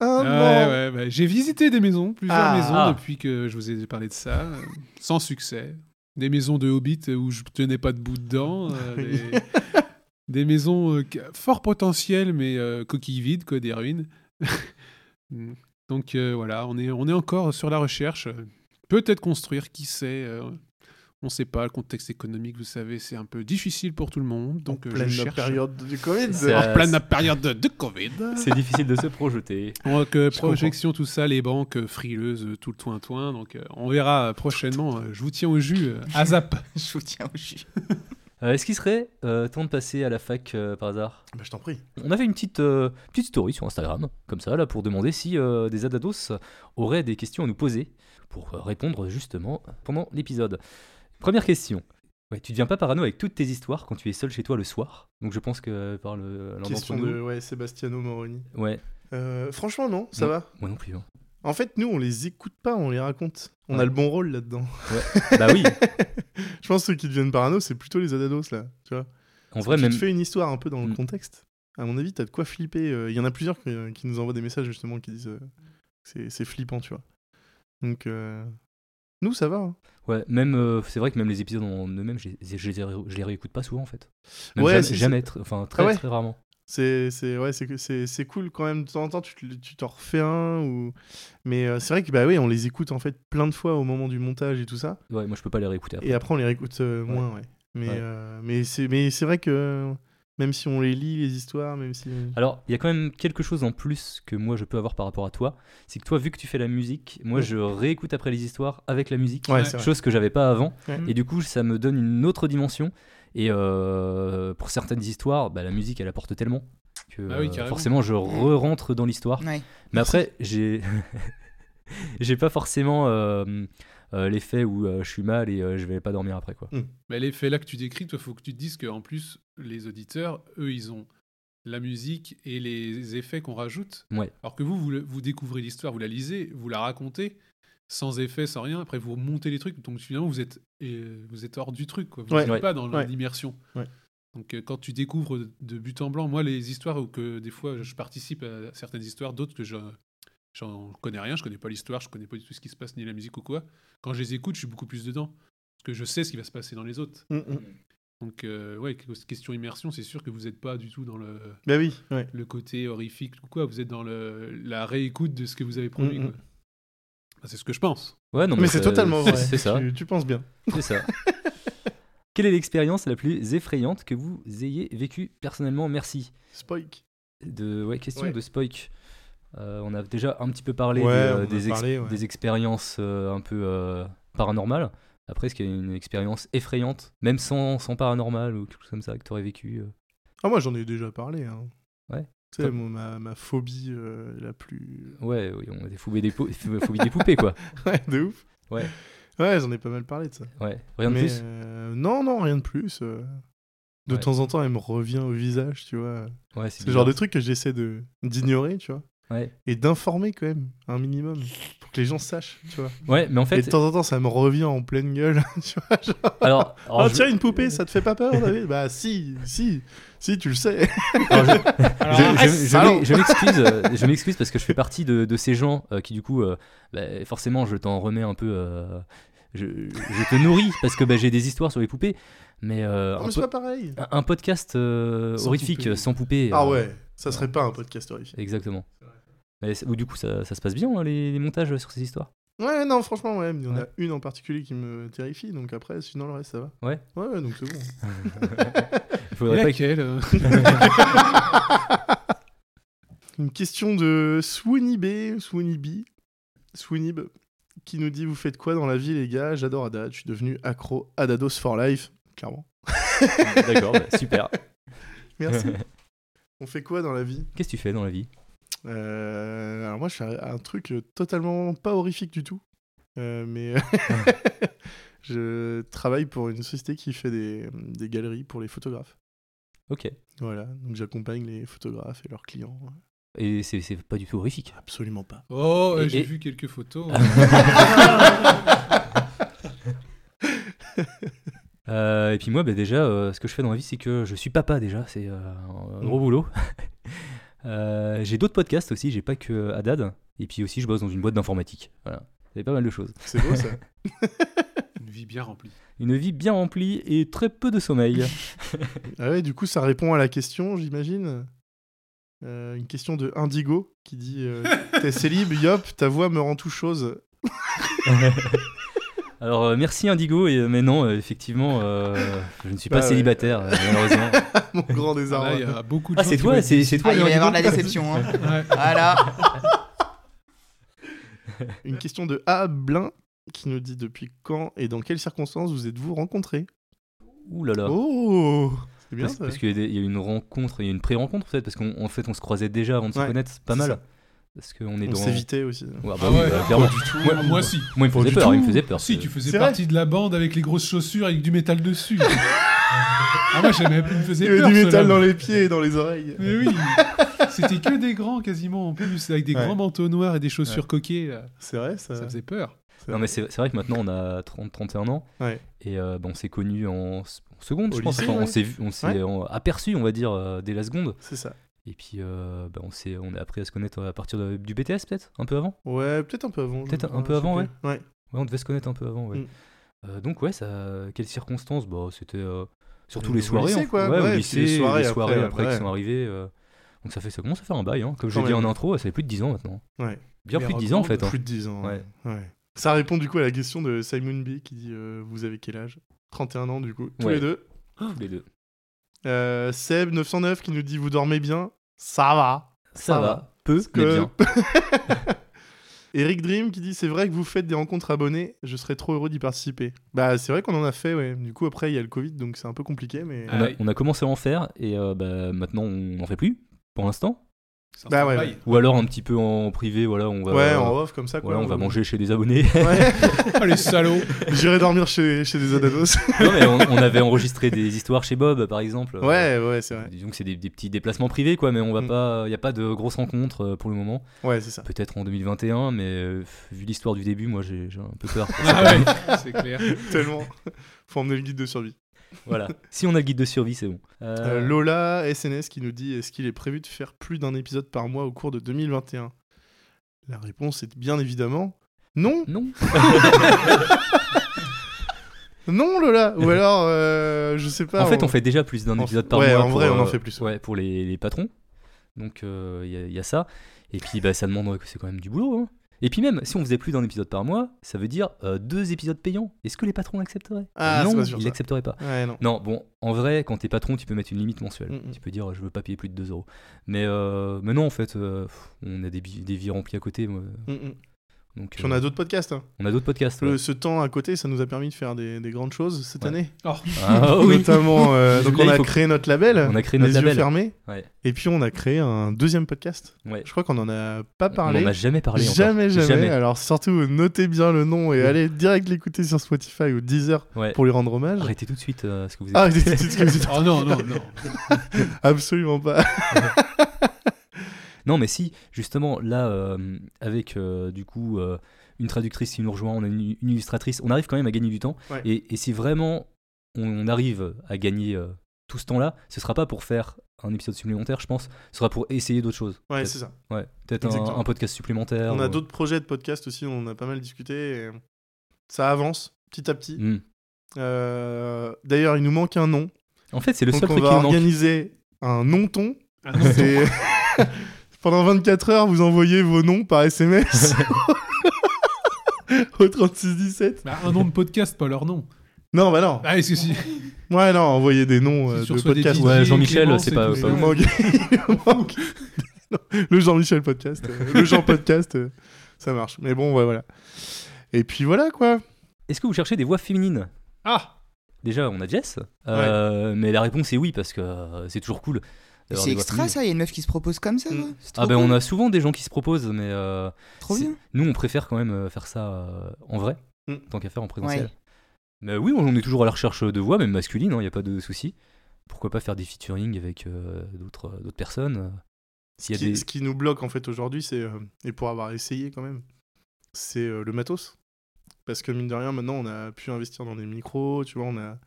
B: Un an
C: ouais, ouais. J'ai visité des maisons, plusieurs
B: Ah.
C: maisons
A: Ah.
C: depuis que je vous ai parlé de ça, euh, sans succès. Des maisons de Hobbit où je tenais pas debout dedans. euh,
B: Oui.
C: des, des maisons euh, qui- fort potentielles, mais euh, coquilles vides, quoi, des ruines. Mm. [laughs] Donc euh, voilà, on est, on est encore sur la recherche. Peut-être construire, qui sait. euh, on ne sait pas, le contexte économique, vous savez, c'est un peu difficile pour tout le monde. Donc
B: en
C: euh,
B: pleine
C: je cherche.
B: période du Covid.
A: C'est-
C: En
A: Euh,
C: pleine période de, de Covid.
A: C'est difficile de se projeter. [laughs]
C: Donc, euh,
B: Je
C: projection, tout ça, les banques euh, frileuses, tout le toin-toin. Donc, euh, on verra prochainement. euh, je vous tiens au jus, euh, à zap. [laughs]
E: Je vous tiens au jus. [laughs]
A: Euh, Est-ce qu'il serait euh, temps de passer à la fac euh, par hasard?
B: Bah, je t'en prie.
A: On avait une petite, euh, petite story sur Instagram, comme ça, là, pour demander si euh, des Adados auraient des questions à nous poser pour répondre justement pendant l'épisode. Première question. Ouais, tu deviens pas parano avec toutes tes histoires quand tu es seul chez toi le soir? Donc je pense que par le
B: Question
A: nous.
B: de ouais, Sebastiano Moroni.
A: Ouais,
B: Euh, franchement, non, ça
A: Non.
B: va.
A: moi non plus. hein.
B: En fait, nous, on les écoute pas, on les raconte. On
A: Ouais.
B: a le bon rôle là-dedans.
A: bah oui, [laughs]
B: Je pense que ceux qui deviennent parano, c'est plutôt les Adados, là. Tu vois
A: en vrai,
B: tu
A: même.
B: te fais une histoire un peu dans le
A: Mm.
B: contexte. À mon avis, t'as de quoi flipper. Euh, Il y en a plusieurs qui, qui nous envoient des messages justement qui disent euh, que c'est- c'est flippant, tu vois. Donc, euh, nous, ça va. hein.
A: Ouais, même. euh, c'est vrai que même les épisodes en eux-mêmes, je, les- je, les ré- je les réécoute pas souvent en fait. Même
B: Ouais,
A: jamais, jamais tr- enfin très,
B: Ah ouais
A: très rarement.
B: C'est c'est ouais, c'est cool quand même. De temps en temps, tu te- tu t'en refais un. Ou... Mais euh, c'est vrai que bah oui, on les écoute en fait plein de fois au moment du montage et tout ça.
A: Ouais, moi je peux pas les réécouter après.
B: Et après, on les réécoute euh, moins, ouais. Mais, mais c'est mais c'est vrai que même si on les lit, les histoires, même si.
A: Alors, il y a quand même quelque chose en plus que moi je peux avoir par rapport à toi. C'est que toi, vu que tu fais la musique, moi je réécoute après les histoires avec la musique.
B: Ouais,
A: chose que j'avais pas avant.
B: Ouais.
A: Et du coup, ça me donne une autre dimension. Et euh, pour certaines histoires, bah, la musique elle apporte tellement que
C: Ah oui,
A: euh, forcément je re-rentre dans l'histoire.
E: Ouais.
A: Mais après, j'ai [laughs] j'ai pas forcément euh, l'effet où euh, je suis mal et euh, je vais pas dormir après quoi.
C: Mais l'effet là que tu décris, toi, faut que tu te dises qu'en plus, les auditeurs, eux, ils ont la musique et les effets qu'on rajoute.
A: Ouais.
C: Alors que vous, vous, vous découvrez l'histoire, vous la lisez, vous la racontez, sans effet, sans rien. Après, vous montez les trucs. Donc finalement, vous êtes, euh, vous êtes hors du truc. Quoi. Vous n'êtes
A: Ouais.
C: pas dans l'immersion.
B: Ouais.
C: Donc euh, quand tu découvres de, de but en blanc, moi, les histoires où que des fois je participe à certaines histoires, d'autres que je j'en connais rien, je connais pas l'histoire, je connais pas du tout ce qui se passe, ni la musique ou quoi. Quand je les écoute, je suis beaucoup plus dedans. Parce que je sais ce qui va se passer dans les autres.
B: Mm, mm.
C: Donc, euh, ouais, question immersion, c'est sûr que vous n'êtes pas du tout dans le,
B: Bah oui, ouais.
C: le côté horrifique ou quoi. Vous êtes dans le, la réécoute de ce que vous avez produit.
B: Mm.
C: Enfin, c'est ce que je pense.
A: Ouais, non,
B: mais c'est totalement vrai.
A: C'est ça.
B: Tu, tu penses bien.
A: C'est ça. [laughs] Quelle est l'expérience la plus effrayante que vous ayez vécue personnellement? Merci.
B: Spoik.
A: De, ouais, question
B: Ouais.
A: de Spoik. Euh, on a déjà un petit peu parlé
B: Ouais,
A: des, euh, des, ex-
B: parlé, ouais.
A: des expériences euh, un peu euh, paranormales. Après, est-ce qu'il y a une expérience effrayante, même sans, sans paranormal ou quelque chose comme ça que tu aurais vécu
B: Ah, moi, j'en ai déjà parlé. Hein.
A: Ouais.
B: Tu sais, ma, ma phobie la plus.
A: Ouais, oui, on a des phobies des, phobies des poupées, quoi. [laughs]
B: Ouais, de ouf.
A: Ouais.
B: Ouais, j'en ai pas mal parlé de ça.
A: Ouais, rien de plus?
B: non, non, rien de plus. De
A: Ouais.
B: temps en temps, elle me revient au visage, tu vois.
A: Ouais,
B: C'est le genre de truc que j'essaie de d'ignorer, tu vois.
A: Ouais.
B: Et d'informer quand même, un minimum. Pour que les gens sachent, tu vois.
A: ouais, mais en
B: Et de temps en temps, ça me revient en pleine gueule, [laughs] tu vois. Genre,
A: alors, alors,
B: oh,
A: je-
B: tiens, une poupée, ça te fait pas peur, David? Bah, si, si, si, tu le sais.
A: alors, je-
E: Alors,
A: m'excuse, je m'excuse parce que je fais partie de, de ces gens euh, qui du coup, euh, bah, forcément, je t'en remets un peu. euh, je, je te nourris parce que bah, j'ai des histoires sur les poupées, mais, euh,
B: Non,
A: un,
B: mais c'est
A: po-
B: pas pareil.
A: un- un podcast euh,
B: Sans
A: horrifique
B: poupée.
A: sans poupée.
B: Ah
A: euh,
B: ouais, ça serait pas un podcast horrifique.
A: Exactement. Mais ou du coup, ça, ça se passe bien hein, les, les montages sur ces histoires?
B: Ouais, non, franchement, ouais. Il y en a une en particulier qui me terrifie, donc après, sinon, le reste, ça va.
A: Ouais.
B: Ouais, ouais, donc c'est bon. [laughs]
A: Il faudrait pas que-
C: Laquelle euh [laughs]
B: Une question de Swoonibé, Swoonibee, Swoonib, qui nous dit Vous faites quoi dans la vie, les gars? J'adore Haddad, je suis devenu accro à Dados for life, clairement. [laughs]
A: D'accord, bah, super.
B: Merci. On fait quoi dans la vie?
A: Qu'est-ce que tu fais dans la vie?
B: Alors, moi, je fais un truc euh, totalement pas horrifique du tout. Euh, mais [laughs] je travaille pour une société qui fait des, des galeries pour les photographes.
A: Ok.
B: Voilà, donc j'accompagne les photographes et leurs clients.
A: Et c'est pas du tout horrifique.
B: Absolument pas.
C: Oh, euh, j'ai
A: et-
C: vu quelques photos. [laughs] [laughs]
A: Euh, et puis moi, bah, déjà, euh, ce que je fais dans la vie, c'est que je suis papa déjà. C'est euh, un gros
B: Mm.
A: boulot. Euh, j'ai d'autres podcasts aussi. J'ai pas que Haddad. Et puis aussi, je bosse dans une boîte d'informatique. Voilà. C'est pas mal de choses.
B: C'est beau ça. [laughs]
C: Une vie bien remplie.
A: Une vie bien remplie et très peu de sommeil. [laughs]
B: Ah ouais, du coup, ça répond à la question, j'imagine. Euh, une question de Indigo qui dit euh, [laughs] T'es célib, yop, ta voix me rend tout chose.
A: Alors euh, merci Indigo. Et, mais non, euh, effectivement, euh, je ne suis pas
B: Bah
A: célibataire euh, malheureusement. [laughs]
B: Mon grand
C: Ah,
B: désarroi.
C: il y a beaucoup de
A: Ah,
C: gens
A: c'est toi, c'est c'est
C: déçus.
A: toi.
E: Ah, il va y avoir de la [laughs] déception. Hein. [laughs] Voilà.
B: Une question de A. Blin qui nous dit Depuis quand et dans quelles circonstances vous êtes-vous rencontrés?
A: Ouh là là.
B: Oh C'est bien
A: parce
B: ça.
A: parce qu'il y, a a une rencontre, il y a une pré-rencontre peut-être, parce qu'en en fait on se croisait déjà avant de se connaître, c'est pas
B: c'est
A: mal.
B: ça.
A: Parce qu'on est
B: On
A: dans.
B: s'évitait aussi.
A: Ouais, bah
C: Ah
A: oui,
C: ouais,
A: bah, clairement.
C: Moi,
A: Moi,
C: moi, si.
A: moi, il me faisait peur, il me faisait peur.
C: Si, tu faisais partie de la bande avec les grosses chaussures avec du métal dessus. [laughs] ah, moi, j'aimais, il me faisait
B: Il y avait
C: peur.
B: du métal dans les pieds et dans les oreilles.
C: Mais oui, c'était que des grands quasiment en plus, avec des
B: Ouais.
C: grands manteaux noirs et des chaussures coquées. là.
B: C'est vrai, ça.
C: Ça faisait peur.
B: c'est
A: Non,
B: vrai.
A: mais c'est vrai que maintenant on a 30, 31 ans.
B: Ouais.
A: Et euh, bah, on s'est connus en, seconde,
B: Au
A: je pense.
B: lycée,
A: Enfin,
B: ouais.
A: On s'est vu- on s'est
B: Ouais.
A: en- aperçu, on va dire, euh, dès la seconde.
B: C'est ça.
A: Et puis euh, bah, on, s'est- on a appris à se connaître à partir de- du BTS, peut-être? Un peu avant?
B: Ouais, peut-être un peu avant. je-
A: Peut-être un
B: je
A: peu avant, ouais.
B: Ouais.
A: Ouais, on devait se connaître un peu avant, ouais.
B: Mm.
A: Euh, donc, ouais, ça, quelles circonstances bah, C'était euh, surtout les soirées.
B: lycée, quoi.
A: Ouais,
B: Ouais,
A: lycée,
B: les soirées après,
A: qui sont arrivées. donc ça, fait, ça commence à faire un bail. Hein. Comme j'ai
B: Quand
A: dit en intro, ça fait plus de 10 ans maintenant.
B: Ouais.
A: Bien plus de 10 ans en fait. hein.
B: Plus de 10 ans.
A: Ouais.
B: ouais. Ça répond du coup à la question de Simon B qui dit Vous avez quel âge 31 ans du coup. Tous les deux.
A: Tous les deux.
B: Euh, Seb909 qui nous dit Vous dormez bien Ça va.
A: Ça,
B: Ça
A: va.
B: va.
A: Peu, mais bien. [laughs]
B: Eric Dream qui dit C'est vrai que vous faites des rencontres abonnées, je serais trop heureux d'y participer. Bah, c'est vrai qu'on en a fait, ouais. Du coup, après, il y a le Covid, donc c'est un peu compliqué, mais.
C: Ah
A: On a,
C: oui.
A: on a commencé à en faire et euh, bah, maintenant on n'en fait plus pour l'instant.
B: Bah ouais.
A: Ou alors un petit peu en privé, voilà, on va,
B: ouais, en off comme ça, quoi.
A: voilà, on va manger chez des abonnés.
B: Ouais. [laughs]
C: Ah, les salauds
B: J'irai dormir chez, chez des
A: non, mais on, on avait enregistré des histoires chez Bob par exemple.
B: ouais, ouais, c'est vrai.
A: Disons que c'est des, des petits déplacements privés, quoi, mais on va
B: Mm.
A: pas, il n'y a pas de grosses rencontres euh, pour le moment.
B: Ouais, c'est ça.
A: Peut-être en 2021, mais euh, vu l'histoire du début, moi j'ai un peu peur.
C: Ah ouais, c'est clair.
B: Tellement. Faut emmener le guide de survie.
A: Voilà. [laughs] Si on a le guide de survie, c'est bon. Euh,
B: Euh, Lola SNS qui nous dit Est-ce qu'il est prévu de faire plus d'un épisode par mois au cours de 2021 La réponse est bien évidemment non.
A: Non. [laughs]
B: Non, Lola. Ou [laughs] alors, euh, je sais pas.
A: en fait, on fait déjà plus d'un épisode par
B: ouais,
A: mois.
B: en
A: pour,
B: vrai, on en fait plus, ouais.
A: Pour les, les patrons. Donc euh, il y, a- il y a ça. Et puis bah, ça demande que c'est quand même du boulot. hein. Et puis même, si on faisait plus d'un épisode par mois, ça veut dire euh, deux épisodes payants. Est-ce que les patrons accepteraient
B: Ah,
A: Non, ils l'accepteraient pas.
B: Ouais, non.
A: Non, bon, en vrai, quand t'es patron, tu peux mettre une limite mensuelle.
B: Mm, mm.
A: Tu peux dire, je veux pas payer plus de 2 euros. Mais, euh, mais non, en fait, euh, on a des, vies remplies à côté. moi.
B: Mm, mm.
A: Donc,
B: Puis on
A: euh,
B: a d'autres podcasts. hein.
A: on a d'autres podcasts.
B: Le-
A: ouais.
B: ce temps à côté, ça nous a permis de faire des, des grandes choses cette
A: Ouais.
B: année.
C: Oh,
A: Ah [laughs] oui.
B: Notamment, euh, [laughs] donc
A: Là,
B: on a créé notre label.
A: On a créé
B: les
A: notre
B: yeux
A: label.
B: fermés.
A: Ouais.
B: Et puis on a créé un deuxième podcast.
A: Ouais.
B: Je crois qu'on en a pas
A: On
B: parlé.
A: en a jamais parlé. encore.
B: jamais, jamais, Alors surtout, notez bien le nom et
A: Ouais.
B: allez direct l'écouter sur Spotify ou Deezer
A: Ouais.
B: pour lui rendre hommage.
A: Arrêtez tout de suite euh, ce que vous
B: Ah,
A: écoutez.
B: c'est- c'est- c'est- c'est-
C: oh non, non, non. [laughs]
B: absolument pas.
A: Non, mais si, justement, là, euh, avec euh, du coup euh, une traductrice qui nous rejoint, on a une, une illustratrice, on arrive quand même à gagner du temps.
B: Ouais.
A: Et, et si vraiment on arrive à gagner euh, tout ce temps-là, ce sera pas pour faire un épisode supplémentaire, je pense, ce sera pour essayer d'autres choses.
B: Ouais, c'est ça.
A: Ouais, peut-être un, podcast supplémentaire.
B: On a
A: ou-
B: d'autres projets de podcast aussi, on a pas mal discuté. et Ça avance petit à petit.
A: Hmm.
B: Euh, D'ailleurs, il nous manque un nom.
A: En fait, c'est le
B: Donc
A: seul
B: on
A: truc
B: va
A: qui nous manque.
B: organiser un non-ton.
C: Ah non,
B: Pendant 24 heures, vous envoyez vos noms par SMS [laughs] au 3617.
C: bah, un nom de podcast, pas leur nom.
B: Non, bah non.
C: Ah, est-ce que si
B: Ouais, non, envoyez des noms euh, de podcast.
A: Ouais, Jean-Michel, c'est pas- pas
B: manque- [laughs] le Jean-Michel podcast, euh, le Jean podcast, euh, ça marche. Mais bon, ouais, voilà. Et puis voilà quoi.
A: Est-ce que vous cherchez des voix féminines?
C: Ah
A: Déjà, on a Jess, euh, mais la réponse est oui parce que c'est toujours cool.
E: C'est extra ça, il y a une meuf qui se propose comme ça.
B: Mm.
A: Ah ben
E: cool.
A: on a souvent des gens qui se proposent, mais euh,
E: Trop
A: c'est-
E: bien.
A: nous on préfère quand même euh, faire ça euh, en vrai,
B: Mm.
A: tant qu'à faire en présentiel.
E: Ouais.
A: Mais oui, on est toujours à la recherche de voix, même masculine, il n'y a pas de souci. Pourquoi pas faire des featuring avec euh, d'autres d'autres personnes y
B: Ce
A: a
B: qui,
A: des...
B: ce qui nous bloque en fait aujourd'hui, c'est euh, et pour avoir essayé quand même, c'est euh, le matos. Parce que mine de rien, maintenant, on a pu investir dans des micros, tu vois, on a,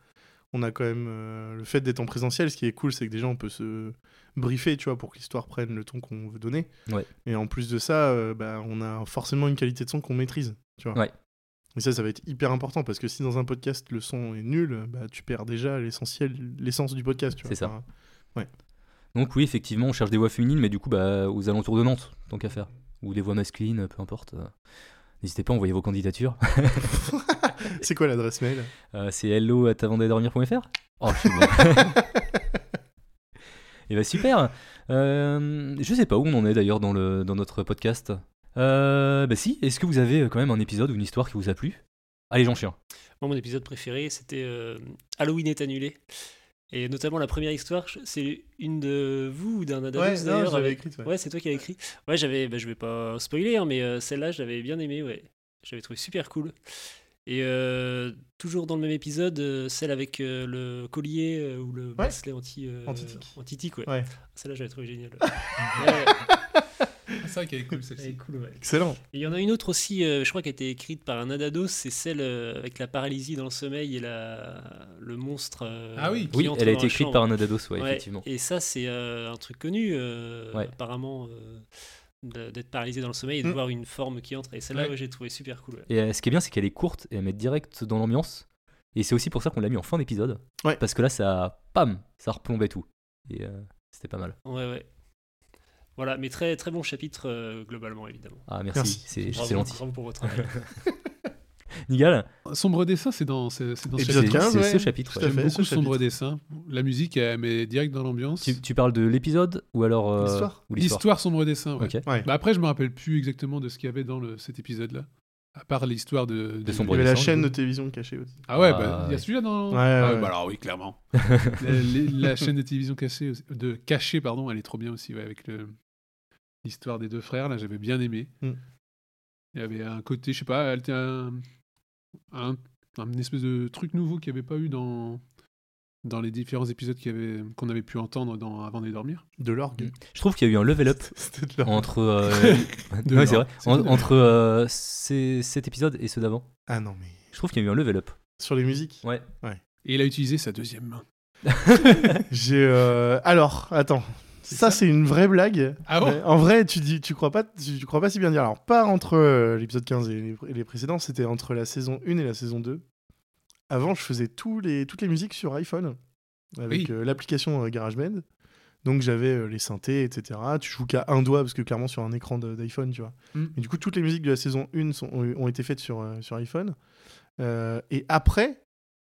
B: on a quand même euh, le fait d'être en présentiel. Ce qui est cool, c'est que déjà, on peut se briefer, tu vois, pour que l'histoire prenne le ton qu'on veut donner.
A: Ouais.
B: Et en plus de ça, euh, bah, on a forcément une qualité de son qu'on maîtrise, tu vois.
A: Ouais.
B: Et ça, ça va être hyper important parce que si dans un podcast le son est nul, bah, tu perds déjà l'essentiel, l'essence du podcast, tu vois.
A: C'est ça.
B: Enfin,
A: Donc oui, effectivement, on cherche des voix féminines, mais du coup bah, aux alentours de Nantes, tant qu'à faire. Ou des voix masculines, peu importe. N'hésitez pas à envoyer vos candidatures. [laughs]
B: c'est quoi l'adresse mail?
A: Euh, c'est hello at Oh, je suis bon. [laughs] Et bah super. Euh, je sais pas où on en est d'ailleurs dans, le, dans notre podcast. Euh, bah si, est-ce que vous avez euh, quand même un épisode ou une histoire qui vous a plu? Allez, Jean Chien.
F: Moi, mon épisode préféré, c'était euh, Halloween est annulé. Et notamment la première histoire, c'est une de vous ou d'un Adados
B: Ouais,
F: d'ailleurs. avec-
B: ouais.
F: Ouais, c'est toi qui as écrit. Ouais, j'avais, bah, je vais pas spoiler, hein, mais euh, celle-là, je l'avais bien aimée, ouais. J'avais trouvé super cool. Et euh, toujours dans le même épisode, euh, celle avec euh, le collier ou le bracelet anti,
B: Anti-tic.
F: anti-tic, ouais.
B: Ouais.
F: Celle-là, j'avais trouvé géniale. [laughs] Ouais,
C: C'est vrai qu'elle est cool
F: elle est
C: celle-ci.
F: cool, ouais.
B: Excellent.
F: Et il y en a une autre aussi, euh, je crois, qui a été écrite par un Adados, c'est celle euh, avec la paralysie dans le sommeil et la... le monstre. euh,
C: Ah oui.
F: qui
A: Oui,
F: entre
A: elle a été écrite par un Adados, ouais,
F: Ouais,
A: effectivement.
F: Et ça, c'est euh, un truc connu, euh,
A: Ouais.
F: apparemment, euh, d'être paralysé dans le sommeil et de
B: Mm.
F: voir une forme qui entre. Et celle-là,
C: Ouais.
F: ouais, j'ai trouvé super cool. ouais.
A: Et euh, ce qui est bien, c'est qu'elle est courte et elle met direct dans l'ambiance. Et c'est aussi pour ça qu'on l'a mis en fin d'épisode.
B: Ouais.
A: Parce que là, ça, pam, ça replombait tout. Et euh, c'était pas mal.
F: Ouais, ouais. Voilà, mais très, très bon chapitre euh, globalement, évidemment.
A: Ah, merci,
B: Merci.
A: c'est gentil.
F: bravo pour votre travail. [laughs]
A: Nigal,
C: Sombre dessin, c'est dans, c'est, dans ce
B: Épisode
A: c'est
C: chapitre.
B: 15,
A: c'est
B: ouais.
A: ce chapitre. Ouais.
C: J'aime beaucoup
B: ce
C: Sombre
B: chapitre.
C: dessin. La musique, elle met direct dans l'ambiance.
A: Tu, tu parles de l'épisode ou alors. euh,
B: L'histoire
A: l'histoire
C: Sombre dessin, ouais.
A: Ok.
B: Ouais.
C: Bah après, je me rappelle plus exactement de ce qu'il y avait dans le, cet épisode-là. À part l'histoire de,
A: De
B: Il
A: Sombre
B: y avait la chaîne de télévision cachée aussi.
C: Ah ouais,
A: Ah,
C: bah, il y a celui-là dans.
B: Ouais,
C: Ah
B: ouais.
C: bah alors oui, clairement. [laughs] la, chaîne de télévision cachée, aussi- de cachée, pardon, elle est trop bien aussi, ouais, avec le l'histoire des deux frères. Là, j'avais bien aimé.
B: Mm.
C: Il y avait un côté, je sais pas, elle était un, un, un espèce de truc nouveau qu'il n'y avait pas eu dans dans les différents épisodes avait- qu'on avait pu entendre dans Avant de dormir.
B: De l'orgue.
A: Je trouve qu'il y a eu un level up [laughs]
B: C'était de l'orgue.
A: entre. euh, [laughs] ouais, vrai. En- entre euh, ces- cet épisode et ceux d'avant.
B: Ah non, mais.
A: Je trouve qu'il y a eu un level up.
B: Sur les musiques
A: Ouais.
C: Et il a utilisé sa deuxième main. [laughs]
B: J'ai. euh, Alors, attends. Ça,
C: ça
B: c'est une vraie blague.
C: Ah bon
B: en vrai, tu dis, tu crois pas, tu, tu crois pas si bien dire. Alors, pas entre euh, l'épisode 15 et les, et les précédents, c'était entre la saison 1 et la saison 2. Avant, je faisais tous les, toutes les musiques sur iPhone avec
C: Oui.
B: euh, l'application euh, GarageBand. Donc, j'avais les synthés, etc. Tu joues qu'à un doigt parce que clairement sur un écran d'iPhone, tu vois.
C: Mm.
B: Et du coup, toutes les musiques de la saison 1 sont- ont, été faites sur, sur iPhone. Et après,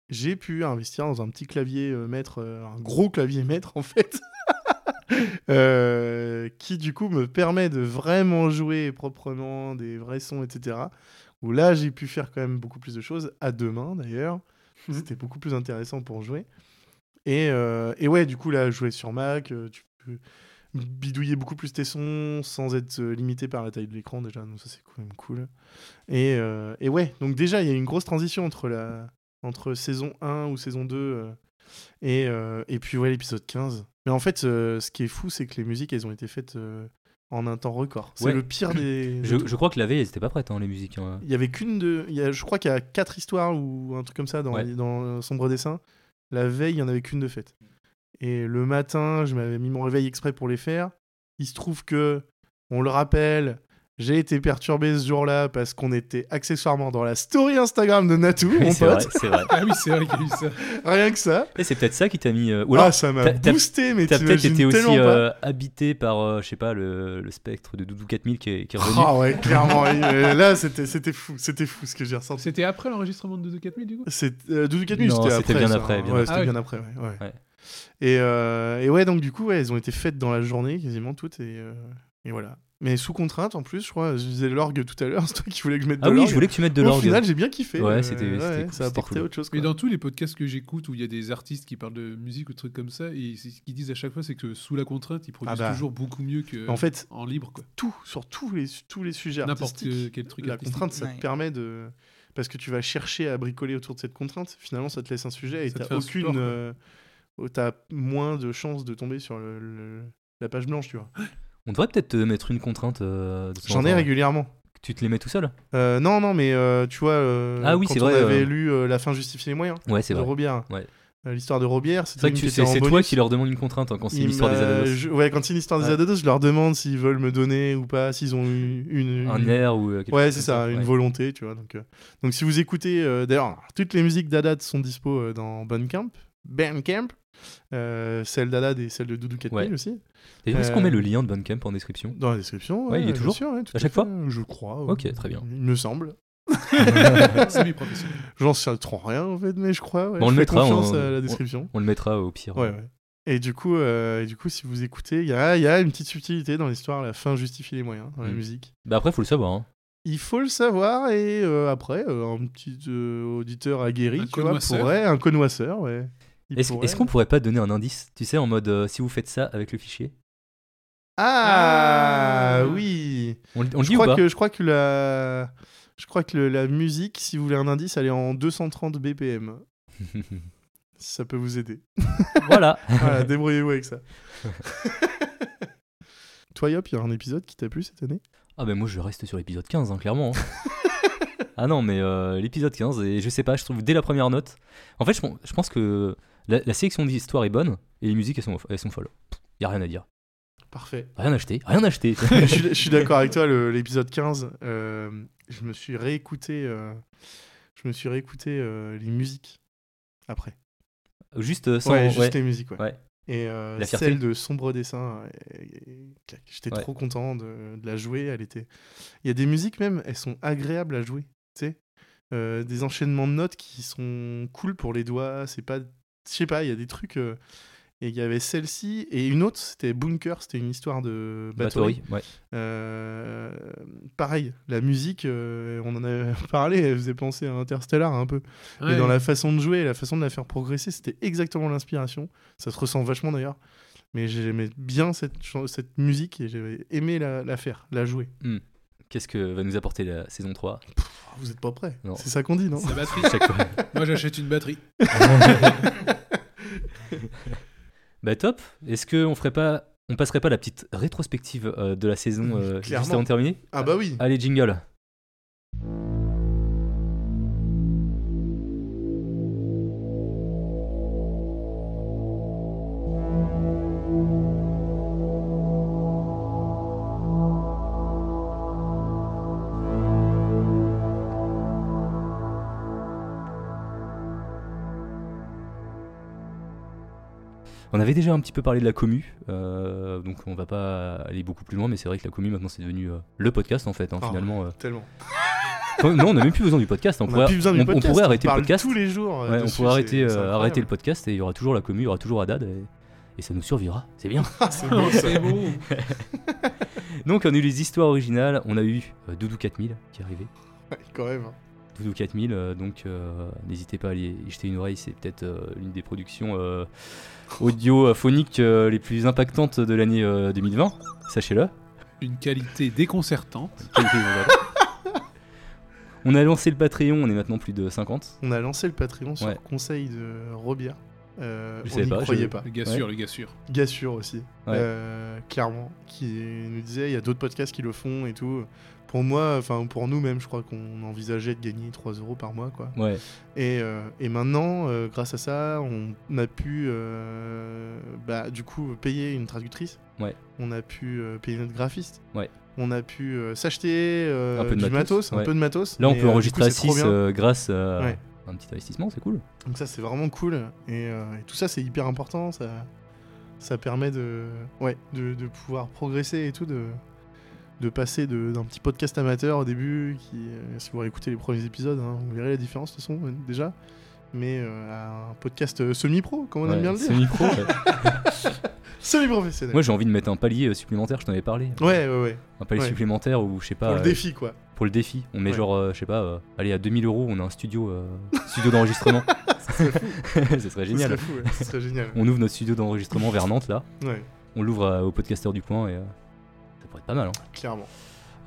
B: j'ai pu investir dans un petit clavier euh, maître, euh, un gros clavier maître en fait, [laughs] [laughs] euh, qui du coup me permet de vraiment jouer proprement des vrais sons, etc. Où là, j'ai pu faire quand même beaucoup plus de choses, à deux mains d'ailleurs. C'était beaucoup plus intéressant pour jouer. Et, euh, et ouais, du coup, là, jouer sur Mac, euh, tu peux bidouiller beaucoup plus tes sons sans être limité par la taille de l'écran déjà, donc ça c'est quand même cool. Et, euh, et ouais, donc déjà il y a une grosse transition entre, la, entre saison 1 ou saison 2 euh, et, euh, et puis ouais l'épisode 15. Mais en fait euh, ce qui est fou c'est que les musiques elles ont été faites euh, en un temps record. C'est
A: Ouais.
B: le pire des... [clears throat]
A: Je, crois que la veille, elles étaient pas prêtes, hein, les musiques. hein.
B: il y avait qu'une de. il Y a, je crois qu'il y a quatre histoires ou un truc comme ça dans,
A: Ouais.
B: les- dans euh, Sombre Dessin. La veille, il y en avait qu'une de faite. Et le matin, je m'avais mis mon réveil exprès pour les faire. Il se trouve que, on le rappelle, j'ai été perturbé ce jour-là parce qu'on était accessoirement dans la story Instagram de Natou, mon
A: c'est vrai,
B: pote.
A: c'est vrai. [laughs]
C: Ah oui, c'est vrai qu'il y a eu ça.
B: Rien que ça.
A: Et c'est peut-être ça qui t'a mis. euh, Ou alors,
B: ah, ça m'a boosté, mais
A: t'as peut-être
B: t'imagines
A: été aussi
B: tellement pas.
A: euh, habité par, euh, je sais pas, le, le spectre de Doudou 4000 qui est, qui est revenu.
B: Ah ouais, clairement. oui, là, c'était c'était fou. C'était fou ce que j'ai ressenti.
C: C'était après l'enregistrement de 2 4000 du coup?
B: C'est euh, Doudou 4000,
A: Non,
B: c'était
A: c'était
B: après.
A: bien
B: ça,
A: après,
B: hein.
A: bien
B: ouais, c'était
C: Ah
B: bien
C: oui.
B: après, ouais. ouais.
A: Ouais.
B: Et, euh, et ouais, donc du coup, ouais, elles ont été faites dans la journée, quasiment toutes, et, euh, et voilà. Mais sous contrainte en plus, je crois. Je disais l'orgue tout à l'heure, [laughs] c'est toi qui voulais que je mette de
A: Ah oui,
B: l'orgue.
A: je voulais que tu mettes de
B: Au
A: l'orgue.
B: final, j'ai bien kiffé.
A: Ouais,
B: euh,
A: c'était- c'était
B: ouais,
A: cool,
B: ça a
A: c'était
B: apporté
A: cool.
B: autre chose.
C: Mais
B: quoi.
C: dans tous les podcasts que j'écoute où il y a des artistes qui parlent de musique ou de trucs comme ça, et ce qu'ils disent à chaque fois, c'est que sous la contrainte, ils produisent
B: bah.
C: toujours beaucoup mieux que
B: En fait,
C: en libre. quoi.
B: tout, sur tous les, tous les sujets
C: N'importe
B: artistiques,
C: quel truc
B: la contrainte, ça
E: Ouais.
B: te permet de... Parce que tu vas chercher à bricoler autour de cette contrainte, finalement, ça te laisse un sujet et t'as aucune... euh, t'as moins de chances de tomber sur le- le- la page blanche, tu vois. [gasps]
A: On devrait peut-être te mettre une contrainte. euh, de
B: J'en ai régulièrement.
A: Tu te les mets tout seul
B: Euh, non, non, mais euh, tu vois, euh,
A: Ah oui,
B: quand
A: c'est
B: on
A: vrai,
B: avait
A: euh,
B: lu euh, La fin justifie les moyens
A: Ouais, c'est
B: de
A: vrai.
B: Robière,
A: Ouais.
B: Euh, l'histoire de Robière,
A: C'est
B: c'était
A: vrai
B: une
A: que
B: qui
A: tu-
B: était
A: c'est
B: en
A: c'est toi
B: bonus.
A: qui leur demande une contrainte hein, quand c'est
B: Il
A: une histoire des
B: m'a- je- Ouais, quand c'est une histoire des
A: Ouais.
B: Adados, je leur demande s'ils veulent me donner ou pas, s'ils ont eu une.
A: Un
B: une-
A: air ou. euh, quelque
B: Ouais,
A: chose
B: c'est
A: comme
B: ça, une
A: ouais.
B: volonté, tu vois. Donc, euh, donc si vous écoutez, euh, d'ailleurs, toutes les musiques d'Adad sont dispo euh, dans Bandcamp. Bandcamp. Euh, celle d'Adad et celle de Doudou 4000
A: Ouais.
B: aussi.
A: Et est-ce
B: Euh,
A: qu'on met le lien de Bandcamp en description?
B: Dans la description.
A: Ouais, il est
B: bien
A: toujours
B: sûr, ouais, tout
A: À chaque fois?
B: Je crois. ouais.
A: Ok, très bien.
B: Il me semble. [laughs] J'en sais trop rien en fait, mais je crois. ouais.
A: Bon, on
B: je
A: le mettra, on-
B: à la
A: on-
B: description.
A: On le mettra au pire.
B: Ouais, ouais. Et du coup, euh, et du coup, si vous écoutez, il y a, il y a une petite subtilité dans l'histoire. La fin justifie les moyens dans la
A: Mm.
B: musique.
A: Bah après, faut le savoir. hein.
B: Il faut le savoir et euh, après, euh, un petit euh, auditeur aguerri,
C: Un
B: tu vois, pourrait, un connoisseur, ouais.
A: Est-ce
B: pourrait-
A: est-ce qu'on pourrait pas donner un indice Tu sais, en mode euh, si vous faites ça avec le fichier?
B: Ah,
C: Ah.
B: oui
A: On, le- on
B: je
A: dit ou
B: crois
A: pas?
B: que je crois que la je crois que le- la musique, si vous voulez un indice, elle est en 230 BPM. [laughs] Si ça peut vous aider.
A: Voilà. [laughs]
B: Voilà, débrouillez-vous avec ça. [laughs] Toi, Yop, il y a un épisode qui t'a plu cette année?
A: Ah ben moi je reste sur l'épisode 15, hein, clairement. hein. ah non, mais euh, l'épisode 15, et je sais pas, je trouve dès la première note. En fait, je pense que la, la sélection d'histoire est bonne, et les musiques elles sont, elles sont folles. Il y a rien à dire.
B: Parfait.
A: Rien acheté, rien acheté. [laughs]
B: je suis, je suis [laughs] d'accord avec toi, l'épisode 15, euh, je me suis réécouté, euh, je me suis réécouté euh, les musiques après.
A: juste sans.
B: ouais, juste
A: ouais.
B: les musiques, ouais.
A: Ouais.
B: Et
A: La
B: celle de Sombre Dessin, j'étais trop content de, de la jouer. Elle était. Il y a des musiques même, elles sont agréables à jouer. Tu sais, des enchaînements de notes qui sont cool pour les doigts. C'est pas, je sais pas, il y a des trucs. euh, Et il y avait celle-ci et une autre, c'était Bunker, c'était une histoire de Bathory.
A: Ouais.
B: Euh, pareil, la musique, euh, on en avait [laughs] parlé, elle faisait penser à Interstellar un peu. Mais
C: Ouais.
B: dans la façon de jouer et la façon de la faire progresser, c'était exactement l'inspiration. Ça se ressent vachement d'ailleurs. Mais j'aimais bien cette, musique et j'avais aimé la, la faire, la jouer.
A: Qu'est-ce que va nous apporter la saison 3
B: Oh, vous êtes pas prêts
A: Non.
B: C'est ça qu'on dit, non
C: Sa batterie.
A: Chaque fois. [laughs]
C: Moi, j'achète une batterie. [laughs]
A: Bah top. Est-ce qu'on ferait pas. On passerait pas la petite rétrospective euh, de la saison euh, juste avant de terminer
B: Ah bah oui
A: Allez, jingle. On avait déjà un petit peu parlé de la commu, euh, donc on va pas aller beaucoup plus loin, mais c'est vrai que la commu maintenant c'est devenu euh, le podcast en fait, hein,
B: Ah,
A: finalement. euh.
B: Tellement. [laughs]
A: Enfin, non, on n'a même plus besoin du podcast. On, pourrait,
B: plus besoin du
A: on- on
B: podcast.
A: pourrait arrêter le
B: parle
A: podcast.
B: tous les jours.
A: Ouais, on pourrait arrêter, euh, le podcast et il y aura toujours la commu, il y aura toujours Haddad et, et ça nous survivra. C'est bien. [laughs]
B: C'est beau, ça.
C: C'est beau. [laughs]
A: Donc on a eu les histoires originales, on a eu Doudou 4000 qui est arrivé.
B: Ouais, quand même.
A: Doudou 4000, euh, donc euh, n'hésitez pas à aller y jeter une oreille, c'est peut-être euh, l'une des productions euh, audio euh, phoniques euh, les plus impactantes de l'année euh, 2020, sachez-le.
C: Une qualité déconcertante.
A: Qualité [laughs] on a lancé le Patreon, on est maintenant plus de 50.
B: On a lancé le Patreon sur
A: Ouais.
B: conseil de Robière. Euh,
A: Je
B: on n'y
A: pas, je-
B: croyait pas.
C: Le gars
A: Ouais.
C: sûr, le gars sûr.
B: Gassure aussi,
A: Ouais.
B: Euh, clairement, qui nous disait il y a d'autres podcasts qui le font et tout. Pour moi, enfin pour nous même, je crois qu'on envisageait de gagner 3 euros par mois, quoi.
A: Ouais,
B: Et, euh, et maintenant, euh, grâce à ça, on a pu, euh, bah, du coup, payer une traductrice.
A: Ouais.
B: On a pu payer notre graphiste.
A: Ouais.
B: On a pu s'acheter
A: Un peu de
B: du
A: matos,
B: matos, un peu de matos.
A: là on peut enregistrer à
B: coup, trop
A: 6
B: bien.
A: euh, grâce à un petit investissement, c'est cool.
B: Donc ça c'est vraiment cool et, et tout ça c'est hyper important, ça, ça permet de, ouais, de, de pouvoir progresser et tout, de, de passer de- d'un petit podcast amateur au début, qui, euh, si vous réécoutez les premiers épisodes, hein, vous verrez la différence de toute façon euh, déjà, mais euh, à un podcast euh, semi-pro, comme on
A: Ouais,
B: aime bien le dire,
A: semi-pro, ouais. [laughs]
B: semi-professionnel.
A: Moi j'ai envie de mettre un palier supplémentaire, je t'en avais parlé.
B: Ouais, ouais, ouais,
A: Un palier
B: Ouais.
A: supplémentaire ou je sais pas.
B: pour le défi quoi.
A: pour le défi. On met genre, je sais pas, allez à 2000 euros, on a un studio, euh, [laughs] studio d'enregistrement. Ce [laughs] serait génial.
B: serait fou, ouais, ce serait génial.
A: On ouvre notre studio d'enregistrement vers Nantes là.
B: Ouais,
A: On l'ouvre aux podcasteurs du coin et pas mal. hein.
B: clairement.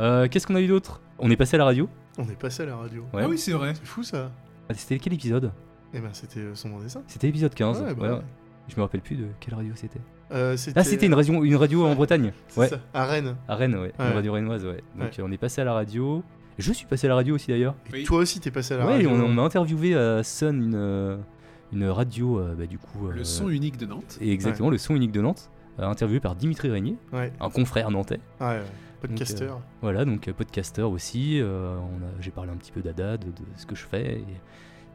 A: Euh, Qu'est-ce qu'on a eu d'autre? On est passé à la radio?
B: On est passé à la radio.
A: Ouais.
C: Ah oui, c'est vrai.
B: C'est fou ça.
A: Ah, C'était quel épisode?
B: Et ben c'était euh, son bon dessin.
A: C'était l'épisode 15.
B: Ouais, bah
A: ouais.
B: ouais.
A: Je me rappelle plus de quelle radio c'était.
B: Euh,
A: Ah, c'était une radio, une radio en
B: Ouais.
A: Bretagne.
B: c'est
A: Ouais,
B: ça, à Rennes.
A: à Rennes, ouais.
B: Ouais.
A: Une radio rennoise, ouais. Donc
B: Ouais.
A: on est passé à la radio. Je suis passé à la radio aussi d'ailleurs.
B: Et
C: Oui.
B: toi aussi t'es passé à la
A: Ouais,
B: radio.
A: on, on m'a interviewé à Sun, une, une radio, bah, du coup.
C: Le
A: euh,
C: son unique de Nantes.
A: Et exactement, le son unique de Nantes, interviewé par Dimitri Régnier,
B: Ouais,
A: un confrère nantais.
B: ouais, ouais. podcaster.
A: Voilà, donc euh, podcaster aussi. euh, J'ai parlé un petit peu d'Adad, de ce que je fais. et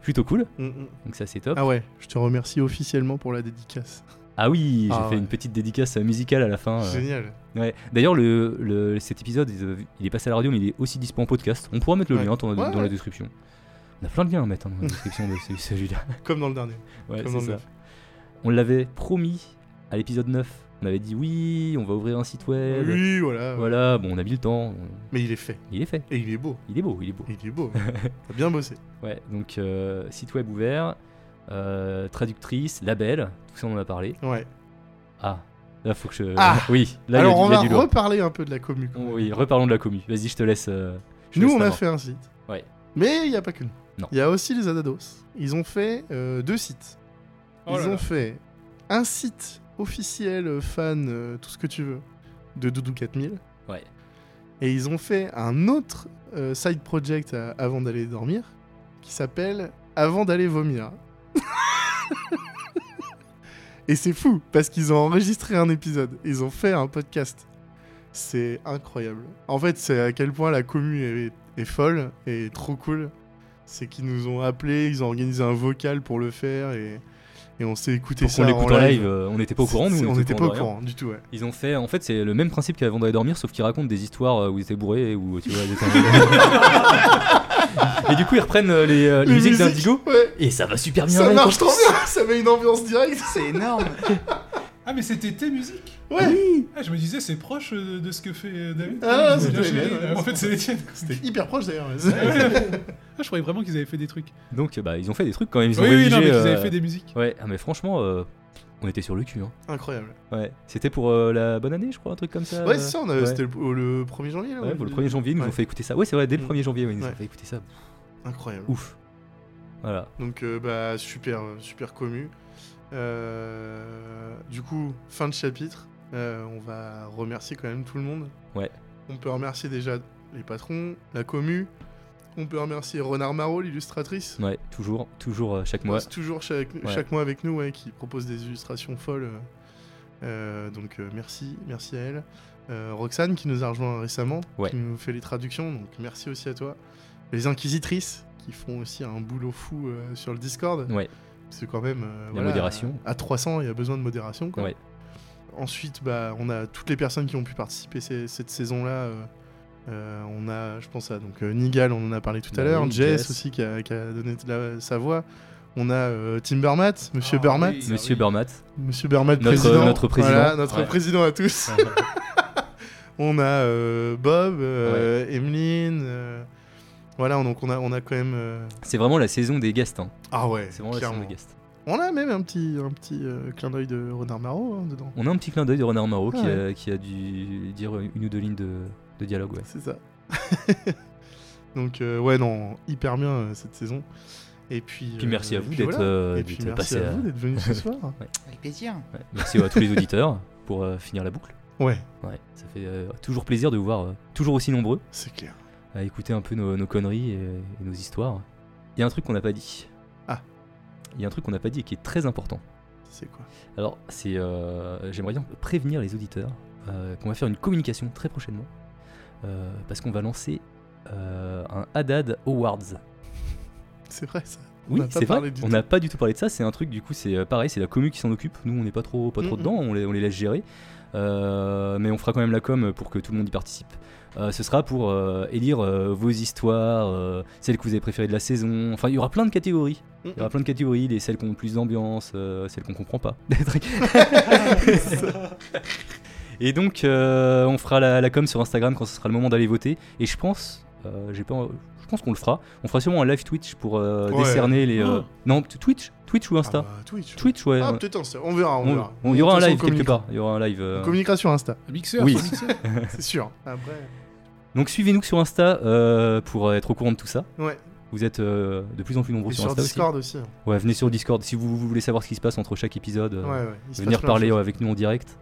A: Plutôt cool,
B: Mm, mm.
A: donc ça c'est top.
B: Ah ouais, je te remercie officiellement pour la dédicace.
A: Ah oui, j'ai
B: Ah
A: fait une petite dédicace euh, musicale à la fin. euh.
B: Génial.
A: Ouais. D'ailleurs, le, le- cet épisode, il est passé à la radio, mais il est aussi dispo en podcast. On pourra mettre le
B: Ouais.
A: lien dans, la description. On a plein de liens à mettre hein, dans la description de celui- celui-là.
B: Comme dans le dernier.
A: Ouais,
B: Comme
A: c'est
B: dans
A: ça. On l'avait promis à l'épisode 9. On avait dit oui, on va ouvrir un site web.
B: Oui, voilà.
A: Voilà, bon, on a mis le temps.
B: Mais il est fait.
A: Il est fait.
B: Et il est beau.
A: Il est beau, il est beau.
B: Il est beau. [laughs] T'as bien bossé.
A: Ouais, donc euh, site web ouvert, euh, traductrice, label, tout ça on en a parlé.
B: Ouais.
A: Ah, là faut que je.
B: Ah
A: oui, là il y a
B: Alors on
A: il y a
B: va reparler un peu de la commu.
A: Oh, Oui, reparlons de la commu. Vas-y, je te laisse. euh, je te
B: Nous,
A: laisse
B: on a fait un site.
A: Ouais.
B: Mais il n'y a pas que nous.
A: Non.
B: Il y a aussi les Adados. Ils ont fait euh, deux sites.
C: Oh
B: Ils
C: là
B: ont
C: là.
B: fait un site officiel, euh, fan, euh, tout ce que tu veux, de Doudou 4000.
A: Ouais.
B: Et ils ont fait un autre euh, side project à- avant d'aller dormir qui s'appelle Avant d'aller vomir. [laughs] Et c'est fou parce qu'ils ont enregistré un épisode, ils ont fait un podcast. C'est incroyable. En fait, c'est à quel point la commu est, est folle et trop cool. C'est qu'ils nous ont appelés, ils ont organisé un vocal pour le faire et, et on s'est écouté
A: Pour
B: ça
A: qu'on l'écoute
B: en
A: en
B: live.
A: euh, on n'était pas au courant, nous.
B: On
A: était
B: n'était pas au courant du tout, ouais.
A: Ils ont fait, en fait, c'est le même principe qu'avant d'aller dormir, sauf qu'ils racontent des histoires euh, où ils étaient bourrés et où tu vois, ils étaient en- [laughs] [laughs] Et du coup, ils reprennent euh, les, les
B: Les
A: musiques d'Indigo
B: ouais.
A: et ça va super bien.
B: Ça marche trop bien, [laughs] ça met une ambiance directe.
E: C'est énorme.
C: Ah, mais c'était tes musiques
B: Ouais.
C: Ah, je me disais, c'est proche euh, de ce que fait euh, David.
B: Ah, c'était ouais.
C: En fait, c'est les tiennes.
B: C'était [laughs] hyper proche d'ailleurs.
C: Ah, ouais. [laughs] Ah, je croyais vraiment qu'ils avaient fait des trucs.
A: Donc, euh, bah, ils ont fait des trucs quand même. Ils ont
C: oui, oui,
A: rédigé,
C: non, mais avaient fait des musiques.
A: Ouais, ah, mais franchement, euh, on était sur le cul. Hein.
B: Incroyable.
A: Ouais, c'était pour euh, la bonne année, je crois, un truc comme ça.
B: Ouais, c'est ça, on a-
A: ouais.
B: c'était le, le 1er janvier. Là,
A: Ouais, pour le 1er janvier, ils nous ont fait écouter ça. Ouais, c'est vrai, dès le
B: Mm.
A: 1er janvier, ouais, ils nous ont fait écouter ça.
B: Incroyable.
A: Ouf. Voilà.
B: Donc, euh, bah, super, super commu. Euh, du coup, fin de chapitre. Euh, on va remercier quand même tout le monde.
A: Ouais.
B: On peut remercier déjà les patrons, la commu. On peut remercier Renard Marot, l'illustratrice.
A: Ouais, toujours, toujours euh, chaque mois.
B: passe toujours chaque,
A: Ouais.
B: chaque mois avec nous, ouais, qui propose des illustrations folles. euh, donc euh, merci, merci à elle. Roxane qui nous a rejoint récemment,
A: Ouais.
B: qui nous fait les traductions, donc merci aussi à toi. Les inquisitrices qui font aussi un boulot fou sur le Discord.
A: Ouais.
B: C'est quand même euh,
A: La
B: voilà,
A: modération.
B: À, à 300, il y a besoin de modération. Quoi.
A: Ouais.
B: Ensuite, bah, on a toutes les personnes qui ont pu participer ces- cette saison-là. euh, euh, on a, je pense à donc euh, Nigal, on en a parlé tout à
A: Bah
B: l'heure,
A: oui,
B: Jess, aussi qui a, qui a donné la- sa voix. On a euh, Tim Bermat, Monsieur
C: Ah,
B: Bermat,
C: oui.
A: Monsieur Burmat.
B: Monsieur Bermat,
A: Notre-
B: président.
A: notre président.
B: Voilà, notre
A: Ouais.
B: président à tous. [laughs] [laughs] on a euh, Bob, euh, Emeline. Voilà, donc on a, on a quand même. euh,
A: C'est vraiment la saison des guests. Hein.
B: Ah ouais,
A: C'est vraiment la saison des guests.
B: On a même un petit, un petit euh, clin d'œil de Renard Marot hein, dedans.
A: On a un petit clin d'œil de Renard Marot qui,
B: Ouais.
A: a, qui a dû dire une ou deux lignes de, de dialogue. Ouais.
B: C'est ça. [laughs] donc euh, ouais, non, hyper bien euh, cette saison. Et puis.
A: Puis merci
B: euh,
A: à vous d'être
B: voilà.
A: euh, passé
B: à vous d'être venus ce [laughs] soir.
E: Avec plaisir.
A: Ouais, Merci à tous les auditeurs pour euh, finir la boucle.
B: Ouais,
A: Ouais, ça fait euh, toujours plaisir de vous voir euh, toujours aussi nombreux
B: c'est clair.
A: À écouter un peu nos, nos conneries et, et nos histoires. Il y a un truc qu'on n'a pas dit.
B: Ah.
A: Il y a un truc qu'on n'a pas dit et qui est très important.
B: C'est quoi?
A: Alors, c'est, euh, j'aimerais bien prévenir les auditeurs euh, qu'on va faire une communication très prochainement euh, parce qu'on va lancer un Haddad Awards.
B: C'est vrai ça.
A: Oui, c'est vrai.
B: parlé du
A: On n'a pas du tout parlé de ça. C'est un truc, du coup, c'est pareil, c'est la commu qui s'en occupe. Nous, on n'est pas trop, pas trop dedans. On les, on les laisse gérer. Euh, mais on fera quand même la com pour que tout le monde y participe. Euh, ce sera pour euh, élire euh, vos histoires, euh, celles que vous avez préférées de la saison. Enfin, il y aura plein de catégories. Il y aura plein de catégories, les celles qui ont le plus d'ambiance, euh, celles qu'on comprend pas. [laughs] Et donc, euh, on fera la, la com sur Instagram quand ce sera le moment d'aller voter. Et je pense, euh, j'ai pas, je pense qu'on le fera. On fera sûrement un live Twitch pour euh,
B: Ouais.
A: décerner les. euh,
C: Oh.
A: Non, Twitch, Twitch ou Insta?
B: Ah bah, Twitch.
A: Twitch, ouais.
B: Ah, peut-être Insta. On verra, on,
A: On-
B: verra.
A: il y aura un live quelque part. Il y aura un live. euh,
B: On communiquera sur Insta,
C: Un mixeur,
A: Oui.
C: c'est [laughs]
B: sûr. Après.
A: Donc suivez-nous sur Insta euh, pour être au courant de tout ça.
B: Ouais.
A: Vous êtes euh, de plus en plus nombreux
B: Et
A: sur
B: sur
A: Insta
B: Discord aussi.
A: aussi. Ouais, venez sur Discord si vous, vous voulez savoir ce qui se passe entre chaque épisode. euh,
B: Ouais, ouais.
A: venir parler avec nous en direct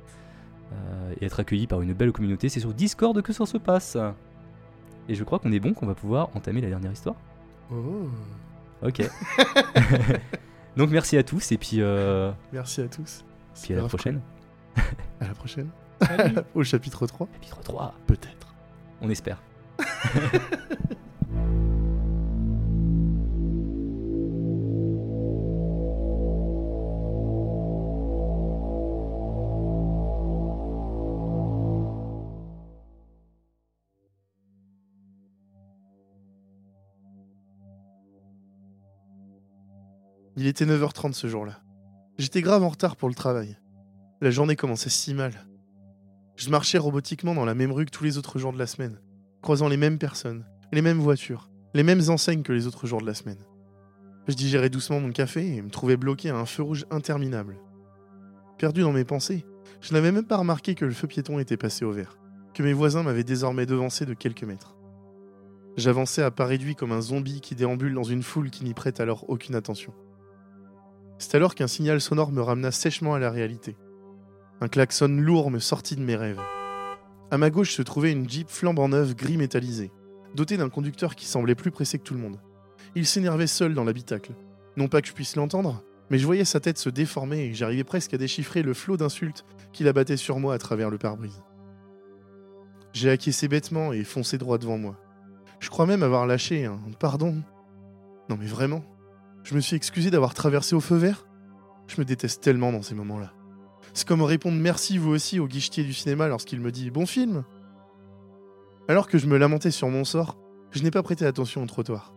A: euh, et être accueilli par une belle communauté. C'est sur Discord que ça se passe. Et je crois qu'on est bon, qu'on va pouvoir entamer la dernière histoire.
B: Oh.
A: Ok. [laughs] [laughs] Donc merci à tous et puis, euh,
B: Merci à tous.
A: Puis à la prochaine.
B: À la prochaine. [laughs] Au chapitre 3.
A: Chapitre 3,
B: Peut-être.
A: On espère.
B: Il était 9h30 ce jour-là. J'étais grave en retard pour le travail. La journée commençait si mal. Je marchais robotiquement dans la même rue que tous les autres jours de la semaine, croisant les mêmes personnes, les mêmes voitures, les mêmes enseignes que les autres jours de la semaine. Je digérais doucement mon café et me trouvais bloqué à un feu rouge interminable. Perdu dans mes pensées, je n'avais même pas remarqué que le feu piéton était passé au vert, que mes voisins m'avaient désormais devancé de quelques mètres. J'avançais à pas réduit comme un zombie qui déambule dans une foule qui n'y prête alors aucune attention. C'est alors qu'un signal sonore me ramena sèchement à la réalité. Un klaxon lourd me sortit de mes rêves. À ma gauche se trouvait une Jeep flambant neuve gris métallisé, dotée d'un conducteur qui semblait plus pressé que tout le monde. Il s'énervait seul dans l'habitacle. Non pas que je puisse l'entendre, mais je voyais sa tête se déformer et j'arrivais presque à déchiffrer le flot d'insultes qu'il abattait sur moi à travers le pare-brise. J'ai acquiescé bêtement et foncé droit devant moi. Je crois même avoir lâché un pardon. Non mais vraiment Je me suis excusé d'avoir traversé au feu vert? Je me déteste tellement dans ces moments-là. C'est comme répondre merci vous aussi au guichetier du cinéma lorsqu'il me dit bon film. Alors que je me lamentais sur mon sort, je n'ai pas prêté attention au trottoir.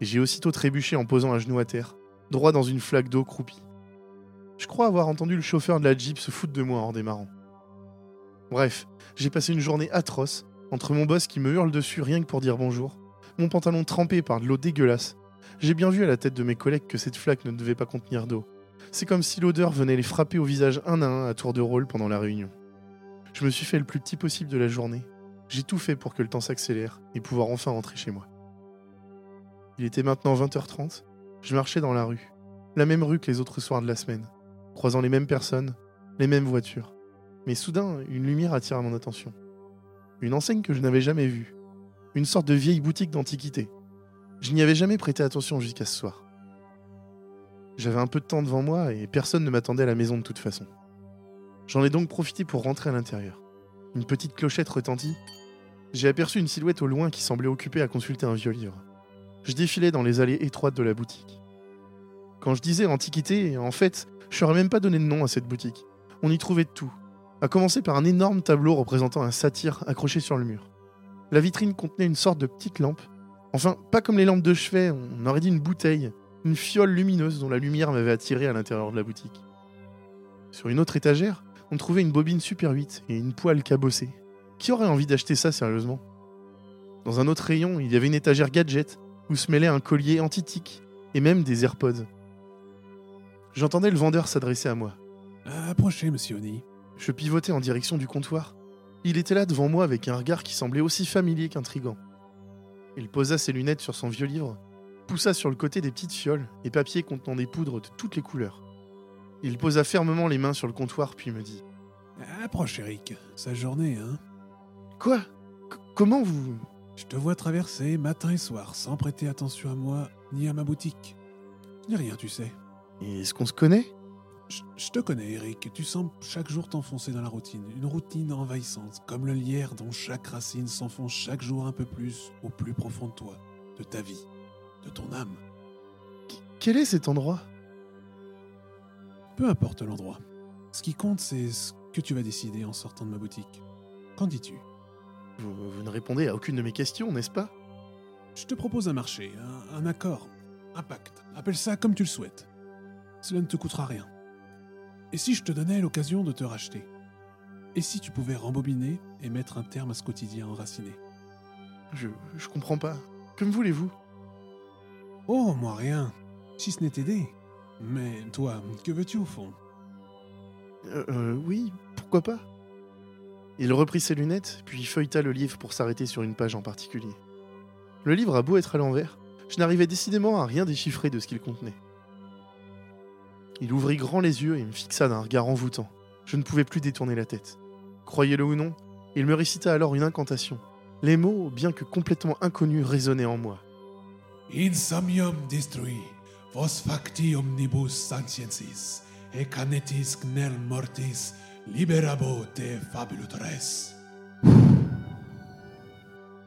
B: Et j'ai aussitôt trébuché en posant un genou à terre, droit dans une flaque d'eau croupie. Je crois avoir entendu le chauffeur de la Jeep se foutre de moi en démarrant. Bref, j'ai passé une journée atroce, entre mon boss qui me hurle dessus rien que pour dire bonjour, mon pantalon trempé par de l'eau dégueulasse. J'ai bien vu à la tête de mes collègues que cette flaque ne devait pas contenir d'eau. C'est comme si l'odeur venait les frapper au visage un à un à tour de rôle pendant la réunion. Je me suis fait le plus petit possible de la journée. J'ai tout fait pour que le temps s'accélère et pouvoir enfin rentrer chez moi. Il était maintenant 20h30. Je marchais dans la rue. La même rue que les autres soirs de la semaine, croisant les mêmes personnes, les mêmes voitures. Mais soudain, une lumière attira mon attention. Une enseigne que je n'avais jamais vue. Une sorte de vieille boutique d'antiquité. Je n'y avais jamais prêté attention jusqu'à ce soir. J'avais un peu de temps devant moi et personne ne m'attendait à la maison de toute façon. J'en ai donc profité pour rentrer à l'intérieur. Une petite clochette retentit. J'ai aperçu une silhouette au loin qui semblait occupée à consulter un vieux livre. Je défilais dans les allées étroites de la boutique. Quand je disais antiquité, en fait, je n'aurais même pas donné de nom à cette boutique. On y trouvait tout, à commencer par un énorme tableau représentant un satyre accroché sur le mur. La vitrine contenait une sorte de petite lampe. Enfin, pas comme les lampes de chevet, on aurait dit une bouteille, une fiole lumineuse dont la lumière m'avait attiré à l'intérieur de la boutique. Sur une autre étagère, on trouvait une bobine Super 8 et une poêle cabossée. Qui aurait envie d'acheter ça sérieusement? Dans un autre rayon, il y avait une étagère gadget où se mêlait un collier antitique et même des AirPods. J'entendais le vendeur s'adresser à moi.
C: Approchez, monsieur Oni.
B: Je pivotais en direction du comptoir. Il était là devant moi avec un regard qui semblait aussi familier qu'intrigant. Il posa ses lunettes sur son vieux livre, poussa sur le côté des petites fioles et papiers contenant des poudres de toutes les couleurs. Il posa fermement les mains sur le comptoir puis me dit
C: Approche, Eric. Sa journée, hein
B: Quoi? C- Comment vous.
C: Je te vois traverser matin et soir sans prêter attention à moi ni à ma boutique. Ni rien, tu sais.
B: Est-ce qu'on se connaît?
C: Je, je te connais, Eric. Tu sembles chaque jour t'enfoncer dans la routine. Une routine envahissante, comme le lierre dont chaque racine s'enfonce chaque jour un peu plus au plus profond de toi, de ta vie, de ton âme.
B: Quel est cet endroit?
C: Peu importe l'endroit. Ce qui compte, c'est ce que tu vas décider en sortant de ma boutique. Qu'en dis-tu?
B: Vous, vous ne répondez à aucune de mes questions, n'est-ce pas?
C: Je te propose un marché, un, un accord, un pacte. Appelle ça comme tu le souhaites. Cela ne te coûtera rien. Et si je te donnais l'occasion de te racheter? Et si tu pouvais rembobiner et mettre un terme à ce quotidien enraciné?
B: Je. Je comprends pas. Que me voulez-vous?
C: Oh, moi rien. Si ce n'est t'aider. Mais toi, que veux-tu au fond?
B: Euh, euh, oui, pourquoi pas? Il reprit ses lunettes, puis feuilleta le livre pour s'arrêter sur une page en particulier. Le livre a beau être à l'envers, je n'arrivais décidément à rien déchiffrer de ce qu'il contenait. Il ouvrit grand les yeux et me fixa d'un regard envoûtant. Je ne pouvais plus détourner la tête. Croyez-le ou non, il me récita alors une incantation. Les mots, bien que complètement inconnus, résonnaient en moi.
C: Insomnium destrui, vos facti omnibus sentiensis, e canetis nel mortis, liberabo te fabulutores.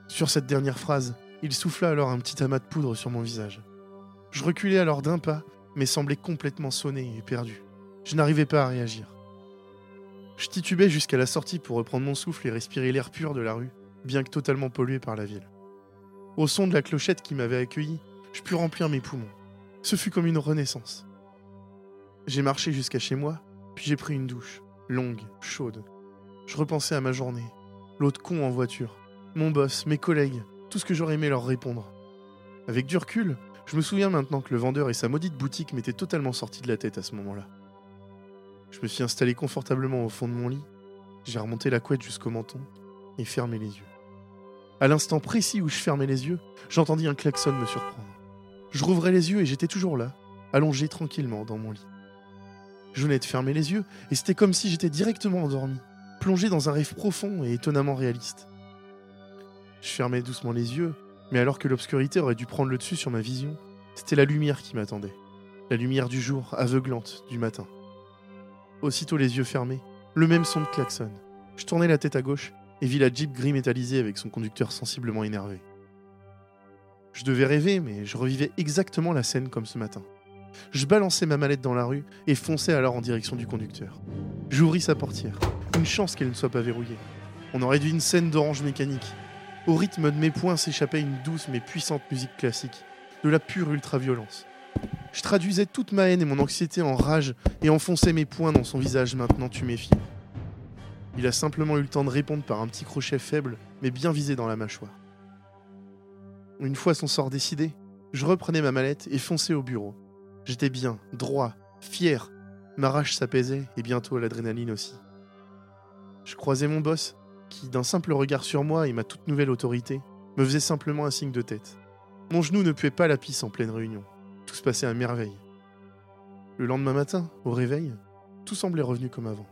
B: Sur cette dernière phrase, il souffla alors un petit amas de poudre sur mon visage. Je reculai alors d'un pas, mais semblais complètement sonné et perdu. Je n'arrivais pas à réagir. Je titubais jusqu'à la sortie pour reprendre mon souffle et respirer l'air pur de la rue, bien que totalement pollué par la ville. Au son de la clochette qui m'avait accueilli, je pus remplir mes poumons. Ce fut comme une renaissance. J'ai marché jusqu'à chez moi, puis j'ai pris une douche. longue, chaude. Je repensais à ma journée, l'autre con en voiture, mon boss, mes collègues, tout ce que j'aurais aimé leur répondre. Avec du recul, je me souviens maintenant que le vendeur et sa maudite boutique m'étaient totalement sortis de la tête à ce moment-là. Je me suis installé confortablement au fond de mon lit, j'ai remonté la couette jusqu'au menton et fermé les yeux. À l'instant précis où je fermais les yeux, j'entendis un klaxon me surprendre. Je rouvrais les yeux et j'étais toujours là, allongé tranquillement dans mon lit. Je venais de fermer les yeux et c'était comme si j'étais directement endormi, plongé dans un rêve profond et étonnamment réaliste. Je fermais doucement les yeux, mais alors que l'obscurité aurait dû prendre le dessus sur ma vision, c'était la lumière qui m'attendait. La lumière du jour, aveuglante, du matin. Aussitôt les yeux fermés, le même son de klaxon. Je tournai la tête à gauche et la Jeep gris métallisée avec son conducteur sensiblement énervé. Je devais rêver, mais je revivais exactement la scène comme ce matin. Je balançais ma mallette dans la rue et fonçais alors en direction du conducteur. J'ouvris sa portière. Une chance qu'elle ne soit pas verrouillée. On aurait dû une scène d'orange mécanique. Au rythme de mes poings s'échappait une douce mais puissante musique classique, de la pure ultra-violence. Je traduisais toute ma haine et mon anxiété en rage et enfonçais mes poings dans son visage maintenant tuméfié. Il a simplement eu le temps de répondre par un petit crochet faible, mais bien visé dans la mâchoire. Une fois son sort décidé, je reprenais ma mallette et fonçais au bureau. J'étais bien, droit, fier. Ma rage s'apaisait et bientôt l'adrénaline aussi. Je croisais mon boss, qui, d'un simple regard sur moi et ma toute nouvelle autorité, me faisait simplement un signe de tête. Mon genou ne puait pas la pisse en pleine réunion. Tout se passait à merveille. Le lendemain matin, au réveil, tout semblait revenu comme avant.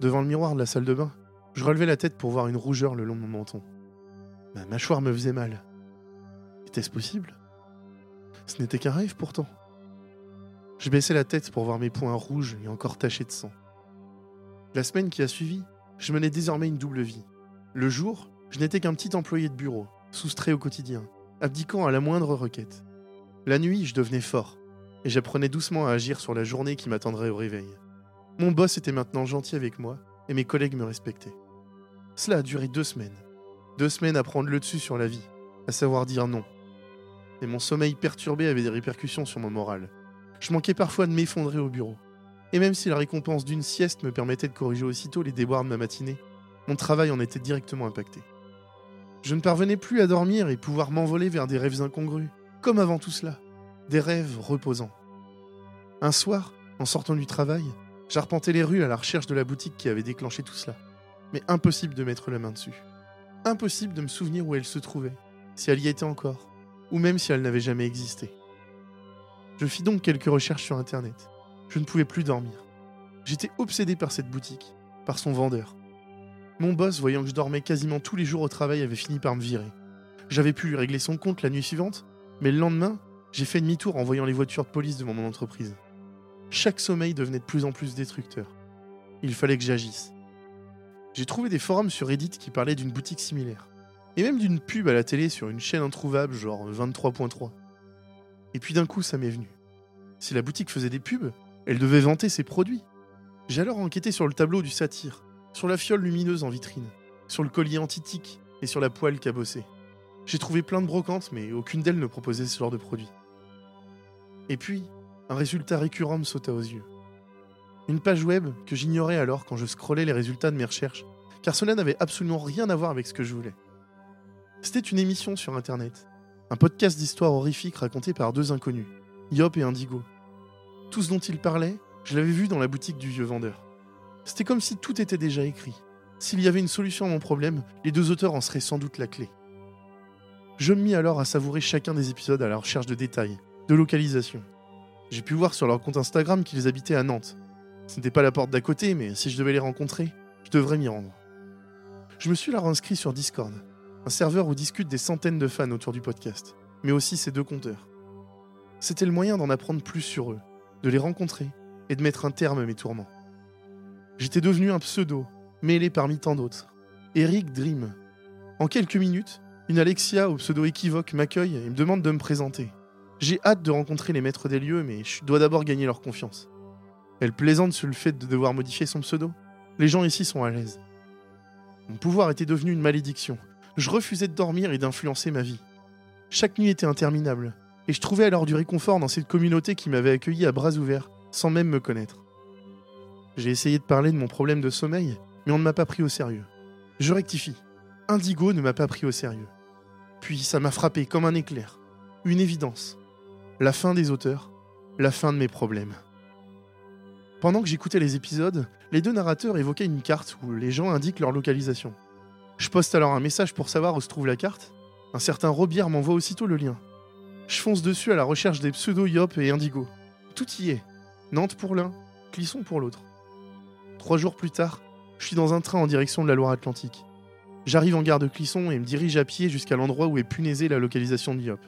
B: Devant le miroir de la salle de bain, je relevais la tête pour voir une rougeur le long de mon menton. Ma mâchoire me faisait mal. Était-ce possible? Ce n'était qu'un rêve pourtant. Je baissais la tête pour voir mes poings rouges et encore tachés de sang. La semaine qui a suivi, je menais désormais une double vie. Le jour, je n'étais qu'un petit employé de bureau, soustrait au quotidien, abdiquant à la moindre requête. La nuit, je devenais fort, et j'apprenais doucement à agir sur la journée qui m'attendrait au réveil. Mon boss était maintenant gentil avec moi, et mes collègues me respectaient. Cela a duré deux semaines. Deux semaines à prendre le dessus sur la vie, à savoir dire non. Et mon sommeil perturbé avait des répercussions sur mon moral. Je manquais parfois de m'effondrer au bureau. Et même si la récompense d'une sieste me permettait de corriger aussitôt les déboires de ma matinée, mon travail en était directement impacté. Je ne parvenais plus à dormir et pouvoir m'envoler vers des rêves incongrus, comme avant tout cela, des rêves reposants. Un soir, en sortant du travail, j'arpentais les rues à la recherche de la boutique qui avait déclenché tout cela, mais impossible de mettre la main dessus. Impossible de me souvenir où elle se trouvait, si elle y était encore, ou même si elle n'avait jamais existé. Je fis donc quelques recherches sur Internet. Je ne pouvais plus dormir. J'étais obsédé par cette boutique, par son vendeur. Mon boss, voyant que je dormais quasiment tous les jours au travail, avait fini par me virer. J'avais pu lui régler son compte la nuit suivante, mais le lendemain, j'ai fait demi-tour en voyant les voitures de police devant mon entreprise. Chaque sommeil devenait de plus en plus destructeur. Il fallait que j'agisse. J'ai trouvé des forums sur Reddit qui parlaient d'une boutique similaire. Et même d'une pub à la télé sur une chaîne introuvable, genre 23.3. Et puis d'un coup, ça m'est venu. Si la boutique faisait des pubs, elle devait vanter ses produits. J'ai alors enquêté sur le tableau du satyre, sur la fiole lumineuse en vitrine, sur le collier antitique et sur la poêle cabossée. J'ai trouvé plein de brocantes, mais aucune d'elles ne proposait ce genre de produit. Et puis, un résultat récurrent me sauta aux yeux. Une page web que j'ignorais alors quand je scrollais les résultats de mes recherches, car cela n'avait absolument rien à voir avec ce que je voulais. C'était une émission sur Internet, un podcast d'histoires horrifiques raconté par deux inconnus, Yop et Indigo, tout ce dont il parlait, je l'avais vu dans la boutique du vieux vendeur. C'était comme si tout était déjà écrit. S'il y avait une solution à mon problème, les deux auteurs en seraient sans doute la clé. Je me mis alors à savourer chacun des épisodes à la recherche de détails, de localisation. J'ai pu voir sur leur compte Instagram qu'ils habitaient à Nantes. Ce n'était pas la porte d'à côté, mais si je devais les rencontrer, je devrais m'y rendre. Je me suis alors inscrit sur Discord, un serveur où discutent des centaines de fans autour du podcast, mais aussi ces deux compteurs. C'était le moyen d'en apprendre plus sur eux, de les rencontrer et de mettre un terme à mes tourments. J'étais devenu un pseudo, mêlé parmi tant d'autres. Eric Dream. En quelques minutes, une Alexia au pseudo équivoque m'accueille et me demande de me présenter. J'ai hâte de rencontrer les maîtres des lieux, mais je dois d'abord gagner leur confiance. Elle plaisante sur le fait de devoir modifier son pseudo. Les gens ici sont à l'aise. Mon pouvoir était devenu une malédiction. Je refusais de dormir et d'influencer ma vie. Chaque nuit était interminable, et je trouvais alors du réconfort dans cette communauté qui m'avait accueilli à bras ouverts, sans même me connaître. J'ai essayé de parler de mon problème de sommeil, mais on ne m'a pas pris au sérieux. Je rectifie. Indigo ne m'a pas pris au sérieux. Puis ça m'a frappé comme un éclair. Une évidence. La fin des auteurs, la fin de mes problèmes. Pendant que j'écoutais les épisodes, les deux narrateurs évoquaient une carte où les gens indiquent leur localisation. Je poste alors un message pour savoir où se trouve la carte. Un certain Robière m'envoie aussitôt le lien. Je fonce dessus à la recherche des pseudo Yop et Indigo. Tout y est. Nantes pour l'un, Clisson pour l'autre. Trois jours plus tard, je suis dans un train en direction de la Loire-Atlantique. J'arrive en gare de Clisson et me dirige à pied jusqu'à l'endroit où est punaisée la localisation de Yop.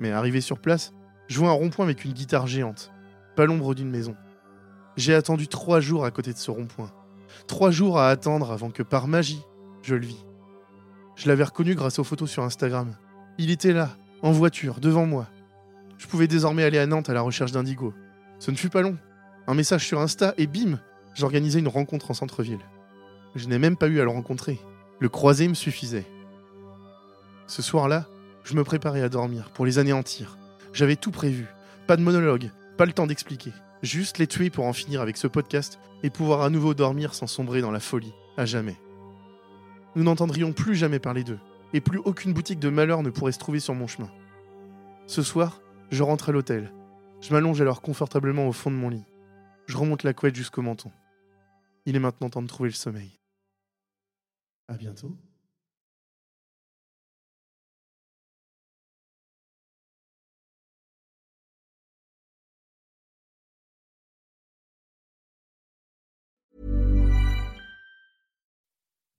B: Mais arrivé sur place, je vois un rond-point avec une guitare géante. Pas l'ombre d'une maison. J'ai attendu trois jours à côté de ce rond-point. Trois jours à attendre avant que par magie, je le vis. Je l'avais reconnu grâce aux photos sur Instagram. Il était là, en voiture, devant moi. Je pouvais désormais aller à Nantes à la recherche d'Indigo. Ce ne fut pas long. Un message sur Insta et bim, j'organisais une rencontre en centre-ville. Je n'ai même pas eu à le rencontrer. Le croiser me suffisait. Ce soir-là, je me préparais à dormir pour les anéantir. J'avais tout prévu. Pas de monologue, pas le temps d'expliquer. Juste les tuer pour en finir avec ce podcast et pouvoir à nouveau dormir sans sombrer dans la folie, à jamais. Nous n'entendrions plus jamais parler d'eux, et plus aucune boutique de malheur ne pourrait se trouver sur mon chemin. Ce soir, je rentre à l'hôtel. Je m'allonge alors confortablement au fond de mon lit. Je remonte la couette jusqu'au menton. Il est maintenant temps de trouver le sommeil. À bientôt.